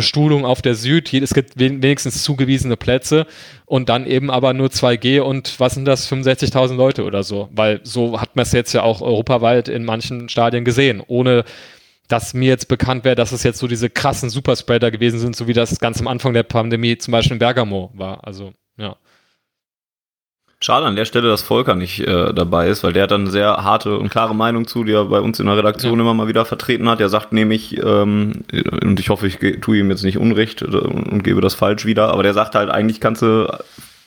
Bestuhlung auf der Süd, es gibt wenigstens zugewiesene Plätze und dann eben aber nur 2G und was sind das, 65.000 Leute oder so, weil so hat man es jetzt ja auch europaweit in manchen Stadien gesehen, ohne dass mir jetzt bekannt wäre, dass es jetzt so diese krassen Superspreader gewesen sind, so wie das ganz am Anfang der Pandemie zum Beispiel in Bergamo war, also. Schade an der Stelle, dass Volker nicht äh, dabei ist, weil der hat dann eine sehr harte und klare Meinung zu, die er bei uns in der Redaktion ja. immer mal wieder vertreten hat. Er sagt nämlich, ähm, und ich hoffe, ich tue ihm jetzt nicht Unrecht und, und gebe das falsch wieder, aber der sagt halt, eigentlich kannst du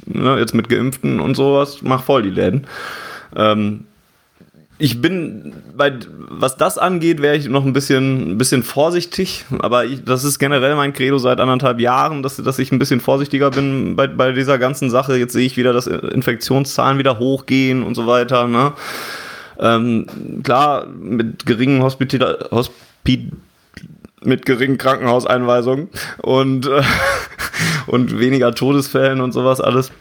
ne, jetzt mit Geimpften und sowas, mach voll die Läden. Ähm, ich bin bei was das angeht, wäre ich noch ein bisschen, ein bisschen vorsichtig, aber ich, das ist generell mein Credo seit anderthalb Jahren, dass, dass ich ein bisschen vorsichtiger bin bei, bei dieser ganzen Sache. Jetzt sehe ich wieder, dass Infektionszahlen wieder hochgehen und so weiter. Ne? Ähm, klar, mit geringen Hospital Hospi mit geringen Krankenhauseinweisungen und, äh, und weniger Todesfällen und sowas alles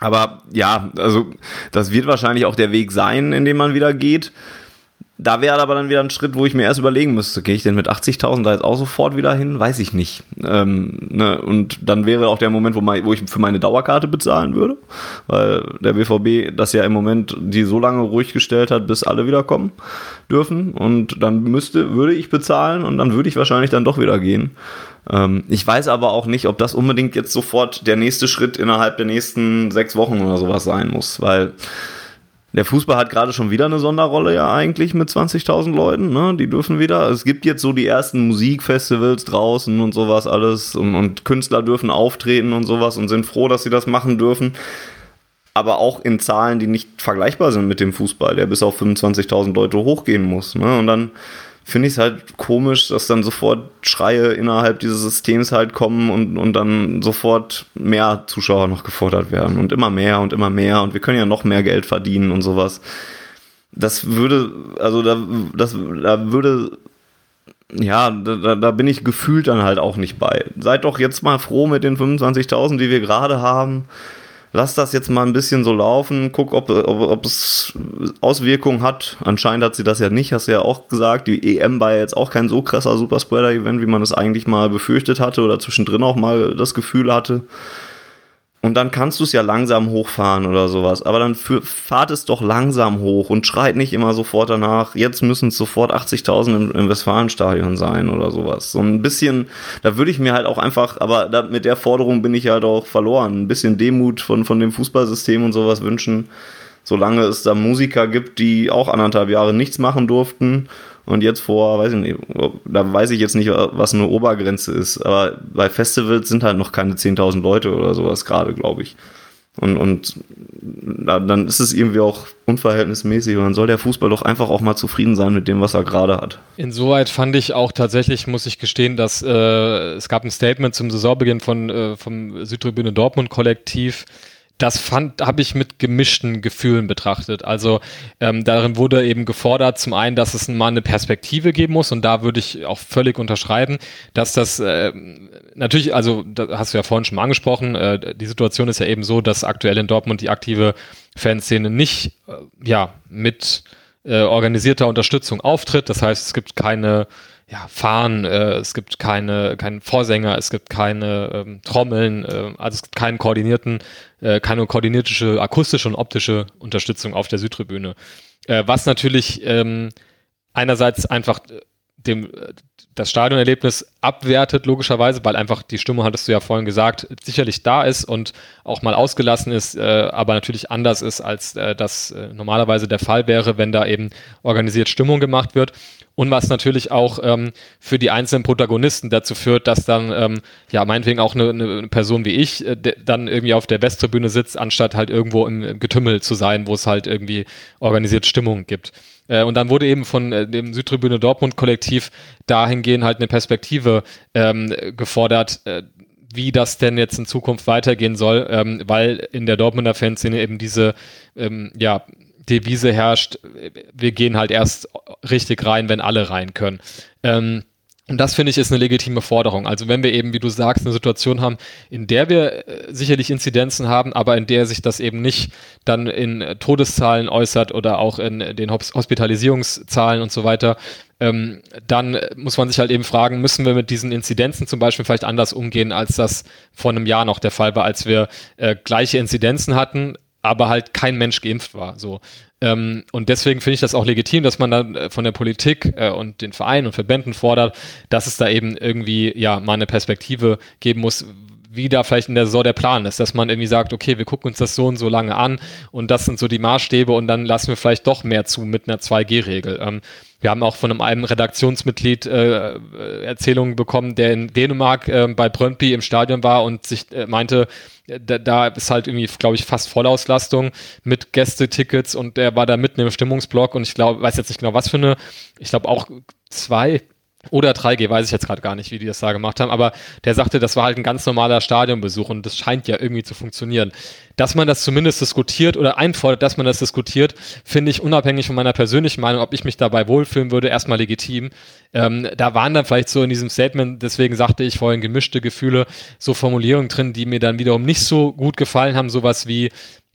aber ja, also das wird wahrscheinlich auch der Weg sein, in dem man wieder geht. Da wäre aber dann wieder ein Schritt, wo ich mir erst überlegen müsste, gehe ich denn mit 80.000 da jetzt auch sofort wieder hin? Weiß ich nicht. Ähm, ne? Und dann wäre auch der Moment, wo, mein, wo ich für meine Dauerkarte bezahlen würde, weil der BVB das ja im Moment die so lange ruhig gestellt hat, bis alle wiederkommen dürfen. Und dann müsste, würde ich bezahlen und dann würde ich wahrscheinlich dann doch wieder gehen. Ähm, ich weiß aber auch nicht, ob das unbedingt jetzt sofort der nächste Schritt innerhalb der nächsten sechs Wochen oder sowas sein muss, weil der Fußball hat gerade schon wieder eine Sonderrolle ja eigentlich mit 20.000 Leuten, ne? Die dürfen wieder. Es gibt jetzt so die ersten Musikfestivals draußen und sowas alles und, und Künstler dürfen auftreten und sowas und sind froh, dass sie das machen dürfen. Aber auch in Zahlen, die nicht vergleichbar sind mit dem Fußball, der bis auf 25.000 Leute hochgehen muss. Ne? Und dann finde ich es halt komisch, dass dann sofort Schreie innerhalb dieses Systems halt kommen und, und dann sofort mehr Zuschauer noch gefordert werden und immer mehr und immer mehr und wir können ja noch mehr Geld verdienen und sowas. Das würde, also da, das, da würde, ja, da, da bin ich gefühlt dann halt auch nicht bei. Seid doch jetzt mal froh mit den 25.000, die wir gerade haben lass das jetzt mal ein bisschen so laufen, guck, ob, ob, ob es Auswirkungen hat. Anscheinend hat sie das ja nicht, hast du ja auch gesagt. Die EM war ja jetzt auch kein so krasser Superspreader-Event, wie man es eigentlich mal befürchtet hatte oder zwischendrin auch mal das Gefühl hatte. Und dann kannst du es ja langsam hochfahren oder sowas. Aber dann fahrt es doch langsam hoch und schreit nicht immer sofort danach, jetzt müssen es sofort 80.000 im, im Westfalenstadion sein oder sowas. So ein bisschen, da würde ich mir halt auch einfach, aber da, mit der Forderung bin ich halt auch verloren. Ein bisschen Demut von, von dem Fußballsystem und sowas wünschen, solange es da Musiker gibt, die auch anderthalb Jahre nichts machen durften und jetzt vor, weiß ich nicht, da weiß ich jetzt nicht, was eine Obergrenze ist, aber bei Festivals sind halt noch keine 10.000 Leute oder sowas gerade, glaube ich. Und, und dann ist es irgendwie auch unverhältnismäßig und dann soll der Fußball doch einfach auch mal zufrieden sein mit dem, was er gerade hat. Insoweit fand ich auch tatsächlich, muss ich gestehen, dass äh, es gab ein Statement zum Saisonbeginn von, äh, vom Südtribüne Dortmund Kollektiv, das fand, habe ich mit gemischten Gefühlen betrachtet. Also ähm, darin wurde eben gefordert, zum einen, dass es mal eine Perspektive geben muss und da würde ich auch völlig unterschreiben, dass das äh, natürlich, also da hast du ja vorhin schon mal angesprochen, äh, die Situation ist ja eben so, dass aktuell in Dortmund die aktive Fanszene nicht äh, ja mit äh, organisierter Unterstützung auftritt. Das heißt, es gibt keine ja, Fahren, äh, es gibt keine, keinen Vorsänger, es gibt keine ähm, Trommeln, äh, also es gibt keinen koordinierten, äh, keine koordinierte akustische und optische Unterstützung auf der Südtribüne. Äh, was natürlich ähm, einerseits einfach dem, das Stadionerlebnis abwertet, logischerweise, weil einfach die Stimmung, hattest du ja vorhin gesagt, sicherlich da ist und auch mal ausgelassen ist, äh, aber natürlich anders ist, als äh, das äh, normalerweise der Fall wäre, wenn da eben organisiert Stimmung gemacht wird. Und was natürlich auch ähm, für die einzelnen Protagonisten dazu führt, dass dann, ähm, ja, meinetwegen auch eine, eine Person wie ich äh, dann irgendwie auf der Westtribüne sitzt, anstatt halt irgendwo im, im Getümmel zu sein, wo es halt irgendwie organisiert Stimmung gibt. Äh, und dann wurde eben von äh, dem Südtribüne Dortmund Kollektiv dahingehend halt eine Perspektive ähm, gefordert, äh, wie das denn jetzt in Zukunft weitergehen soll, ähm, weil in der Dortmunder Fanszene eben diese, ähm, ja, Devise herrscht, wir gehen halt erst richtig rein, wenn alle rein können. Ähm, und das finde ich ist eine legitime Forderung. Also wenn wir eben, wie du sagst, eine Situation haben, in der wir äh, sicherlich Inzidenzen haben, aber in der sich das eben nicht dann in Todeszahlen äußert oder auch in den Hospitalisierungszahlen und so weiter, ähm, dann muss man sich halt eben fragen, müssen wir mit diesen Inzidenzen zum Beispiel vielleicht anders umgehen, als das vor einem Jahr noch der Fall war, als wir äh, gleiche Inzidenzen hatten, aber halt kein Mensch geimpft war. So. Ähm, und deswegen finde ich das auch legitim, dass man dann äh, von der Politik äh, und den Vereinen und Verbänden fordert, dass es da eben irgendwie ja mal eine Perspektive geben muss, wie da vielleicht in der Saison der Plan ist, dass man irgendwie sagt, okay, wir gucken uns das so und so lange an und das sind so die Maßstäbe und dann lassen wir vielleicht doch mehr zu mit einer 2G-Regel. Ähm, wir haben auch von einem Redaktionsmitglied äh, Erzählungen bekommen, der in Dänemark äh, bei Brøndby im Stadion war und sich äh, meinte, da, da ist halt irgendwie, glaube ich, fast Vollauslastung mit Gästetickets und der war da mitten im Stimmungsblock und ich glaube, weiß jetzt nicht genau was für eine, ich glaube auch zwei oder 3G, weiß ich jetzt gerade gar nicht, wie die das da gemacht haben, aber der sagte, das war halt ein ganz normaler Stadionbesuch und das scheint ja irgendwie zu funktionieren. Dass man das zumindest diskutiert oder einfordert, dass man das diskutiert, finde ich unabhängig von meiner persönlichen Meinung, ob ich mich dabei wohlfühlen würde, erstmal legitim. Ähm, da waren dann vielleicht so in diesem Statement, deswegen sagte ich vorhin gemischte Gefühle, so Formulierungen drin, die mir dann wiederum nicht so gut gefallen haben, sowas wie,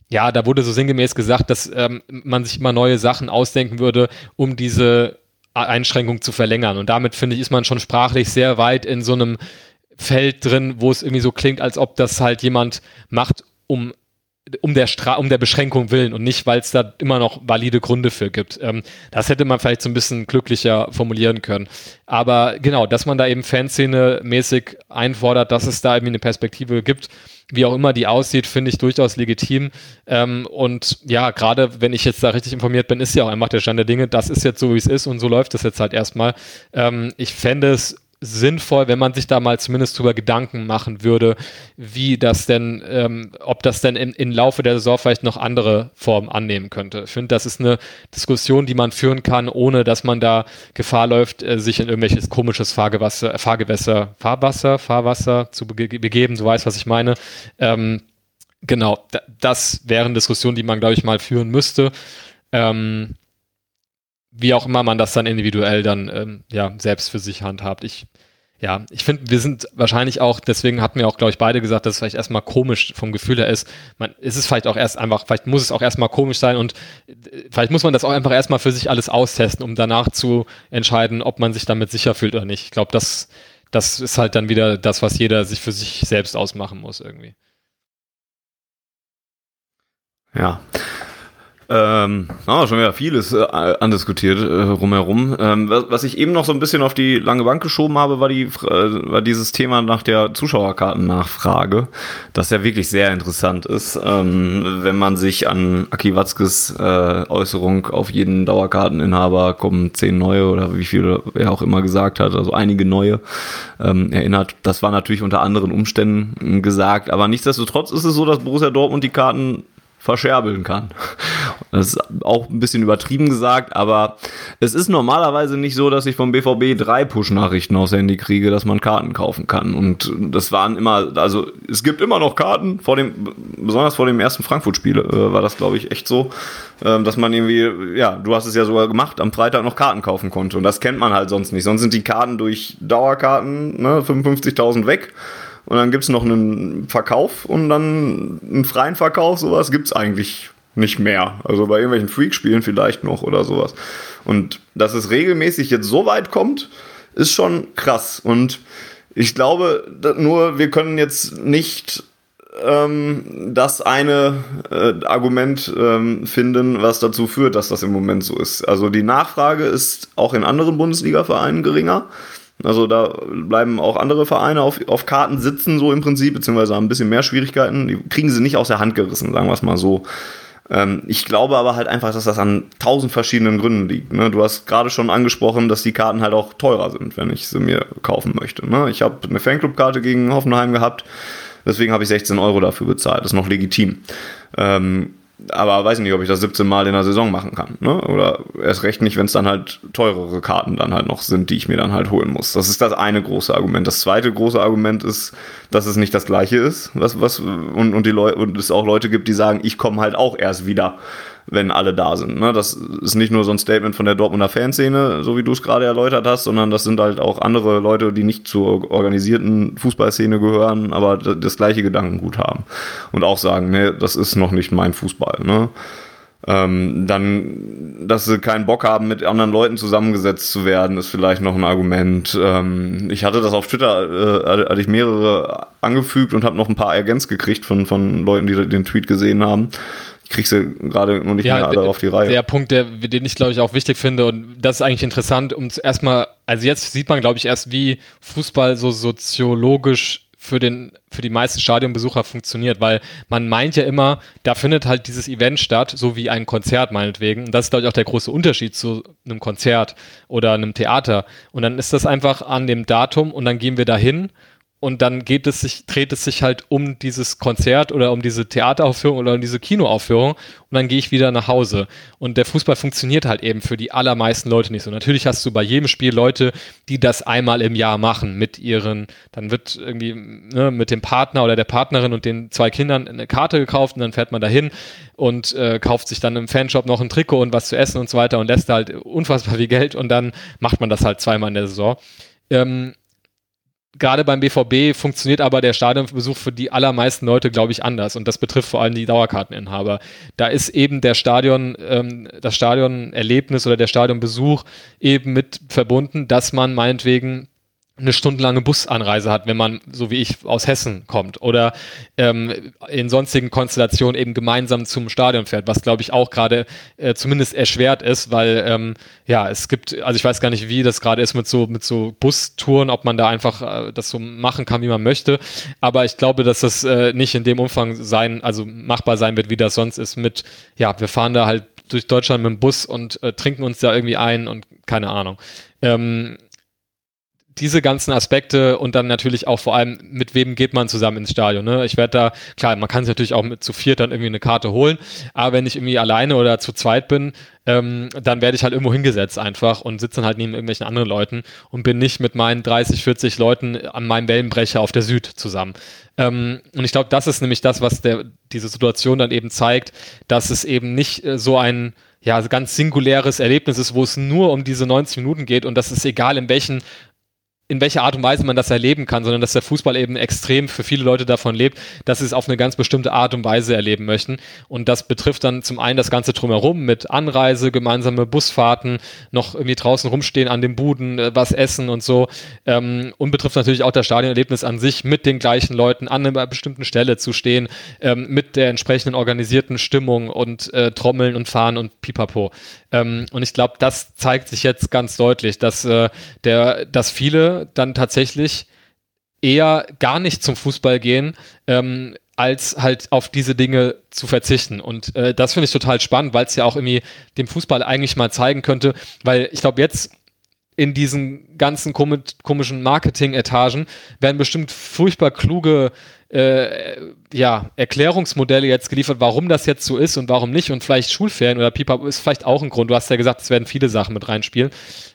ja, da wurde so sinngemäß gesagt, dass ähm, man sich immer neue Sachen ausdenken würde, um diese Einschränkung zu verlängern. Und damit finde ich, ist man schon sprachlich sehr weit in so einem Feld drin, wo es irgendwie so klingt, als ob das halt jemand macht, um um der Stra um der Beschränkung willen und nicht, weil es da immer noch valide Gründe für gibt. Ähm, das hätte man vielleicht so ein bisschen glücklicher formulieren können. Aber genau, dass man da eben Fanszene mäßig einfordert, dass es da irgendwie eine Perspektive gibt, wie auch immer die aussieht, finde ich durchaus legitim. Ähm, und ja, gerade wenn ich jetzt da richtig informiert bin, ist ja auch einfach der Stand der Dinge, das ist jetzt so, wie es ist und so läuft es jetzt halt erstmal. Ähm, ich fände es sinnvoll, wenn man sich da mal zumindest drüber Gedanken machen würde, wie das denn, ähm, ob das denn im, im Laufe der Saison vielleicht noch andere Formen annehmen könnte. Ich finde, das ist eine Diskussion, die man führen kann, ohne dass man da Gefahr läuft, äh, sich in irgendwelches komisches Fahrgewasser, Fahrgewässer, Fahrwasser, Fahrwasser zu bege begeben, du weißt, was ich meine. Ähm, genau, das wären Diskussionen, die man, glaube ich, mal führen müsste. Ähm, wie auch immer man das dann individuell dann ähm, ja selbst für sich handhabt. Ich ja, ich finde, wir sind wahrscheinlich auch, deswegen hatten wir auch, glaube ich, beide gesagt, dass es vielleicht erstmal komisch vom Gefühl her ist. Man, ist es vielleicht auch erst einfach, vielleicht muss es auch erstmal komisch sein und äh, vielleicht muss man das auch einfach erstmal für sich alles austesten, um danach zu entscheiden, ob man sich damit sicher fühlt oder nicht. Ich glaube, das, das ist halt dann wieder das, was jeder sich für sich selbst ausmachen muss irgendwie. Ja, ähm, ah, schon wieder vieles äh, andiskutiert äh, rumherum. Ähm, was, was, ich eben noch so ein bisschen auf die lange Bank geschoben habe, war, die, äh, war dieses Thema nach der Zuschauerkartennachfrage, das ja wirklich sehr interessant ist, ähm, wenn man sich an Aki Watzkes äh, Äußerung auf jeden Dauerkarteninhaber kommen zehn neue oder wie viele er auch immer gesagt hat, also einige neue ähm, erinnert. Das war natürlich unter anderen Umständen gesagt, aber nichtsdestotrotz ist es so, dass Borussia Dortmund die Karten verscherbeln kann. Das ist auch ein bisschen übertrieben gesagt, aber es ist normalerweise nicht so, dass ich vom BVB drei Push-Nachrichten aufs Handy kriege, dass man Karten kaufen kann. Und das waren immer, also es gibt immer noch Karten, vor dem, besonders vor dem ersten Frankfurt-Spiel äh, war das, glaube ich, echt so, äh, dass man irgendwie, ja, du hast es ja sogar gemacht, am Freitag noch Karten kaufen konnte. Und das kennt man halt sonst nicht. Sonst sind die Karten durch Dauerkarten, ne, 55.000 weg und dann gibt es noch einen Verkauf und dann einen freien Verkauf, sowas gibt es eigentlich nicht mehr. Also bei irgendwelchen Freak-Spielen vielleicht noch oder sowas. Und dass es regelmäßig jetzt so weit kommt, ist schon krass. Und ich glaube nur, wir können jetzt nicht ähm, das eine äh, Argument ähm, finden, was dazu führt, dass das im Moment so ist. Also die Nachfrage ist auch in anderen Bundesliga-Vereinen geringer. Also da bleiben auch andere Vereine auf, auf Karten sitzen, so im Prinzip, beziehungsweise haben ein bisschen mehr Schwierigkeiten. Die kriegen sie nicht aus der Hand gerissen, sagen wir es mal so. Ähm, ich glaube aber halt einfach, dass das an tausend verschiedenen Gründen liegt. Ne? Du hast gerade schon angesprochen, dass die Karten halt auch teurer sind, wenn ich sie mir kaufen möchte. Ne? Ich habe eine Fanclub-Karte gegen Hoffenheim gehabt, deswegen habe ich 16 Euro dafür bezahlt. Das ist noch legitim. Ähm, aber weiß nicht, ob ich das 17 Mal in der Saison machen kann. Ne? Oder erst recht nicht, wenn es dann halt teurere Karten dann halt noch sind, die ich mir dann halt holen muss. Das ist das eine große Argument. Das zweite große Argument ist, dass es nicht das gleiche ist, was, was, und, und die und es auch Leute gibt, die sagen, ich komme halt auch erst wieder wenn alle da sind. Ne? Das ist nicht nur so ein Statement von der Dortmunder Fanszene, so wie du es gerade erläutert hast, sondern das sind halt auch andere Leute, die nicht zur organisierten Fußballszene gehören, aber das gleiche Gedankengut haben. Und auch sagen, ne, das ist noch nicht mein Fußball. Ne? Ähm, dann, dass sie keinen Bock haben, mit anderen Leuten zusammengesetzt zu werden, ist vielleicht noch ein Argument. Ähm, ich hatte das auf Twitter, äh, hatte ich mehrere angefügt und habe noch ein paar ergänzt gekriegt von, von Leuten, die den Tweet gesehen haben. Ich krieg sie gerade noch nicht ja, mehr alle auf die Reihe. Der Punkt, der, den ich glaube ich auch wichtig finde und das ist eigentlich interessant, um erstmal, also jetzt sieht man glaube ich erst, wie Fußball so soziologisch für den für die meisten Stadionbesucher funktioniert, weil man meint ja immer, da findet halt dieses Event statt, so wie ein Konzert meinetwegen. Und das ist, glaube ich, auch der große Unterschied zu einem Konzert oder einem Theater. Und dann ist das einfach an dem Datum und dann gehen wir dahin und dann geht es sich, dreht es sich halt um dieses Konzert oder um diese Theateraufführung oder um diese Kinoaufführung und dann gehe ich wieder nach Hause. Und der Fußball funktioniert halt eben für die allermeisten Leute nicht so. Natürlich hast du bei jedem Spiel Leute, die das einmal im Jahr machen mit ihren, dann wird irgendwie ne, mit dem Partner oder der Partnerin und den zwei Kindern eine Karte gekauft und dann fährt man dahin und äh, kauft sich dann im Fanshop noch ein Trikot und was zu essen und so weiter und lässt halt unfassbar viel Geld und dann macht man das halt zweimal in der Saison. Ähm, gerade beim BVB funktioniert aber der Stadionbesuch für die allermeisten Leute, glaube ich, anders. Und das betrifft vor allem die Dauerkarteninhaber. Da ist eben der Stadion, ähm, das Stadionerlebnis oder der Stadionbesuch eben mit verbunden, dass man meinetwegen eine stundenlange Busanreise hat, wenn man, so wie ich, aus Hessen kommt oder ähm, in sonstigen Konstellationen eben gemeinsam zum Stadion fährt, was glaube ich auch gerade äh, zumindest erschwert ist, weil ähm, ja, es gibt, also ich weiß gar nicht, wie das gerade ist mit so mit so Bustouren, ob man da einfach äh, das so machen kann, wie man möchte, aber ich glaube, dass das äh, nicht in dem Umfang sein, also machbar sein wird, wie das sonst ist mit, ja, wir fahren da halt durch Deutschland mit dem Bus und äh, trinken uns da irgendwie ein und keine Ahnung. Ähm, diese ganzen Aspekte und dann natürlich auch vor allem, mit wem geht man zusammen ins Stadion. Ne? Ich werde da, klar, man kann sich natürlich auch mit zu viert dann irgendwie eine Karte holen, aber wenn ich irgendwie alleine oder zu zweit bin, ähm, dann werde ich halt irgendwo hingesetzt einfach und sitze dann halt neben irgendwelchen anderen Leuten und bin nicht mit meinen 30, 40 Leuten an meinem Wellenbrecher auf der Süd zusammen. Ähm, und ich glaube, das ist nämlich das, was der, diese Situation dann eben zeigt, dass es eben nicht äh, so ein ja, ganz singuläres Erlebnis ist, wo es nur um diese 90 Minuten geht und das ist egal, in welchen in welcher Art und Weise man das erleben kann, sondern dass der Fußball eben extrem für viele Leute davon lebt, dass sie es auf eine ganz bestimmte Art und Weise erleben möchten. Und das betrifft dann zum einen das Ganze drumherum mit Anreise, gemeinsame Busfahrten, noch irgendwie draußen rumstehen an den Buden, äh, was essen und so. Ähm, und betrifft natürlich auch das Stadionerlebnis an sich, mit den gleichen Leuten an einer bestimmten Stelle zu stehen, ähm, mit der entsprechenden organisierten Stimmung und äh, Trommeln und Fahren und Pipapo. Ähm, und ich glaube, das zeigt sich jetzt ganz deutlich, dass, äh, der, dass viele dann tatsächlich eher gar nicht zum Fußball gehen, ähm, als halt auf diese Dinge zu verzichten. Und äh, das finde ich total spannend, weil es ja auch irgendwie dem Fußball eigentlich mal zeigen könnte, weil ich glaube, jetzt in diesen ganzen komischen Marketing-Etagen werden bestimmt furchtbar kluge äh, ja, Erklärungsmodelle jetzt geliefert, warum das jetzt so ist und warum nicht. Und vielleicht Schulferien oder Pipa ist vielleicht auch ein Grund. Du hast ja gesagt, es werden viele Sachen mit reinspielen,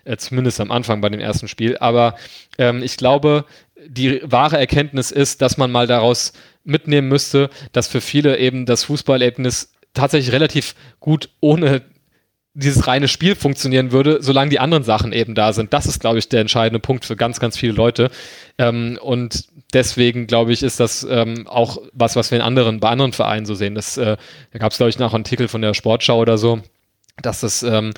äh, zumindest am Anfang bei dem ersten Spiel. Aber ähm, ich glaube, die wahre Erkenntnis ist, dass man mal daraus mitnehmen müsste, dass für viele eben das Fußballerlebnis tatsächlich relativ gut ohne dieses reine Spiel funktionieren würde, solange die anderen Sachen eben da sind. Das ist, glaube ich, der entscheidende Punkt für ganz, ganz viele Leute. Ähm, und deswegen, glaube ich, ist das ähm, auch was, was wir in anderen, bei anderen Vereinen so sehen. Das, äh, da gab es, glaube ich, noch einen Artikel von der Sportschau oder so, dass es ähm,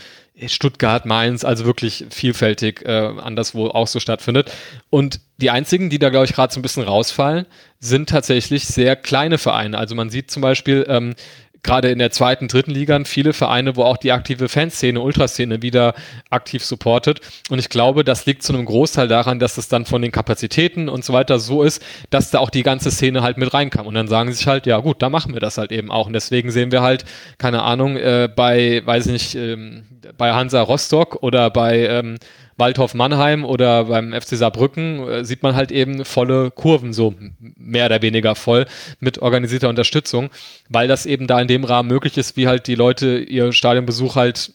Stuttgart, Mainz, also wirklich vielfältig äh, anderswo auch so stattfindet. Und die einzigen, die da, glaube ich, gerade so ein bisschen rausfallen, sind tatsächlich sehr kleine Vereine. Also man sieht zum Beispiel, ähm, gerade in der zweiten, dritten Liga viele Vereine, wo auch die aktive Fanszene, Ultraszene wieder aktiv supportet. Und ich glaube, das liegt zu einem Großteil daran, dass es dann von den Kapazitäten und so weiter so ist, dass da auch die ganze Szene halt mit reinkam. Und dann sagen sie sich halt, ja gut, da machen wir das halt eben auch. Und deswegen sehen wir halt, keine Ahnung, äh, bei, weiß ich nicht, ähm, bei Hansa Rostock oder bei ähm, Waldhof Mannheim oder beim FC Saarbrücken äh, sieht man halt eben volle Kurven, so mehr oder weniger voll mit organisierter Unterstützung, weil das eben da in dem Rahmen möglich ist, wie halt die Leute ihr Stadionbesuch halt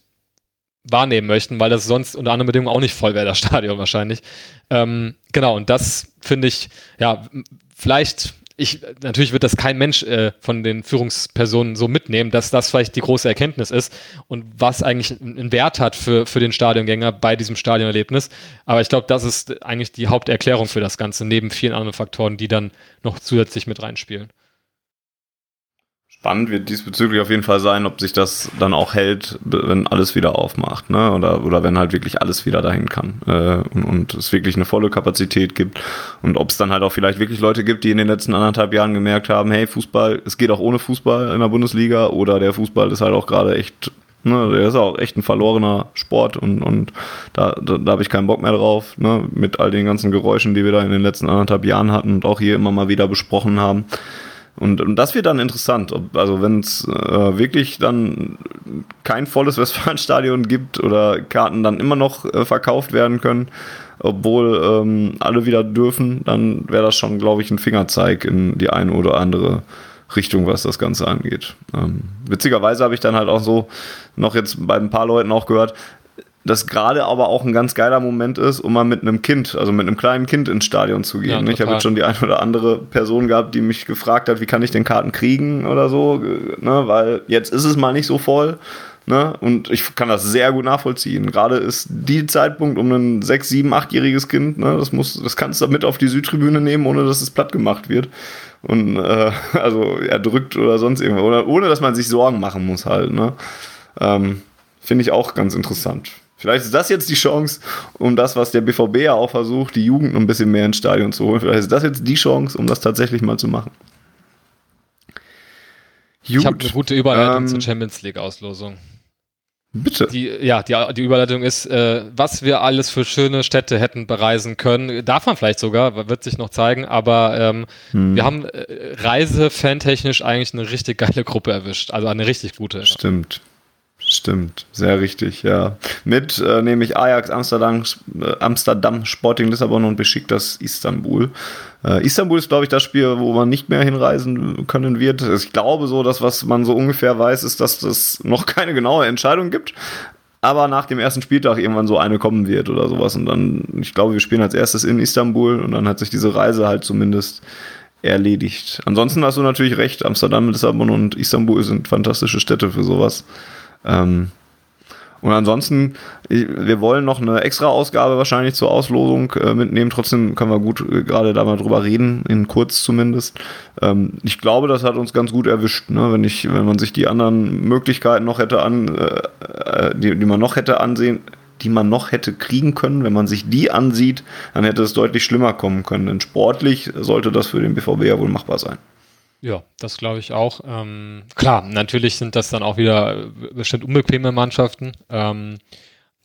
wahrnehmen möchten, weil das sonst unter anderen Bedingungen auch nicht voll wäre, das Stadion wahrscheinlich. Ähm, genau, und das finde ich, ja, vielleicht ich, natürlich wird das kein Mensch äh, von den Führungspersonen so mitnehmen, dass das vielleicht die große Erkenntnis ist und was eigentlich einen Wert hat für, für den Stadiongänger bei diesem Stadionerlebnis. Aber ich glaube, das ist eigentlich die Haupterklärung für das Ganze, neben vielen anderen Faktoren, die dann noch zusätzlich mit reinspielen. Spannend wird diesbezüglich auf jeden Fall sein, ob sich das dann auch hält, wenn alles wieder aufmacht, ne? Oder, oder wenn halt wirklich alles wieder dahin kann äh, und, und es wirklich eine volle Kapazität gibt und ob es dann halt auch vielleicht wirklich Leute gibt, die in den letzten anderthalb Jahren gemerkt haben, hey, Fußball, es geht auch ohne Fußball in der Bundesliga oder der Fußball ist halt auch gerade echt, ne, der ist auch echt ein verlorener Sport und, und da, da, da habe ich keinen Bock mehr drauf, ne? Mit all den ganzen Geräuschen, die wir da in den letzten anderthalb Jahren hatten und auch hier immer mal wieder besprochen haben. Und, und das wird dann interessant. Ob, also wenn es äh, wirklich dann kein volles Westfalenstadion gibt oder Karten dann immer noch äh, verkauft werden können, obwohl ähm, alle wieder dürfen, dann wäre das schon, glaube ich, ein Fingerzeig in die eine oder andere Richtung, was das Ganze angeht. Ähm, witzigerweise habe ich dann halt auch so noch jetzt bei ein paar Leuten auch gehört, das gerade aber auch ein ganz geiler Moment ist, um mal mit einem Kind, also mit einem kleinen Kind ins Stadion zu gehen. Ja, ich habe jetzt schon die eine oder andere Person gehabt, die mich gefragt hat, wie kann ich den Karten kriegen oder so, ne, weil jetzt ist es mal nicht so voll. Ne? Und ich kann das sehr gut nachvollziehen. Gerade ist die Zeitpunkt um ein sechs, sieben, achtjähriges Kind, ne? das muss, das kannst du mit auf die Südtribüne nehmen, ohne dass es platt gemacht wird. Und äh, also erdrückt oder sonst irgendwas. Oder ohne dass man sich Sorgen machen muss halt. Ne? Ähm, Finde ich auch ganz interessant. Vielleicht ist das jetzt die Chance, um das, was der BVB ja auch versucht, die Jugend ein bisschen mehr ins Stadion zu holen. Vielleicht ist das jetzt die Chance, um das tatsächlich mal zu machen. Gut. Ich habe eine gute Überleitung ähm, zur Champions League Auslosung. Bitte. Die, ja, die, die Überleitung ist, äh, was wir alles für schöne Städte hätten bereisen können. Darf man vielleicht sogar, wird sich noch zeigen, aber ähm, hm. wir haben äh, reisefantechnisch eigentlich eine richtig geile Gruppe erwischt. Also eine richtig gute. Stimmt. Stimmt, sehr richtig, ja. Mit äh, nämlich Ajax, Amsterdam, äh, Amsterdam, Sporting Lissabon und Besiktas Istanbul. Äh, Istanbul ist, glaube ich, das Spiel, wo man nicht mehr hinreisen können wird. Ich glaube so, dass was man so ungefähr weiß, ist, dass das noch keine genaue Entscheidung gibt. Aber nach dem ersten Spieltag irgendwann so eine kommen wird oder sowas. Und dann, ich glaube, wir spielen als erstes in Istanbul und dann hat sich diese Reise halt zumindest erledigt. Ansonsten hast du natürlich recht, Amsterdam, Lissabon und Istanbul sind fantastische Städte für sowas. Ähm, und ansonsten, wir wollen noch eine extra Ausgabe wahrscheinlich zur Auslosung äh, mitnehmen. Trotzdem können wir gut äh, gerade da mal drüber reden, in kurz zumindest. Ähm, ich glaube, das hat uns ganz gut erwischt, ne? wenn ich, wenn man sich die anderen Möglichkeiten noch hätte an, äh, äh, die, die man noch hätte ansehen, die man noch hätte kriegen können, wenn man sich die ansieht, dann hätte es deutlich schlimmer kommen können. Denn sportlich sollte das für den BVB ja wohl machbar sein. Ja, das glaube ich auch. Ähm, klar, natürlich sind das dann auch wieder bestimmt unbequeme Mannschaften. Ähm,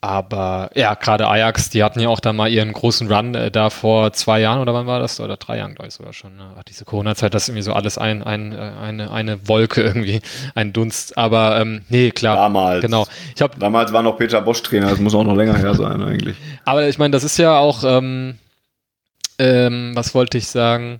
aber ja, gerade Ajax, die hatten ja auch da mal ihren großen Run äh, da vor zwei Jahren oder wann war das? Oder drei Jahren, glaube ich sogar schon. Ne? Ach, diese Corona-Zeit, das ist irgendwie so alles ein, ein, äh, eine, eine Wolke irgendwie, ein Dunst. Aber ähm, nee, klar. Damals. Genau. Ich hab, Damals war noch Peter Bosch Trainer, das muss auch noch länger her sein eigentlich. Aber ich meine, das ist ja auch, ähm, ähm, was wollte ich sagen?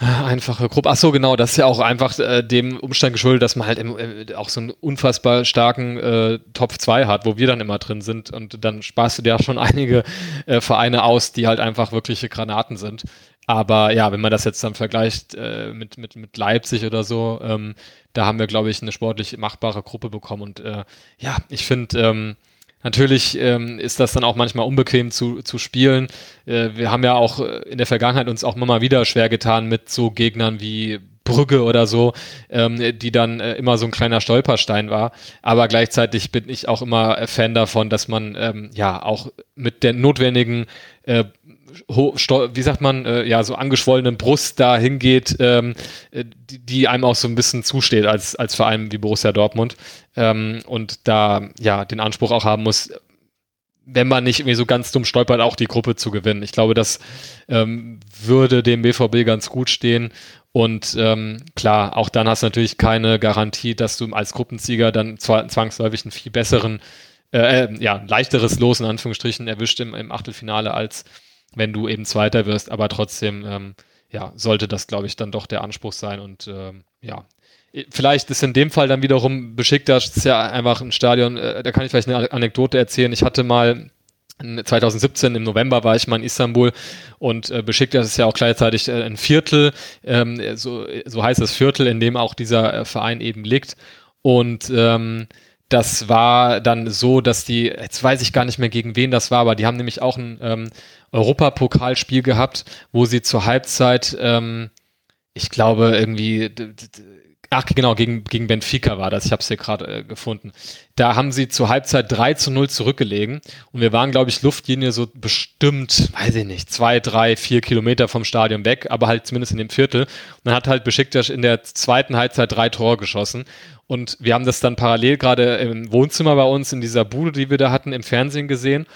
Einfache Gruppe. Ach so, genau. Das ist ja auch einfach äh, dem Umstand geschuldet, dass man halt im, äh, auch so einen unfassbar starken äh, Top 2 hat, wo wir dann immer drin sind. Und dann sparst du dir auch schon einige äh, Vereine aus, die halt einfach wirkliche Granaten sind. Aber ja, wenn man das jetzt dann vergleicht äh, mit, mit, mit Leipzig oder so, ähm, da haben wir, glaube ich, eine sportlich machbare Gruppe bekommen. Und äh, ja, ich finde, ähm, Natürlich ähm, ist das dann auch manchmal unbequem zu, zu spielen. Äh, wir haben ja auch äh, in der Vergangenheit uns auch immer mal wieder schwer getan mit so Gegnern wie Brügge oder so, ähm, die dann äh, immer so ein kleiner Stolperstein war. Aber gleichzeitig bin ich auch immer Fan davon, dass man ähm, ja auch mit der notwendigen äh, wie sagt man, äh, ja, so angeschwollenen Brust da hingeht, ähm, äh, die, die, einem auch so ein bisschen zusteht als, als Verein wie Borussia Dortmund. Ähm, und da ja den Anspruch auch haben muss, wenn man nicht irgendwie so ganz dumm stolpert, auch die Gruppe zu gewinnen. Ich glaube, das ähm, würde dem BVB ganz gut stehen. Und ähm, klar, auch dann hast du natürlich keine Garantie, dass du als Gruppensieger dann zwangsläufig einen viel besseren, äh, äh, ja, leichteres Los in Anführungsstrichen erwischt im, im Achtelfinale als wenn du eben Zweiter wirst, aber trotzdem, ähm, ja, sollte das, glaube ich, dann doch der Anspruch sein und ähm, ja. Vielleicht ist in dem Fall dann wiederum beschickt, das ist ja einfach ein Stadion, äh, da kann ich vielleicht eine Anekdote erzählen. Ich hatte mal 2017 im November war ich mal in Istanbul und äh, Besiktas ist ja auch gleichzeitig äh, ein Viertel, ähm, so, so heißt das Viertel, in dem auch dieser äh, Verein eben liegt. Und ähm, das war dann so, dass die, jetzt weiß ich gar nicht mehr gegen wen das war, aber die haben nämlich auch ein ähm, Europapokalspiel gehabt, wo sie zur Halbzeit, ähm, ich glaube, irgendwie, ach genau, gegen, gegen Benfica war das, ich habe es hier gerade äh, gefunden. Da haben sie zur Halbzeit 3 zu 0 zurückgelegen und wir waren, glaube ich, Luftlinie so bestimmt, weiß ich nicht, zwei, drei, vier Kilometer vom Stadion weg, aber halt zumindest in dem Viertel. Und dann hat halt Besiktas in der zweiten Halbzeit drei Tore geschossen und wir haben das dann parallel gerade im Wohnzimmer bei uns in dieser Bude, die wir da hatten, im Fernsehen gesehen.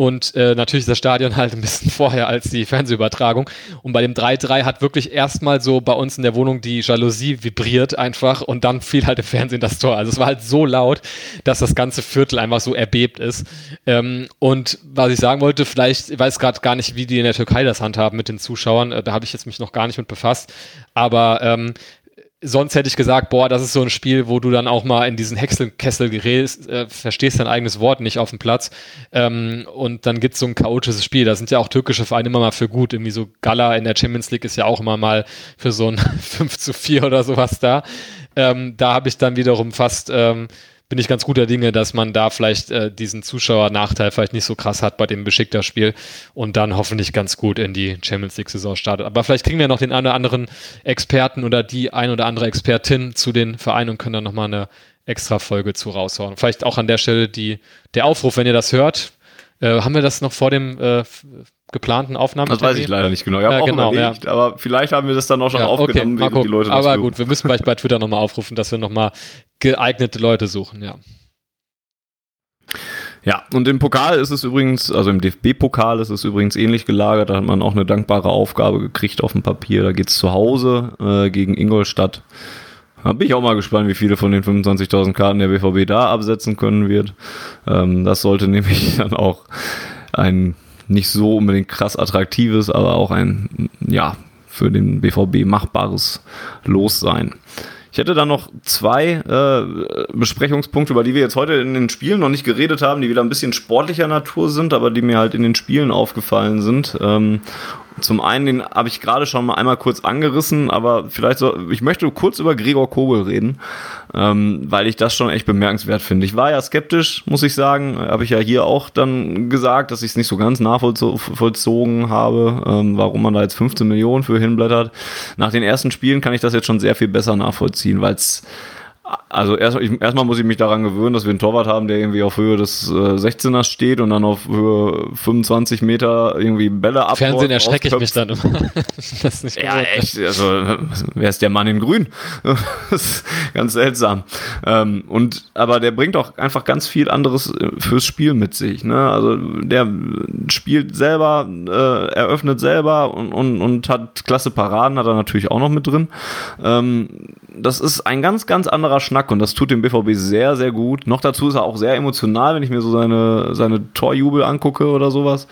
Und äh, natürlich ist das Stadion halt ein bisschen vorher als die Fernsehübertragung. Und bei dem 3-3 hat wirklich erstmal so bei uns in der Wohnung die Jalousie vibriert einfach und dann fiel halt im Fernsehen das Tor. Also es war halt so laut, dass das ganze Viertel einfach so erbebt ist. Ähm, und was ich sagen wollte, vielleicht, ich weiß gerade gar nicht, wie die in der Türkei das handhaben mit den Zuschauern. Äh, da habe ich jetzt mich noch gar nicht mit befasst. Aber ähm, sonst hätte ich gesagt, boah, das ist so ein Spiel, wo du dann auch mal in diesen Häckselkessel gerätst, äh, verstehst dein eigenes Wort nicht auf dem Platz. Ähm, und dann gibt's so ein chaotisches Spiel. Da sind ja auch türkische Vereine immer mal für gut. Irgendwie so Gala in der Champions League ist ja auch immer mal für so ein 5 zu 4 oder sowas da. Ähm, da habe ich dann wiederum fast ähm, bin ich ganz guter Dinge, dass man da vielleicht äh, diesen Zuschauernachteil vielleicht nicht so krass hat bei dem beschickter Spiel und dann hoffentlich ganz gut in die Champions League Saison startet. Aber vielleicht kriegen wir noch den einen oder anderen Experten oder die ein oder andere Expertin zu den Vereinen und können dann nochmal eine extra Folge zu raushauen. Vielleicht auch an der Stelle die, der Aufruf, wenn ihr das hört. Äh, haben wir das noch vor dem äh, geplanten Aufnahmen? Das weiß ich leider nicht genau. Ich habe ja, auch genau, überlegt, ja. aber vielleicht haben wir das dann auch schon ja, aufgenommen, okay, die Leute Aber gut, wir müssen vielleicht bei Twitter nochmal aufrufen, dass wir nochmal geeignete Leute suchen, ja. Ja, und im Pokal ist es übrigens, also im DFB-Pokal ist es übrigens ähnlich gelagert. Da hat man auch eine dankbare Aufgabe gekriegt auf dem Papier. Da geht es zu Hause äh, gegen Ingolstadt. Da bin ich auch mal gespannt, wie viele von den 25.000 Karten der BVB da absetzen können wird. Ähm, das sollte nämlich dann auch ein nicht so unbedingt krass attraktives, aber auch ein, ja, für den BVB machbares Los sein. Ich hätte da noch zwei äh, Besprechungspunkte, über die wir jetzt heute in den Spielen noch nicht geredet haben, die wieder ein bisschen sportlicher Natur sind, aber die mir halt in den Spielen aufgefallen sind. Ähm, zum einen, den habe ich gerade schon mal einmal kurz angerissen, aber vielleicht so, ich möchte kurz über Gregor Kobel reden, ähm, weil ich das schon echt bemerkenswert finde. Ich war ja skeptisch, muss ich sagen, habe ich ja hier auch dann gesagt, dass ich es nicht so ganz nachvollzogen habe, ähm, warum man da jetzt 15 Millionen für hinblättert. Nach den ersten Spielen kann ich das jetzt schon sehr viel besser nachvollziehen, weil es also erst, ich, erstmal muss ich mich daran gewöhnen, dass wir einen Torwart haben, der irgendwie auf Höhe des äh, 16ers steht und dann auf Höhe 25 Meter irgendwie Bälle ab. Fernsehen erschrecke ich mich dann immer. das nicht ja, echt. Also, wer ist der Mann in Grün? ist ganz seltsam. Ähm, und, aber der bringt auch einfach ganz viel anderes äh, fürs Spiel mit sich. Ne? Also, der spielt selber, äh, eröffnet selber und, und, und hat klasse Paraden, hat er natürlich auch noch mit drin. Ähm, das ist ein ganz, ganz anderer Schnack und das tut dem BVB sehr, sehr gut. Noch dazu ist er auch sehr emotional, wenn ich mir so seine, seine Torjubel angucke oder sowas.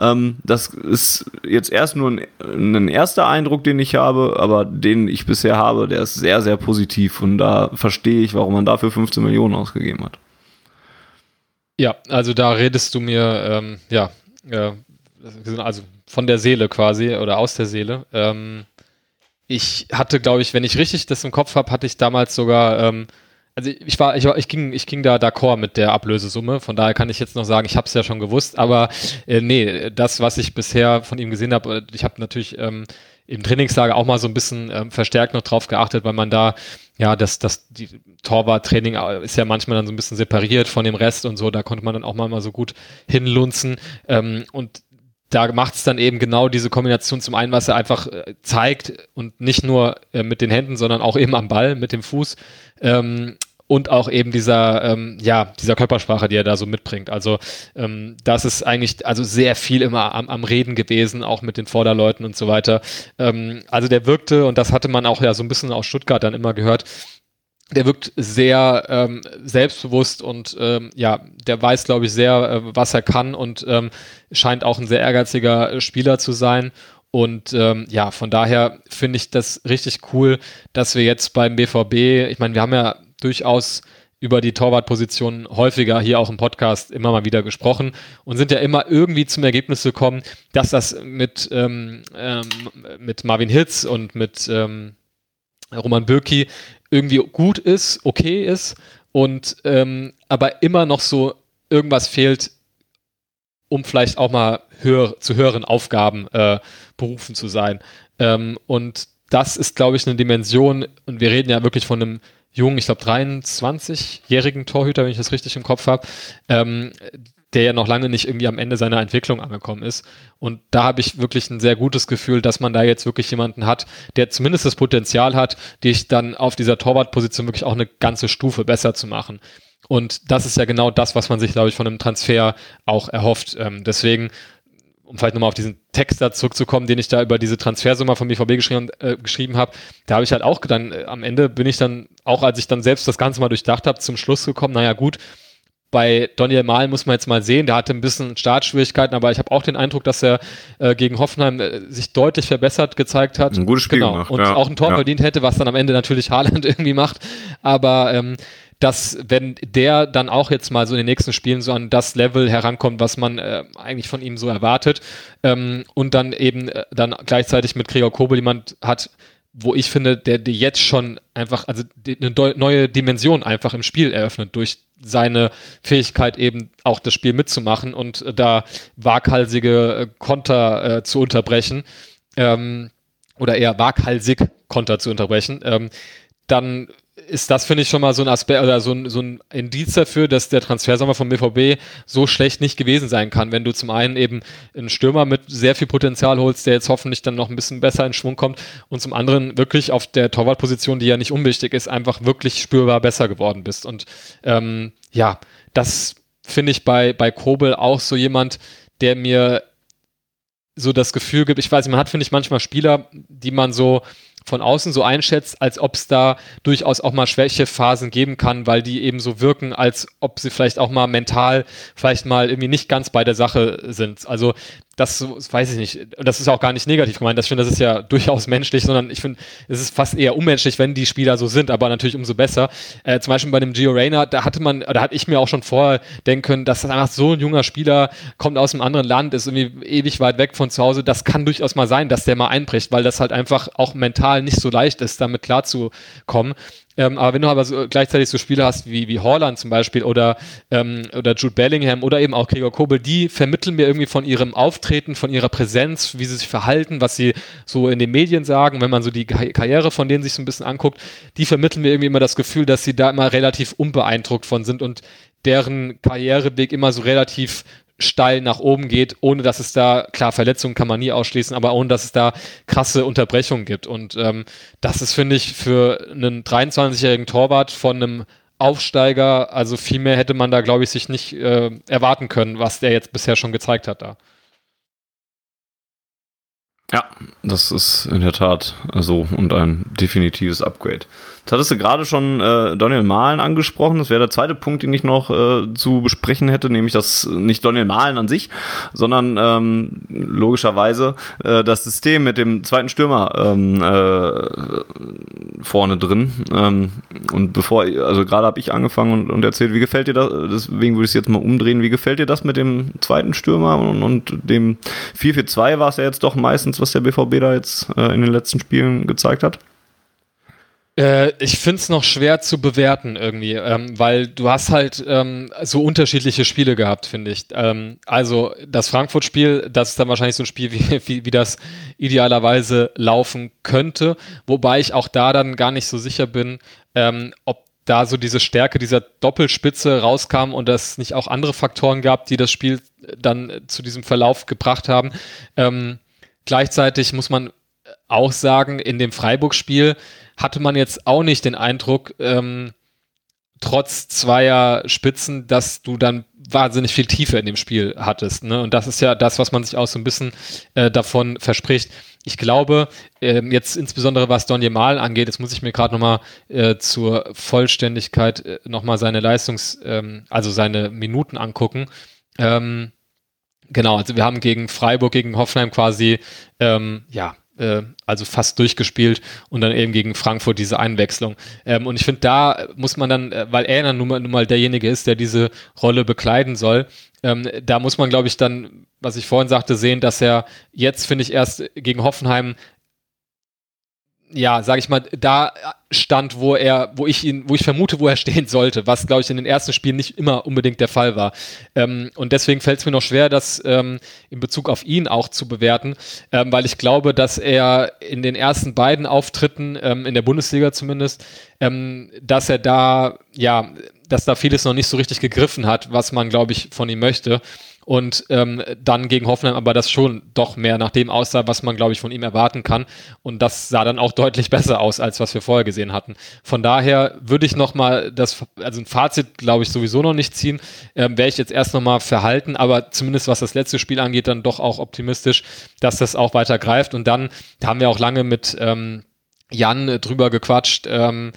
Ähm, das ist jetzt erst nur ein, ein, erster Eindruck, den ich habe, aber den ich bisher habe, der ist sehr, sehr positiv und da verstehe ich, warum man dafür 15 Millionen ausgegeben hat. Ja, also da redest du mir, ähm, ja, äh, also von der Seele quasi oder aus der Seele. Ähm, ich hatte, glaube ich, wenn ich richtig das im Kopf habe, hatte ich damals sogar ähm, also ich war, ich war, ich ging, ich ging da d'accord mit der Ablösesumme. Von daher kann ich jetzt noch sagen, ich habe es ja schon gewusst. Aber äh, nee, das, was ich bisher von ihm gesehen habe, äh, ich habe natürlich ähm, im Trainingslager auch mal so ein bisschen ähm, verstärkt noch drauf geachtet, weil man da ja, das, das die Torwarttraining äh, ist ja manchmal dann so ein bisschen separiert von dem Rest und so. Da konnte man dann auch mal, mal so gut hinlunzen. Ähm, und da macht es dann eben genau diese Kombination zum einen, was er einfach äh, zeigt und nicht nur äh, mit den Händen, sondern auch eben am Ball mit dem Fuß ähm, und auch eben dieser ähm, ja dieser Körpersprache, die er da so mitbringt. Also ähm, das ist eigentlich also sehr viel immer am, am Reden gewesen, auch mit den Vorderleuten und so weiter. Ähm, also der wirkte und das hatte man auch ja so ein bisschen aus Stuttgart dann immer gehört der wirkt sehr ähm, selbstbewusst und ähm, ja, der weiß, glaube ich, sehr, äh, was er kann und ähm, scheint auch ein sehr ehrgeiziger Spieler zu sein. Und ähm, ja, von daher finde ich das richtig cool, dass wir jetzt beim BVB, ich meine, wir haben ja durchaus über die Torwartposition häufiger hier auch im Podcast immer mal wieder gesprochen und sind ja immer irgendwie zum Ergebnis gekommen, dass das mit, ähm, ähm, mit Marvin Hitz und mit ähm, Roman Bürki irgendwie gut ist, okay ist und ähm, aber immer noch so irgendwas fehlt, um vielleicht auch mal höher, zu höheren Aufgaben äh, berufen zu sein. Ähm, und das ist, glaube ich, eine Dimension, und wir reden ja wirklich von einem jungen, ich glaube 23-jährigen Torhüter, wenn ich das richtig im Kopf habe, ähm, der ja noch lange nicht irgendwie am Ende seiner Entwicklung angekommen ist. Und da habe ich wirklich ein sehr gutes Gefühl, dass man da jetzt wirklich jemanden hat, der zumindest das Potenzial hat, dich dann auf dieser Torwartposition wirklich auch eine ganze Stufe besser zu machen. Und das ist ja genau das, was man sich, glaube ich, von einem Transfer auch erhofft. Ähm, deswegen, um vielleicht nochmal auf diesen Text da zurückzukommen, den ich da über diese Transfersumme vom BVB geschrieben, äh, geschrieben habe, da habe ich halt auch dann, äh, am Ende bin ich dann, auch als ich dann selbst das Ganze mal durchdacht habe, zum Schluss gekommen, naja gut, bei Daniel Mahl muss man jetzt mal sehen, der hatte ein bisschen Startschwierigkeiten, aber ich habe auch den Eindruck, dass er äh, gegen Hoffenheim äh, sich deutlich verbessert gezeigt hat. Ein gutes Spiel genau. gemacht, Und ja. auch ein Tor ja. verdient hätte, was dann am Ende natürlich Haaland irgendwie macht. Aber ähm, dass wenn der dann auch jetzt mal so in den nächsten Spielen so an das Level herankommt, was man äh, eigentlich von ihm so erwartet ähm, und dann eben äh, dann gleichzeitig mit Gregor Kobel jemand hat, wo ich finde, der, der jetzt schon einfach, also die, eine neue Dimension einfach im Spiel eröffnet durch seine Fähigkeit eben auch das Spiel mitzumachen und äh, da waghalsige äh, Konter äh, zu unterbrechen ähm, oder eher waghalsig Konter zu unterbrechen, ähm, dann ist das, finde ich, schon mal so ein Aspekt oder so ein, so ein Indiz dafür, dass der Transfersommer vom BVB so schlecht nicht gewesen sein kann, wenn du zum einen eben einen Stürmer mit sehr viel Potenzial holst, der jetzt hoffentlich dann noch ein bisschen besser in Schwung kommt und zum anderen wirklich auf der Torwartposition, die ja nicht unwichtig ist, einfach wirklich spürbar besser geworden bist. Und ähm, ja, das finde ich bei, bei Kobel auch so jemand, der mir so das Gefühl gibt, ich weiß nicht, man hat, finde ich, manchmal Spieler, die man so von außen so einschätzt, als ob es da durchaus auch mal Schwächephasen geben kann, weil die eben so wirken, als ob sie vielleicht auch mal mental vielleicht mal irgendwie nicht ganz bei der Sache sind. Also das, weiß ich nicht. Das ist auch gar nicht negativ gemeint. Das, finde, das ist ja durchaus menschlich, sondern ich finde, es ist fast eher unmenschlich, wenn die Spieler so sind, aber natürlich umso besser. Äh, zum Beispiel bei dem Gio Reyna, da hatte man, da hatte ich mir auch schon vorher denken können, dass das einfach so ein junger Spieler kommt aus einem anderen Land, ist irgendwie ewig weit weg von zu Hause. Das kann durchaus mal sein, dass der mal einbricht, weil das halt einfach auch mental nicht so leicht ist, damit klarzukommen. Ähm, aber wenn du aber so, gleichzeitig so Spieler hast wie, wie Holland zum Beispiel oder, ähm, oder Jude Bellingham oder eben auch Gregor Kobel, die vermitteln mir irgendwie von ihrem Auftreten, von ihrer Präsenz, wie sie sich verhalten, was sie so in den Medien sagen, wenn man so die Karriere von denen sich so ein bisschen anguckt, die vermitteln mir irgendwie immer das Gefühl, dass sie da immer relativ unbeeindruckt von sind und deren Karriereweg immer so relativ steil nach oben geht, ohne dass es da, klar, Verletzungen kann man nie ausschließen, aber ohne dass es da krasse Unterbrechungen gibt. Und ähm, das ist, finde ich, für einen 23-jährigen Torwart von einem Aufsteiger, also viel mehr hätte man da, glaube ich, sich nicht äh, erwarten können, was der jetzt bisher schon gezeigt hat da. Ja, das ist in der Tat so und ein definitives Upgrade. Jetzt hattest du gerade schon äh, Daniel Mahlen angesprochen. Das wäre der zweite Punkt, den ich noch äh, zu besprechen hätte, nämlich das nicht Daniel Mahlen an sich, sondern ähm, logischerweise äh, das System mit dem zweiten Stürmer ähm, äh, vorne drin. Ähm, und bevor, also gerade habe ich angefangen und, und erzählt, wie gefällt dir das? Deswegen würde ich es jetzt mal umdrehen. Wie gefällt dir das mit dem zweiten Stürmer und, und dem 4-4-2 war es ja jetzt doch meistens, was der BVB da jetzt äh, in den letzten Spielen gezeigt hat? Äh, ich finde es noch schwer zu bewerten irgendwie, ähm, weil du hast halt ähm, so unterschiedliche Spiele gehabt, finde ich. Ähm, also das Frankfurt-Spiel, das ist dann wahrscheinlich so ein Spiel, wie, wie, wie das idealerweise laufen könnte, wobei ich auch da dann gar nicht so sicher bin, ähm, ob da so diese Stärke dieser Doppelspitze rauskam und es nicht auch andere Faktoren gab, die das Spiel dann zu diesem Verlauf gebracht haben. Ähm, gleichzeitig muss man auch sagen, in dem Freiburg-Spiel hatte man jetzt auch nicht den Eindruck, ähm, trotz zweier Spitzen, dass du dann wahnsinnig viel Tiefe in dem Spiel hattest. Ne? Und das ist ja das, was man sich auch so ein bisschen äh, davon verspricht. Ich glaube, äh, jetzt insbesondere was Don Jemal angeht, jetzt muss ich mir gerade nochmal äh, zur Vollständigkeit äh, nochmal seine Leistungs-, ähm, also seine Minuten angucken. Ähm, genau, also wir haben gegen Freiburg, gegen Hoffenheim quasi, ähm, ja, äh, also fast durchgespielt und dann eben gegen Frankfurt diese Einwechslung. Ähm, und ich finde, da muss man dann, äh, weil er dann nun mal, nun mal derjenige ist, der diese Rolle bekleiden soll, ähm, da muss man, glaube ich, dann, was ich vorhin sagte, sehen, dass er jetzt, finde ich, erst gegen Hoffenheim ja, sage ich mal, da stand, wo er, wo ich ihn, wo ich vermute, wo er stehen sollte, was glaube ich in den ersten Spielen nicht immer unbedingt der Fall war. Ähm, und deswegen fällt es mir noch schwer, das ähm, in Bezug auf ihn auch zu bewerten, ähm, weil ich glaube, dass er in den ersten beiden Auftritten ähm, in der Bundesliga zumindest, ähm, dass er da ja, dass da vieles noch nicht so richtig gegriffen hat, was man glaube ich von ihm möchte und ähm, dann gegen Hoffenheim aber das schon doch mehr nach dem aussah, was man, glaube ich, von ihm erwarten kann. Und das sah dann auch deutlich besser aus, als was wir vorher gesehen hatten. Von daher würde ich nochmal das, also ein Fazit, glaube ich, sowieso noch nicht ziehen. Ähm, Wäre ich jetzt erst nochmal verhalten, aber zumindest was das letzte Spiel angeht, dann doch auch optimistisch, dass das auch weiter greift. Und dann haben wir auch lange mit ähm, Jan drüber gequatscht, ähm,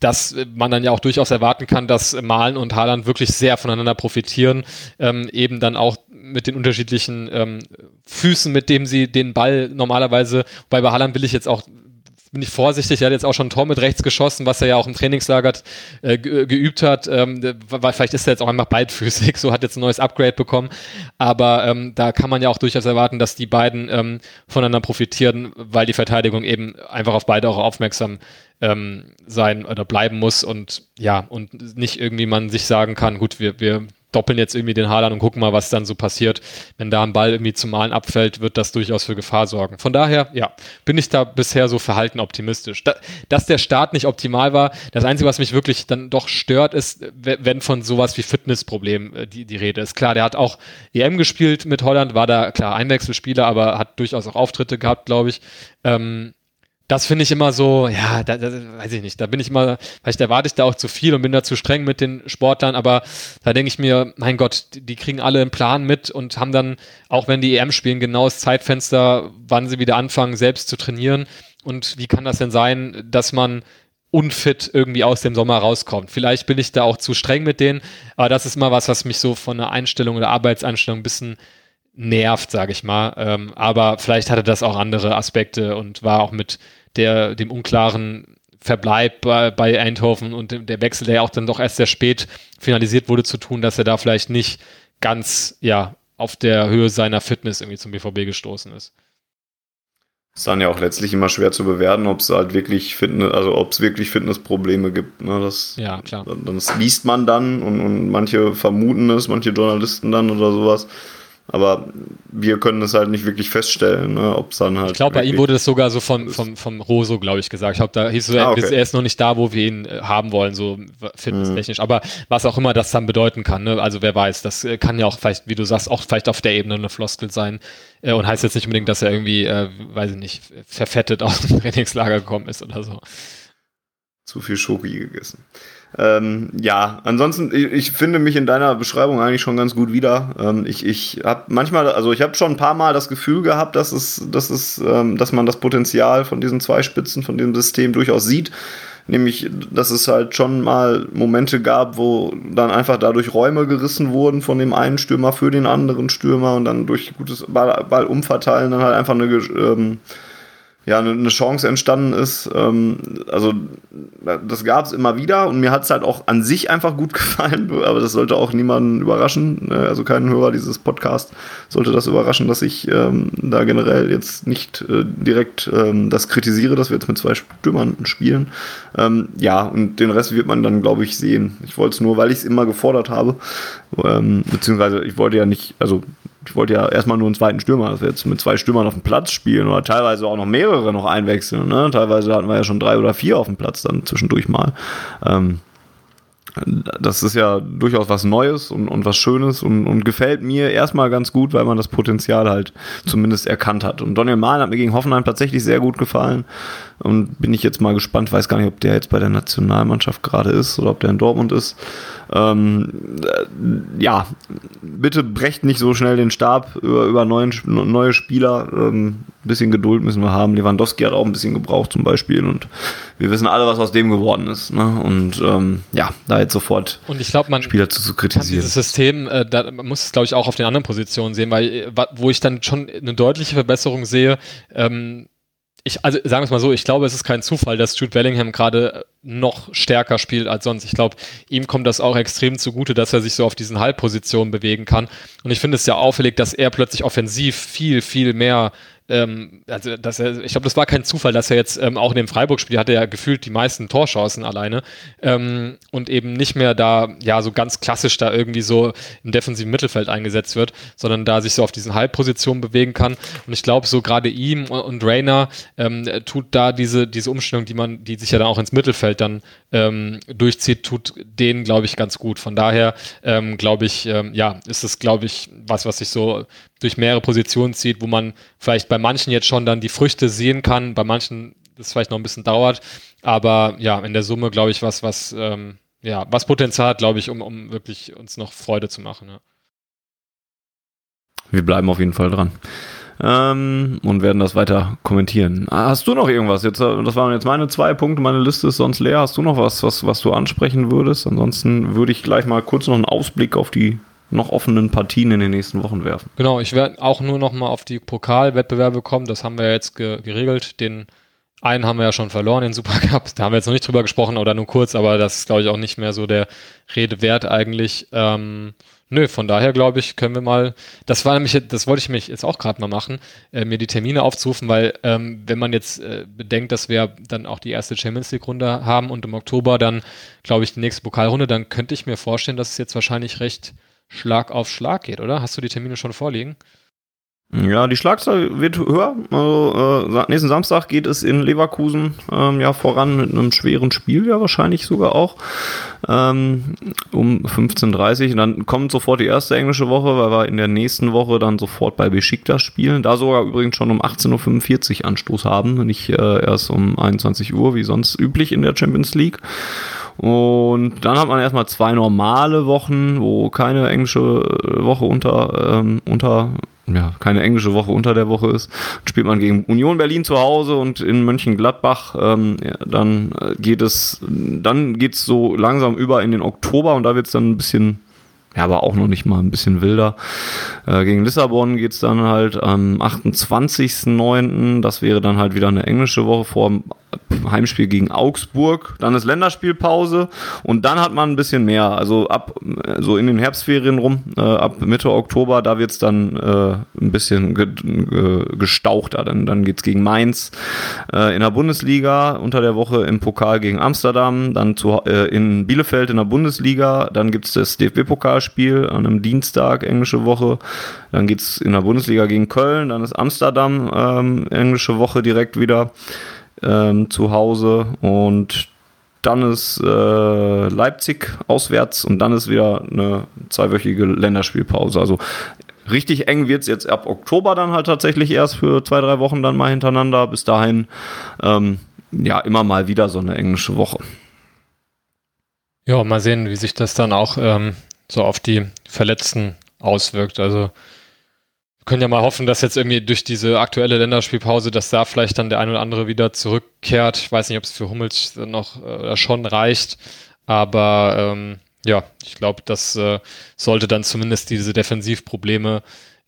dass man dann ja auch durchaus erwarten kann, dass Malen und Haaland wirklich sehr voneinander profitieren, ähm, eben dann auch mit den unterschiedlichen ähm, Füßen, mit dem sie den Ball normalerweise, wobei bei Haaland will ich jetzt auch bin ich vorsichtig, er hat jetzt auch schon ein Tor mit rechts geschossen, was er ja auch im Trainingslager äh, geübt hat, ähm, weil vielleicht ist er jetzt auch einfach beidfüßig, so hat jetzt ein neues Upgrade bekommen, aber ähm, da kann man ja auch durchaus erwarten, dass die beiden ähm, voneinander profitieren, weil die Verteidigung eben einfach auf beide auch aufmerksam ähm, sein oder bleiben muss und ja, und nicht irgendwie man sich sagen kann, gut, wir, wir doppeln jetzt irgendwie den Haaland und gucken mal, was dann so passiert. Wenn da ein Ball irgendwie zum Malen abfällt, wird das durchaus für Gefahr sorgen. Von daher, ja, bin ich da bisher so verhalten optimistisch. Da, dass der Start nicht optimal war, das Einzige, was mich wirklich dann doch stört, ist, wenn von sowas wie Fitnessproblem äh, die, die Rede ist. Klar, der hat auch EM gespielt mit Holland, war da klar Einwechselspieler, aber hat durchaus auch Auftritte gehabt, glaube ich. Ähm, das finde ich immer so, ja, da, da, weiß ich nicht, da bin ich immer, vielleicht erwarte ich da auch zu viel und bin da zu streng mit den Sportlern, aber da denke ich mir, mein Gott, die, die, kriegen alle einen Plan mit und haben dann, auch wenn die EM spielen, genaues Zeitfenster, wann sie wieder anfangen, selbst zu trainieren. Und wie kann das denn sein, dass man unfit irgendwie aus dem Sommer rauskommt? Vielleicht bin ich da auch zu streng mit denen, aber das ist immer was, was mich so von der Einstellung oder Arbeitseinstellung ein bisschen nervt, sage ich mal. Ähm, aber vielleicht hatte das auch andere Aspekte und war auch mit der, dem unklaren Verbleib bei, bei Eindhoven und dem, der Wechsel, der ja auch dann doch erst sehr spät finalisiert wurde, zu tun, dass er da vielleicht nicht ganz, ja, auf der Höhe seiner Fitness irgendwie zum BVB gestoßen ist. Ist dann ja auch letztlich immer schwer zu bewerten, ob es halt wirklich Fitness, also ob es wirklich Fitnessprobleme gibt. Ne? Das, ja, klar. Das liest man dann und, und manche vermuten es, manche Journalisten dann oder sowas. Aber wir können es halt nicht wirklich feststellen, ne, ob es dann halt. Ich glaube, bei ihm wurde es sogar so von, vom, vom Roso, glaube ich, gesagt. Ich glaube, da hieß es, ah, okay. er ist noch nicht da, wo wir ihn äh, haben wollen, so fitnesstechnisch. Mhm. Aber was auch immer das dann bedeuten kann, ne? also wer weiß, das äh, kann ja auch vielleicht, wie du sagst, auch vielleicht auf der Ebene eine Floskel sein. Äh, und heißt jetzt nicht unbedingt, dass er irgendwie, äh, weiß ich nicht, verfettet aus dem Trainingslager gekommen ist oder so. Zu viel Schoki gegessen. Ähm, ja, ansonsten, ich, ich, finde mich in deiner Beschreibung eigentlich schon ganz gut wieder. Ähm, ich ich habe manchmal, also ich habe schon ein paar Mal das Gefühl gehabt, dass es, dass es, ähm, dass man das Potenzial von diesen zwei Spitzen, von dem System durchaus sieht. Nämlich, dass es halt schon mal Momente gab, wo dann einfach dadurch Räume gerissen wurden von dem einen Stürmer für den anderen Stürmer und dann durch gutes Ball, Ball umverteilen dann halt einfach eine, ähm, ja, eine, Chance entstanden ist. Ähm, also das gab es immer wieder und mir hat es halt auch an sich einfach gut gefallen, aber das sollte auch niemanden überraschen, ne? also keinen Hörer dieses Podcasts sollte das überraschen, dass ich ähm, da generell jetzt nicht äh, direkt ähm, das kritisiere, dass wir jetzt mit zwei Stürmern spielen. Ähm, ja, und den Rest wird man dann, glaube ich, sehen. Ich wollte es nur, weil ich es immer gefordert habe, ähm, beziehungsweise ich wollte ja nicht, also ich wollte ja erstmal nur einen zweiten Stürmer, dass wir jetzt mit zwei Stürmern auf dem Platz spielen oder teilweise auch noch mehrere noch einwechseln. Ne? Teilweise hatten wir ja schon drei oder vier auf dem Platz dann zwischendurch mal. Ähm, das ist ja durchaus was Neues und, und was Schönes und, und gefällt mir erstmal ganz gut, weil man das Potenzial halt zumindest erkannt hat. Und Daniel Mahlen hat mir gegen Hoffenheim tatsächlich sehr gut gefallen und bin ich jetzt mal gespannt, weiß gar nicht, ob der jetzt bei der Nationalmannschaft gerade ist oder ob der in Dortmund ist. Ähm, äh, ja, bitte brecht nicht so schnell den Stab über, über neuen, neue Spieler. Ähm, bisschen Geduld müssen wir haben. Lewandowski hat auch ein bisschen gebraucht zum Beispiel und wir wissen alle, was aus dem geworden ist. Ne? Und ähm, ja, da jetzt sofort und ich glaub, man Spieler zu, zu kritisieren. Dieses System, äh, da, man muss es glaube ich auch auf den anderen Positionen sehen, weil äh, wo ich dann schon eine deutliche Verbesserung sehe, ähm, ich, also sagen wir es mal so, ich glaube, es ist kein Zufall, dass Jude Bellingham gerade noch stärker spielt als sonst. Ich glaube, ihm kommt das auch extrem zugute, dass er sich so auf diesen Halbpositionen bewegen kann. Und ich finde es ja auffällig, dass er plötzlich offensiv viel, viel mehr ähm, also dass er, ich glaube, das war kein Zufall, dass er jetzt ähm, auch in dem Freiburg-Spiel hatte ja gefühlt die meisten Torchancen alleine ähm, und eben nicht mehr da, ja, so ganz klassisch da irgendwie so im defensiven Mittelfeld eingesetzt wird, sondern da sich so auf diesen Halbpositionen bewegen kann. Und ich glaube, so gerade ihm und, und Rainer ähm, tut da diese, diese Umstellung, die man, die sich ja dann auch ins Mittelfeld dann ähm, durchzieht, tut denen, glaube ich, ganz gut. Von daher ähm, glaube ich, ja, ist es, glaube ich, was, was sich so durch mehrere Positionen zieht, wo man vielleicht bei manchen jetzt schon dann die Früchte sehen kann, bei manchen das vielleicht noch ein bisschen dauert, aber ja, in der Summe glaube ich was, was ähm, ja, was Potenzial hat, glaube ich, um, um wirklich uns noch Freude zu machen. Ja. Wir bleiben auf jeden Fall dran. Ähm, und werden das weiter kommentieren. Ah, hast du noch irgendwas? Jetzt, äh, das waren jetzt meine zwei Punkte, meine Liste ist sonst leer. Hast du noch was, was, was du ansprechen würdest? Ansonsten würde ich gleich mal kurz noch einen Ausblick auf die noch offenen Partien in den nächsten Wochen werfen. Genau, ich werde auch nur noch mal auf die Pokalwettbewerbe kommen. Das haben wir jetzt ge geregelt. Den einen haben wir ja schon verloren, den Supercup. Da haben wir jetzt noch nicht drüber gesprochen oder nur kurz, aber das ist, glaube ich, auch nicht mehr so der Rede wert eigentlich. Ähm, nö, von daher glaube ich, können wir mal, das war nämlich, das wollte ich mich jetzt auch gerade mal machen, äh, mir die Termine aufzurufen, weil ähm, wenn man jetzt äh, bedenkt, dass wir dann auch die erste Champions League Runde haben und im Oktober dann, glaube ich, die nächste Pokalrunde, dann könnte ich mir vorstellen, dass es jetzt wahrscheinlich recht Schlag auf Schlag geht, oder? Hast du die Termine schon vorliegen? Ja, die Schlagzahl wird höher. Also, äh, nächsten Samstag geht es in Leverkusen ähm, ja voran mit einem schweren Spiel, ja wahrscheinlich sogar auch ähm, um 15.30 Uhr. Dann kommt sofort die erste englische Woche, weil wir in der nächsten Woche dann sofort bei Besiktas spielen. Da sogar übrigens schon um 18.45 Uhr Anstoß haben, nicht äh, erst um 21 Uhr, wie sonst üblich in der Champions League. Und dann hat man erstmal zwei normale Wochen, wo keine englische Woche unter, ähm, unter ja, keine englische Woche unter der Woche ist, spielt man gegen Union Berlin zu Hause und in Mönchengladbach. Ähm, ja, dann geht es, dann geht's so langsam über in den Oktober und da wird's dann ein bisschen ja, aber auch noch nicht mal ein bisschen wilder. Äh, gegen Lissabon geht's dann halt am 28.09. Das wäre dann halt wieder eine englische Woche vor dem Heimspiel gegen Augsburg. Dann ist Länderspielpause und dann hat man ein bisschen mehr. Also ab so in den Herbstferien rum, äh, ab Mitte Oktober, da wird's dann äh, ein bisschen ge ge gestauchter. Dann, dann geht's gegen Mainz äh, in der Bundesliga, unter der Woche im Pokal gegen Amsterdam, dann zu, äh, in Bielefeld in der Bundesliga, dann gibt's das DFB-Pokal Pokalspiel an einem Dienstag, englische Woche. Dann geht es in der Bundesliga gegen Köln, dann ist Amsterdam ähm, englische Woche direkt wieder ähm, zu Hause und dann ist äh, Leipzig auswärts und dann ist wieder eine zweiwöchige Länderspielpause. Also richtig eng wird es jetzt ab Oktober dann halt tatsächlich erst für zwei, drei Wochen dann mal hintereinander. Bis dahin ähm, ja immer mal wieder so eine englische Woche. Ja, mal sehen, wie sich das dann auch ähm, so auf die Verletzten auswirkt. Also wir können ja mal hoffen, dass jetzt irgendwie durch diese aktuelle Länderspielpause, dass da vielleicht dann der ein oder andere wieder zurückkehrt. Ich weiß nicht, ob es für Hummels noch äh, schon reicht, aber ähm, ja, ich glaube, das äh, sollte dann zumindest diese Defensivprobleme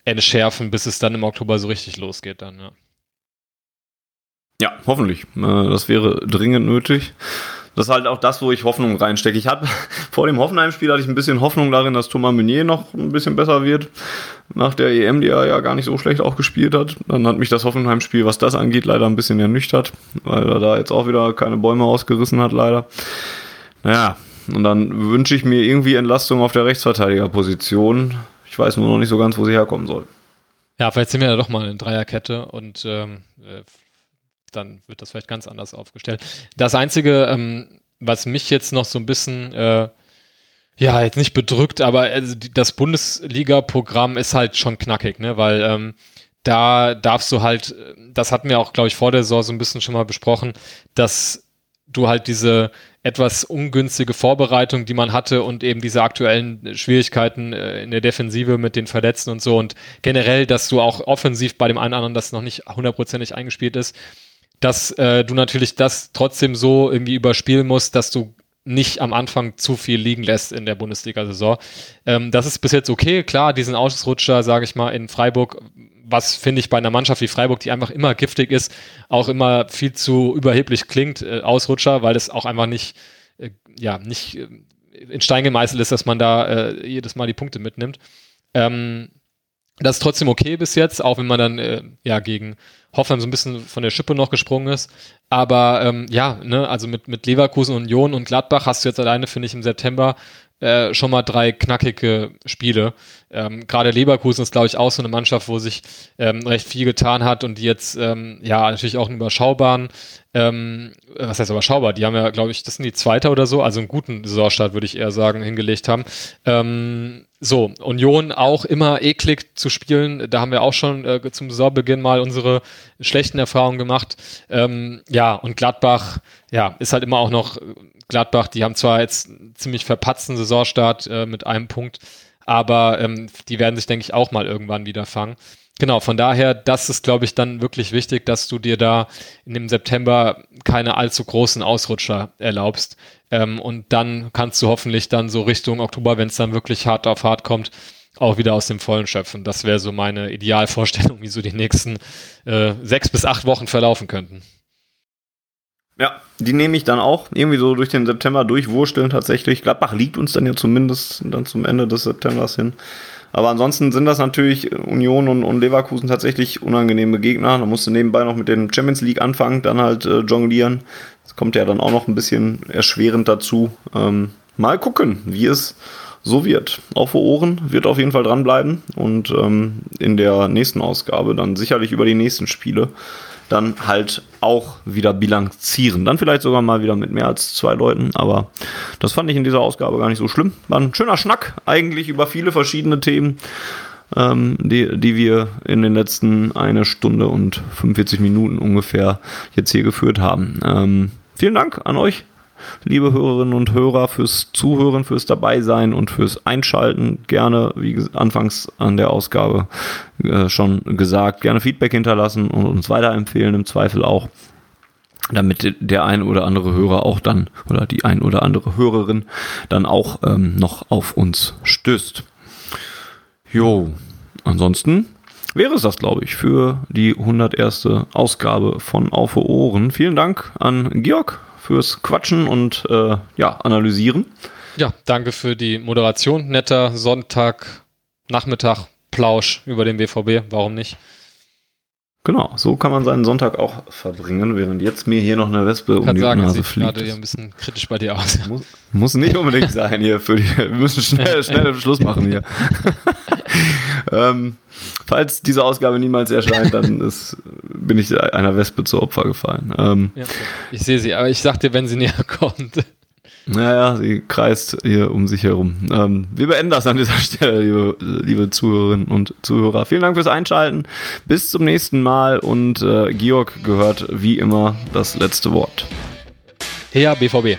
entschärfen, bis es dann im Oktober so richtig losgeht dann, ja. Ja, hoffentlich. Äh, das wäre dringend nötig. Das ist halt auch das, wo ich Hoffnung reinstecke. Ich hatte vor dem Hoffenheim-Spiel hatte ich ein bisschen Hoffnung darin, dass Thomas Meunier noch ein bisschen besser wird. Nach der EM, die er ja gar nicht so schlecht auch gespielt hat. Dann hat mich das Hoffenheim-Spiel, was das angeht, leider ein bisschen ernüchtert, weil er da jetzt auch wieder keine Bäume ausgerissen hat, leider. Naja, und dann wünsche ich mir irgendwie Entlastung auf der Rechtsverteidigerposition. Ich weiß nur noch nicht so ganz, wo sie herkommen soll. Ja, vielleicht sind wir ja doch mal in Dreierkette und ähm, äh, dann wird das vielleicht ganz anders aufgestellt. Das Einzige, ähm, was mich jetzt noch so ein bisschen, äh, ja, jetzt nicht bedrückt, aber also das Bundesliga-Programm ist halt schon knackig, ne? Weil ähm, da darfst du halt, das hatten wir auch, glaube ich, vor der Saison so ein bisschen schon mal besprochen, dass du halt diese etwas ungünstige Vorbereitung, die man hatte und eben diese aktuellen Schwierigkeiten äh, in der Defensive mit den Verletzten und so und generell, dass du auch offensiv bei dem einen oder anderen das noch nicht hundertprozentig eingespielt ist, dass äh, du natürlich das trotzdem so irgendwie überspielen musst, dass du nicht am Anfang zu viel liegen lässt in der Bundesliga-Saison. Ähm, das ist bis jetzt okay. Klar, diesen Ausrutscher, sage ich mal, in Freiburg, was finde ich bei einer Mannschaft wie Freiburg, die einfach immer giftig ist, auch immer viel zu überheblich klingt, äh, Ausrutscher, weil es auch einfach nicht, äh, ja, nicht äh, in Stein gemeißelt ist, dass man da äh, jedes Mal die Punkte mitnimmt. Ähm, das ist trotzdem okay bis jetzt, auch wenn man dann äh, ja gegen Hoffenheim so ein bisschen von der Schippe noch gesprungen ist. Aber ähm, ja, ne, also mit, mit Leverkusen, Union und Gladbach hast du jetzt alleine, finde ich, im September äh, schon mal drei knackige Spiele. Ähm, Gerade Leverkusen ist, glaube ich, auch so eine Mannschaft, wo sich ähm, recht viel getan hat und die jetzt ähm, ja natürlich auch einen überschaubaren, ähm, was heißt überschaubar, die haben ja, glaube ich, das sind die Zweite oder so, also einen guten Saisonstart, würde ich eher sagen, hingelegt haben. So, Union auch immer eklig zu spielen. Da haben wir auch schon äh, zum Saisonbeginn mal unsere schlechten Erfahrungen gemacht. Ähm, ja, und Gladbach, ja, ist halt immer auch noch Gladbach. Die haben zwar jetzt ziemlich verpatzten Saisonstart äh, mit einem Punkt, aber ähm, die werden sich, denke ich, auch mal irgendwann wieder fangen. Genau, von daher, das ist, glaube ich, dann wirklich wichtig, dass du dir da in dem September keine allzu großen Ausrutscher erlaubst. Ähm, und dann kannst du hoffentlich dann so Richtung Oktober, wenn es dann wirklich hart auf hart kommt, auch wieder aus dem Vollen schöpfen. Das wäre so meine Idealvorstellung, wie so die nächsten äh, sechs bis acht Wochen verlaufen könnten. Ja, die nehme ich dann auch irgendwie so durch den September durchwursteln tatsächlich. Gladbach liegt uns dann ja zumindest dann zum Ende des Septembers hin. Aber ansonsten sind das natürlich Union und, und Leverkusen tatsächlich unangenehme Gegner. Da musst du nebenbei noch mit den Champions League anfangen, dann halt äh, jonglieren. Das kommt ja dann auch noch ein bisschen erschwerend dazu. Ähm, mal gucken, wie es so wird. Auf für Ohren wird auf jeden Fall dranbleiben und ähm, in der nächsten Ausgabe dann sicherlich über die nächsten Spiele dann halt auch wieder bilanzieren. Dann vielleicht sogar mal wieder mit mehr als zwei Leuten, aber das fand ich in dieser Ausgabe gar nicht so schlimm. War ein schöner Schnack eigentlich über viele verschiedene Themen, ähm, die, die wir in den letzten eine Stunde und 45 Minuten ungefähr jetzt hier geführt haben. Ähm, vielen Dank an euch liebe Hörerinnen und Hörer, fürs Zuhören, fürs Dabeisein und fürs Einschalten. Gerne, wie anfangs an der Ausgabe äh, schon gesagt, gerne Feedback hinterlassen und uns weiterempfehlen, im Zweifel auch damit der ein oder andere Hörer auch dann oder die ein oder andere Hörerin dann auch ähm, noch auf uns stößt. Jo, ansonsten wäre es das, glaube ich, für die 101. Ausgabe von Auf Ohren. Vielen Dank an Georg fürs Quatschen und äh, ja, analysieren. Ja, danke für die Moderation. Netter Sonntag, Nachmittag, Plausch über den BVB. Warum nicht? Genau, so kann man seinen Sonntag auch verbringen, während jetzt mir hier noch eine Wespe um die sagen, Nase fliegt. gerade hier ein bisschen kritisch bei dir aus. Muss, muss nicht unbedingt sein hier. Für die, wir müssen schnell, schnell Schluss machen hier. ähm, falls diese Ausgabe niemals erscheint, dann ist, bin ich einer Wespe zu Opfer gefallen. Ähm, ja, ich sehe sie, aber ich sag dir, wenn sie näher kommt. Naja, sie kreist hier um sich herum. Ähm, wir beenden das an dieser Stelle, liebe, liebe Zuhörerinnen und Zuhörer. Vielen Dank fürs Einschalten. Bis zum nächsten Mal und äh, Georg gehört wie immer das letzte Wort. Ja, BVB.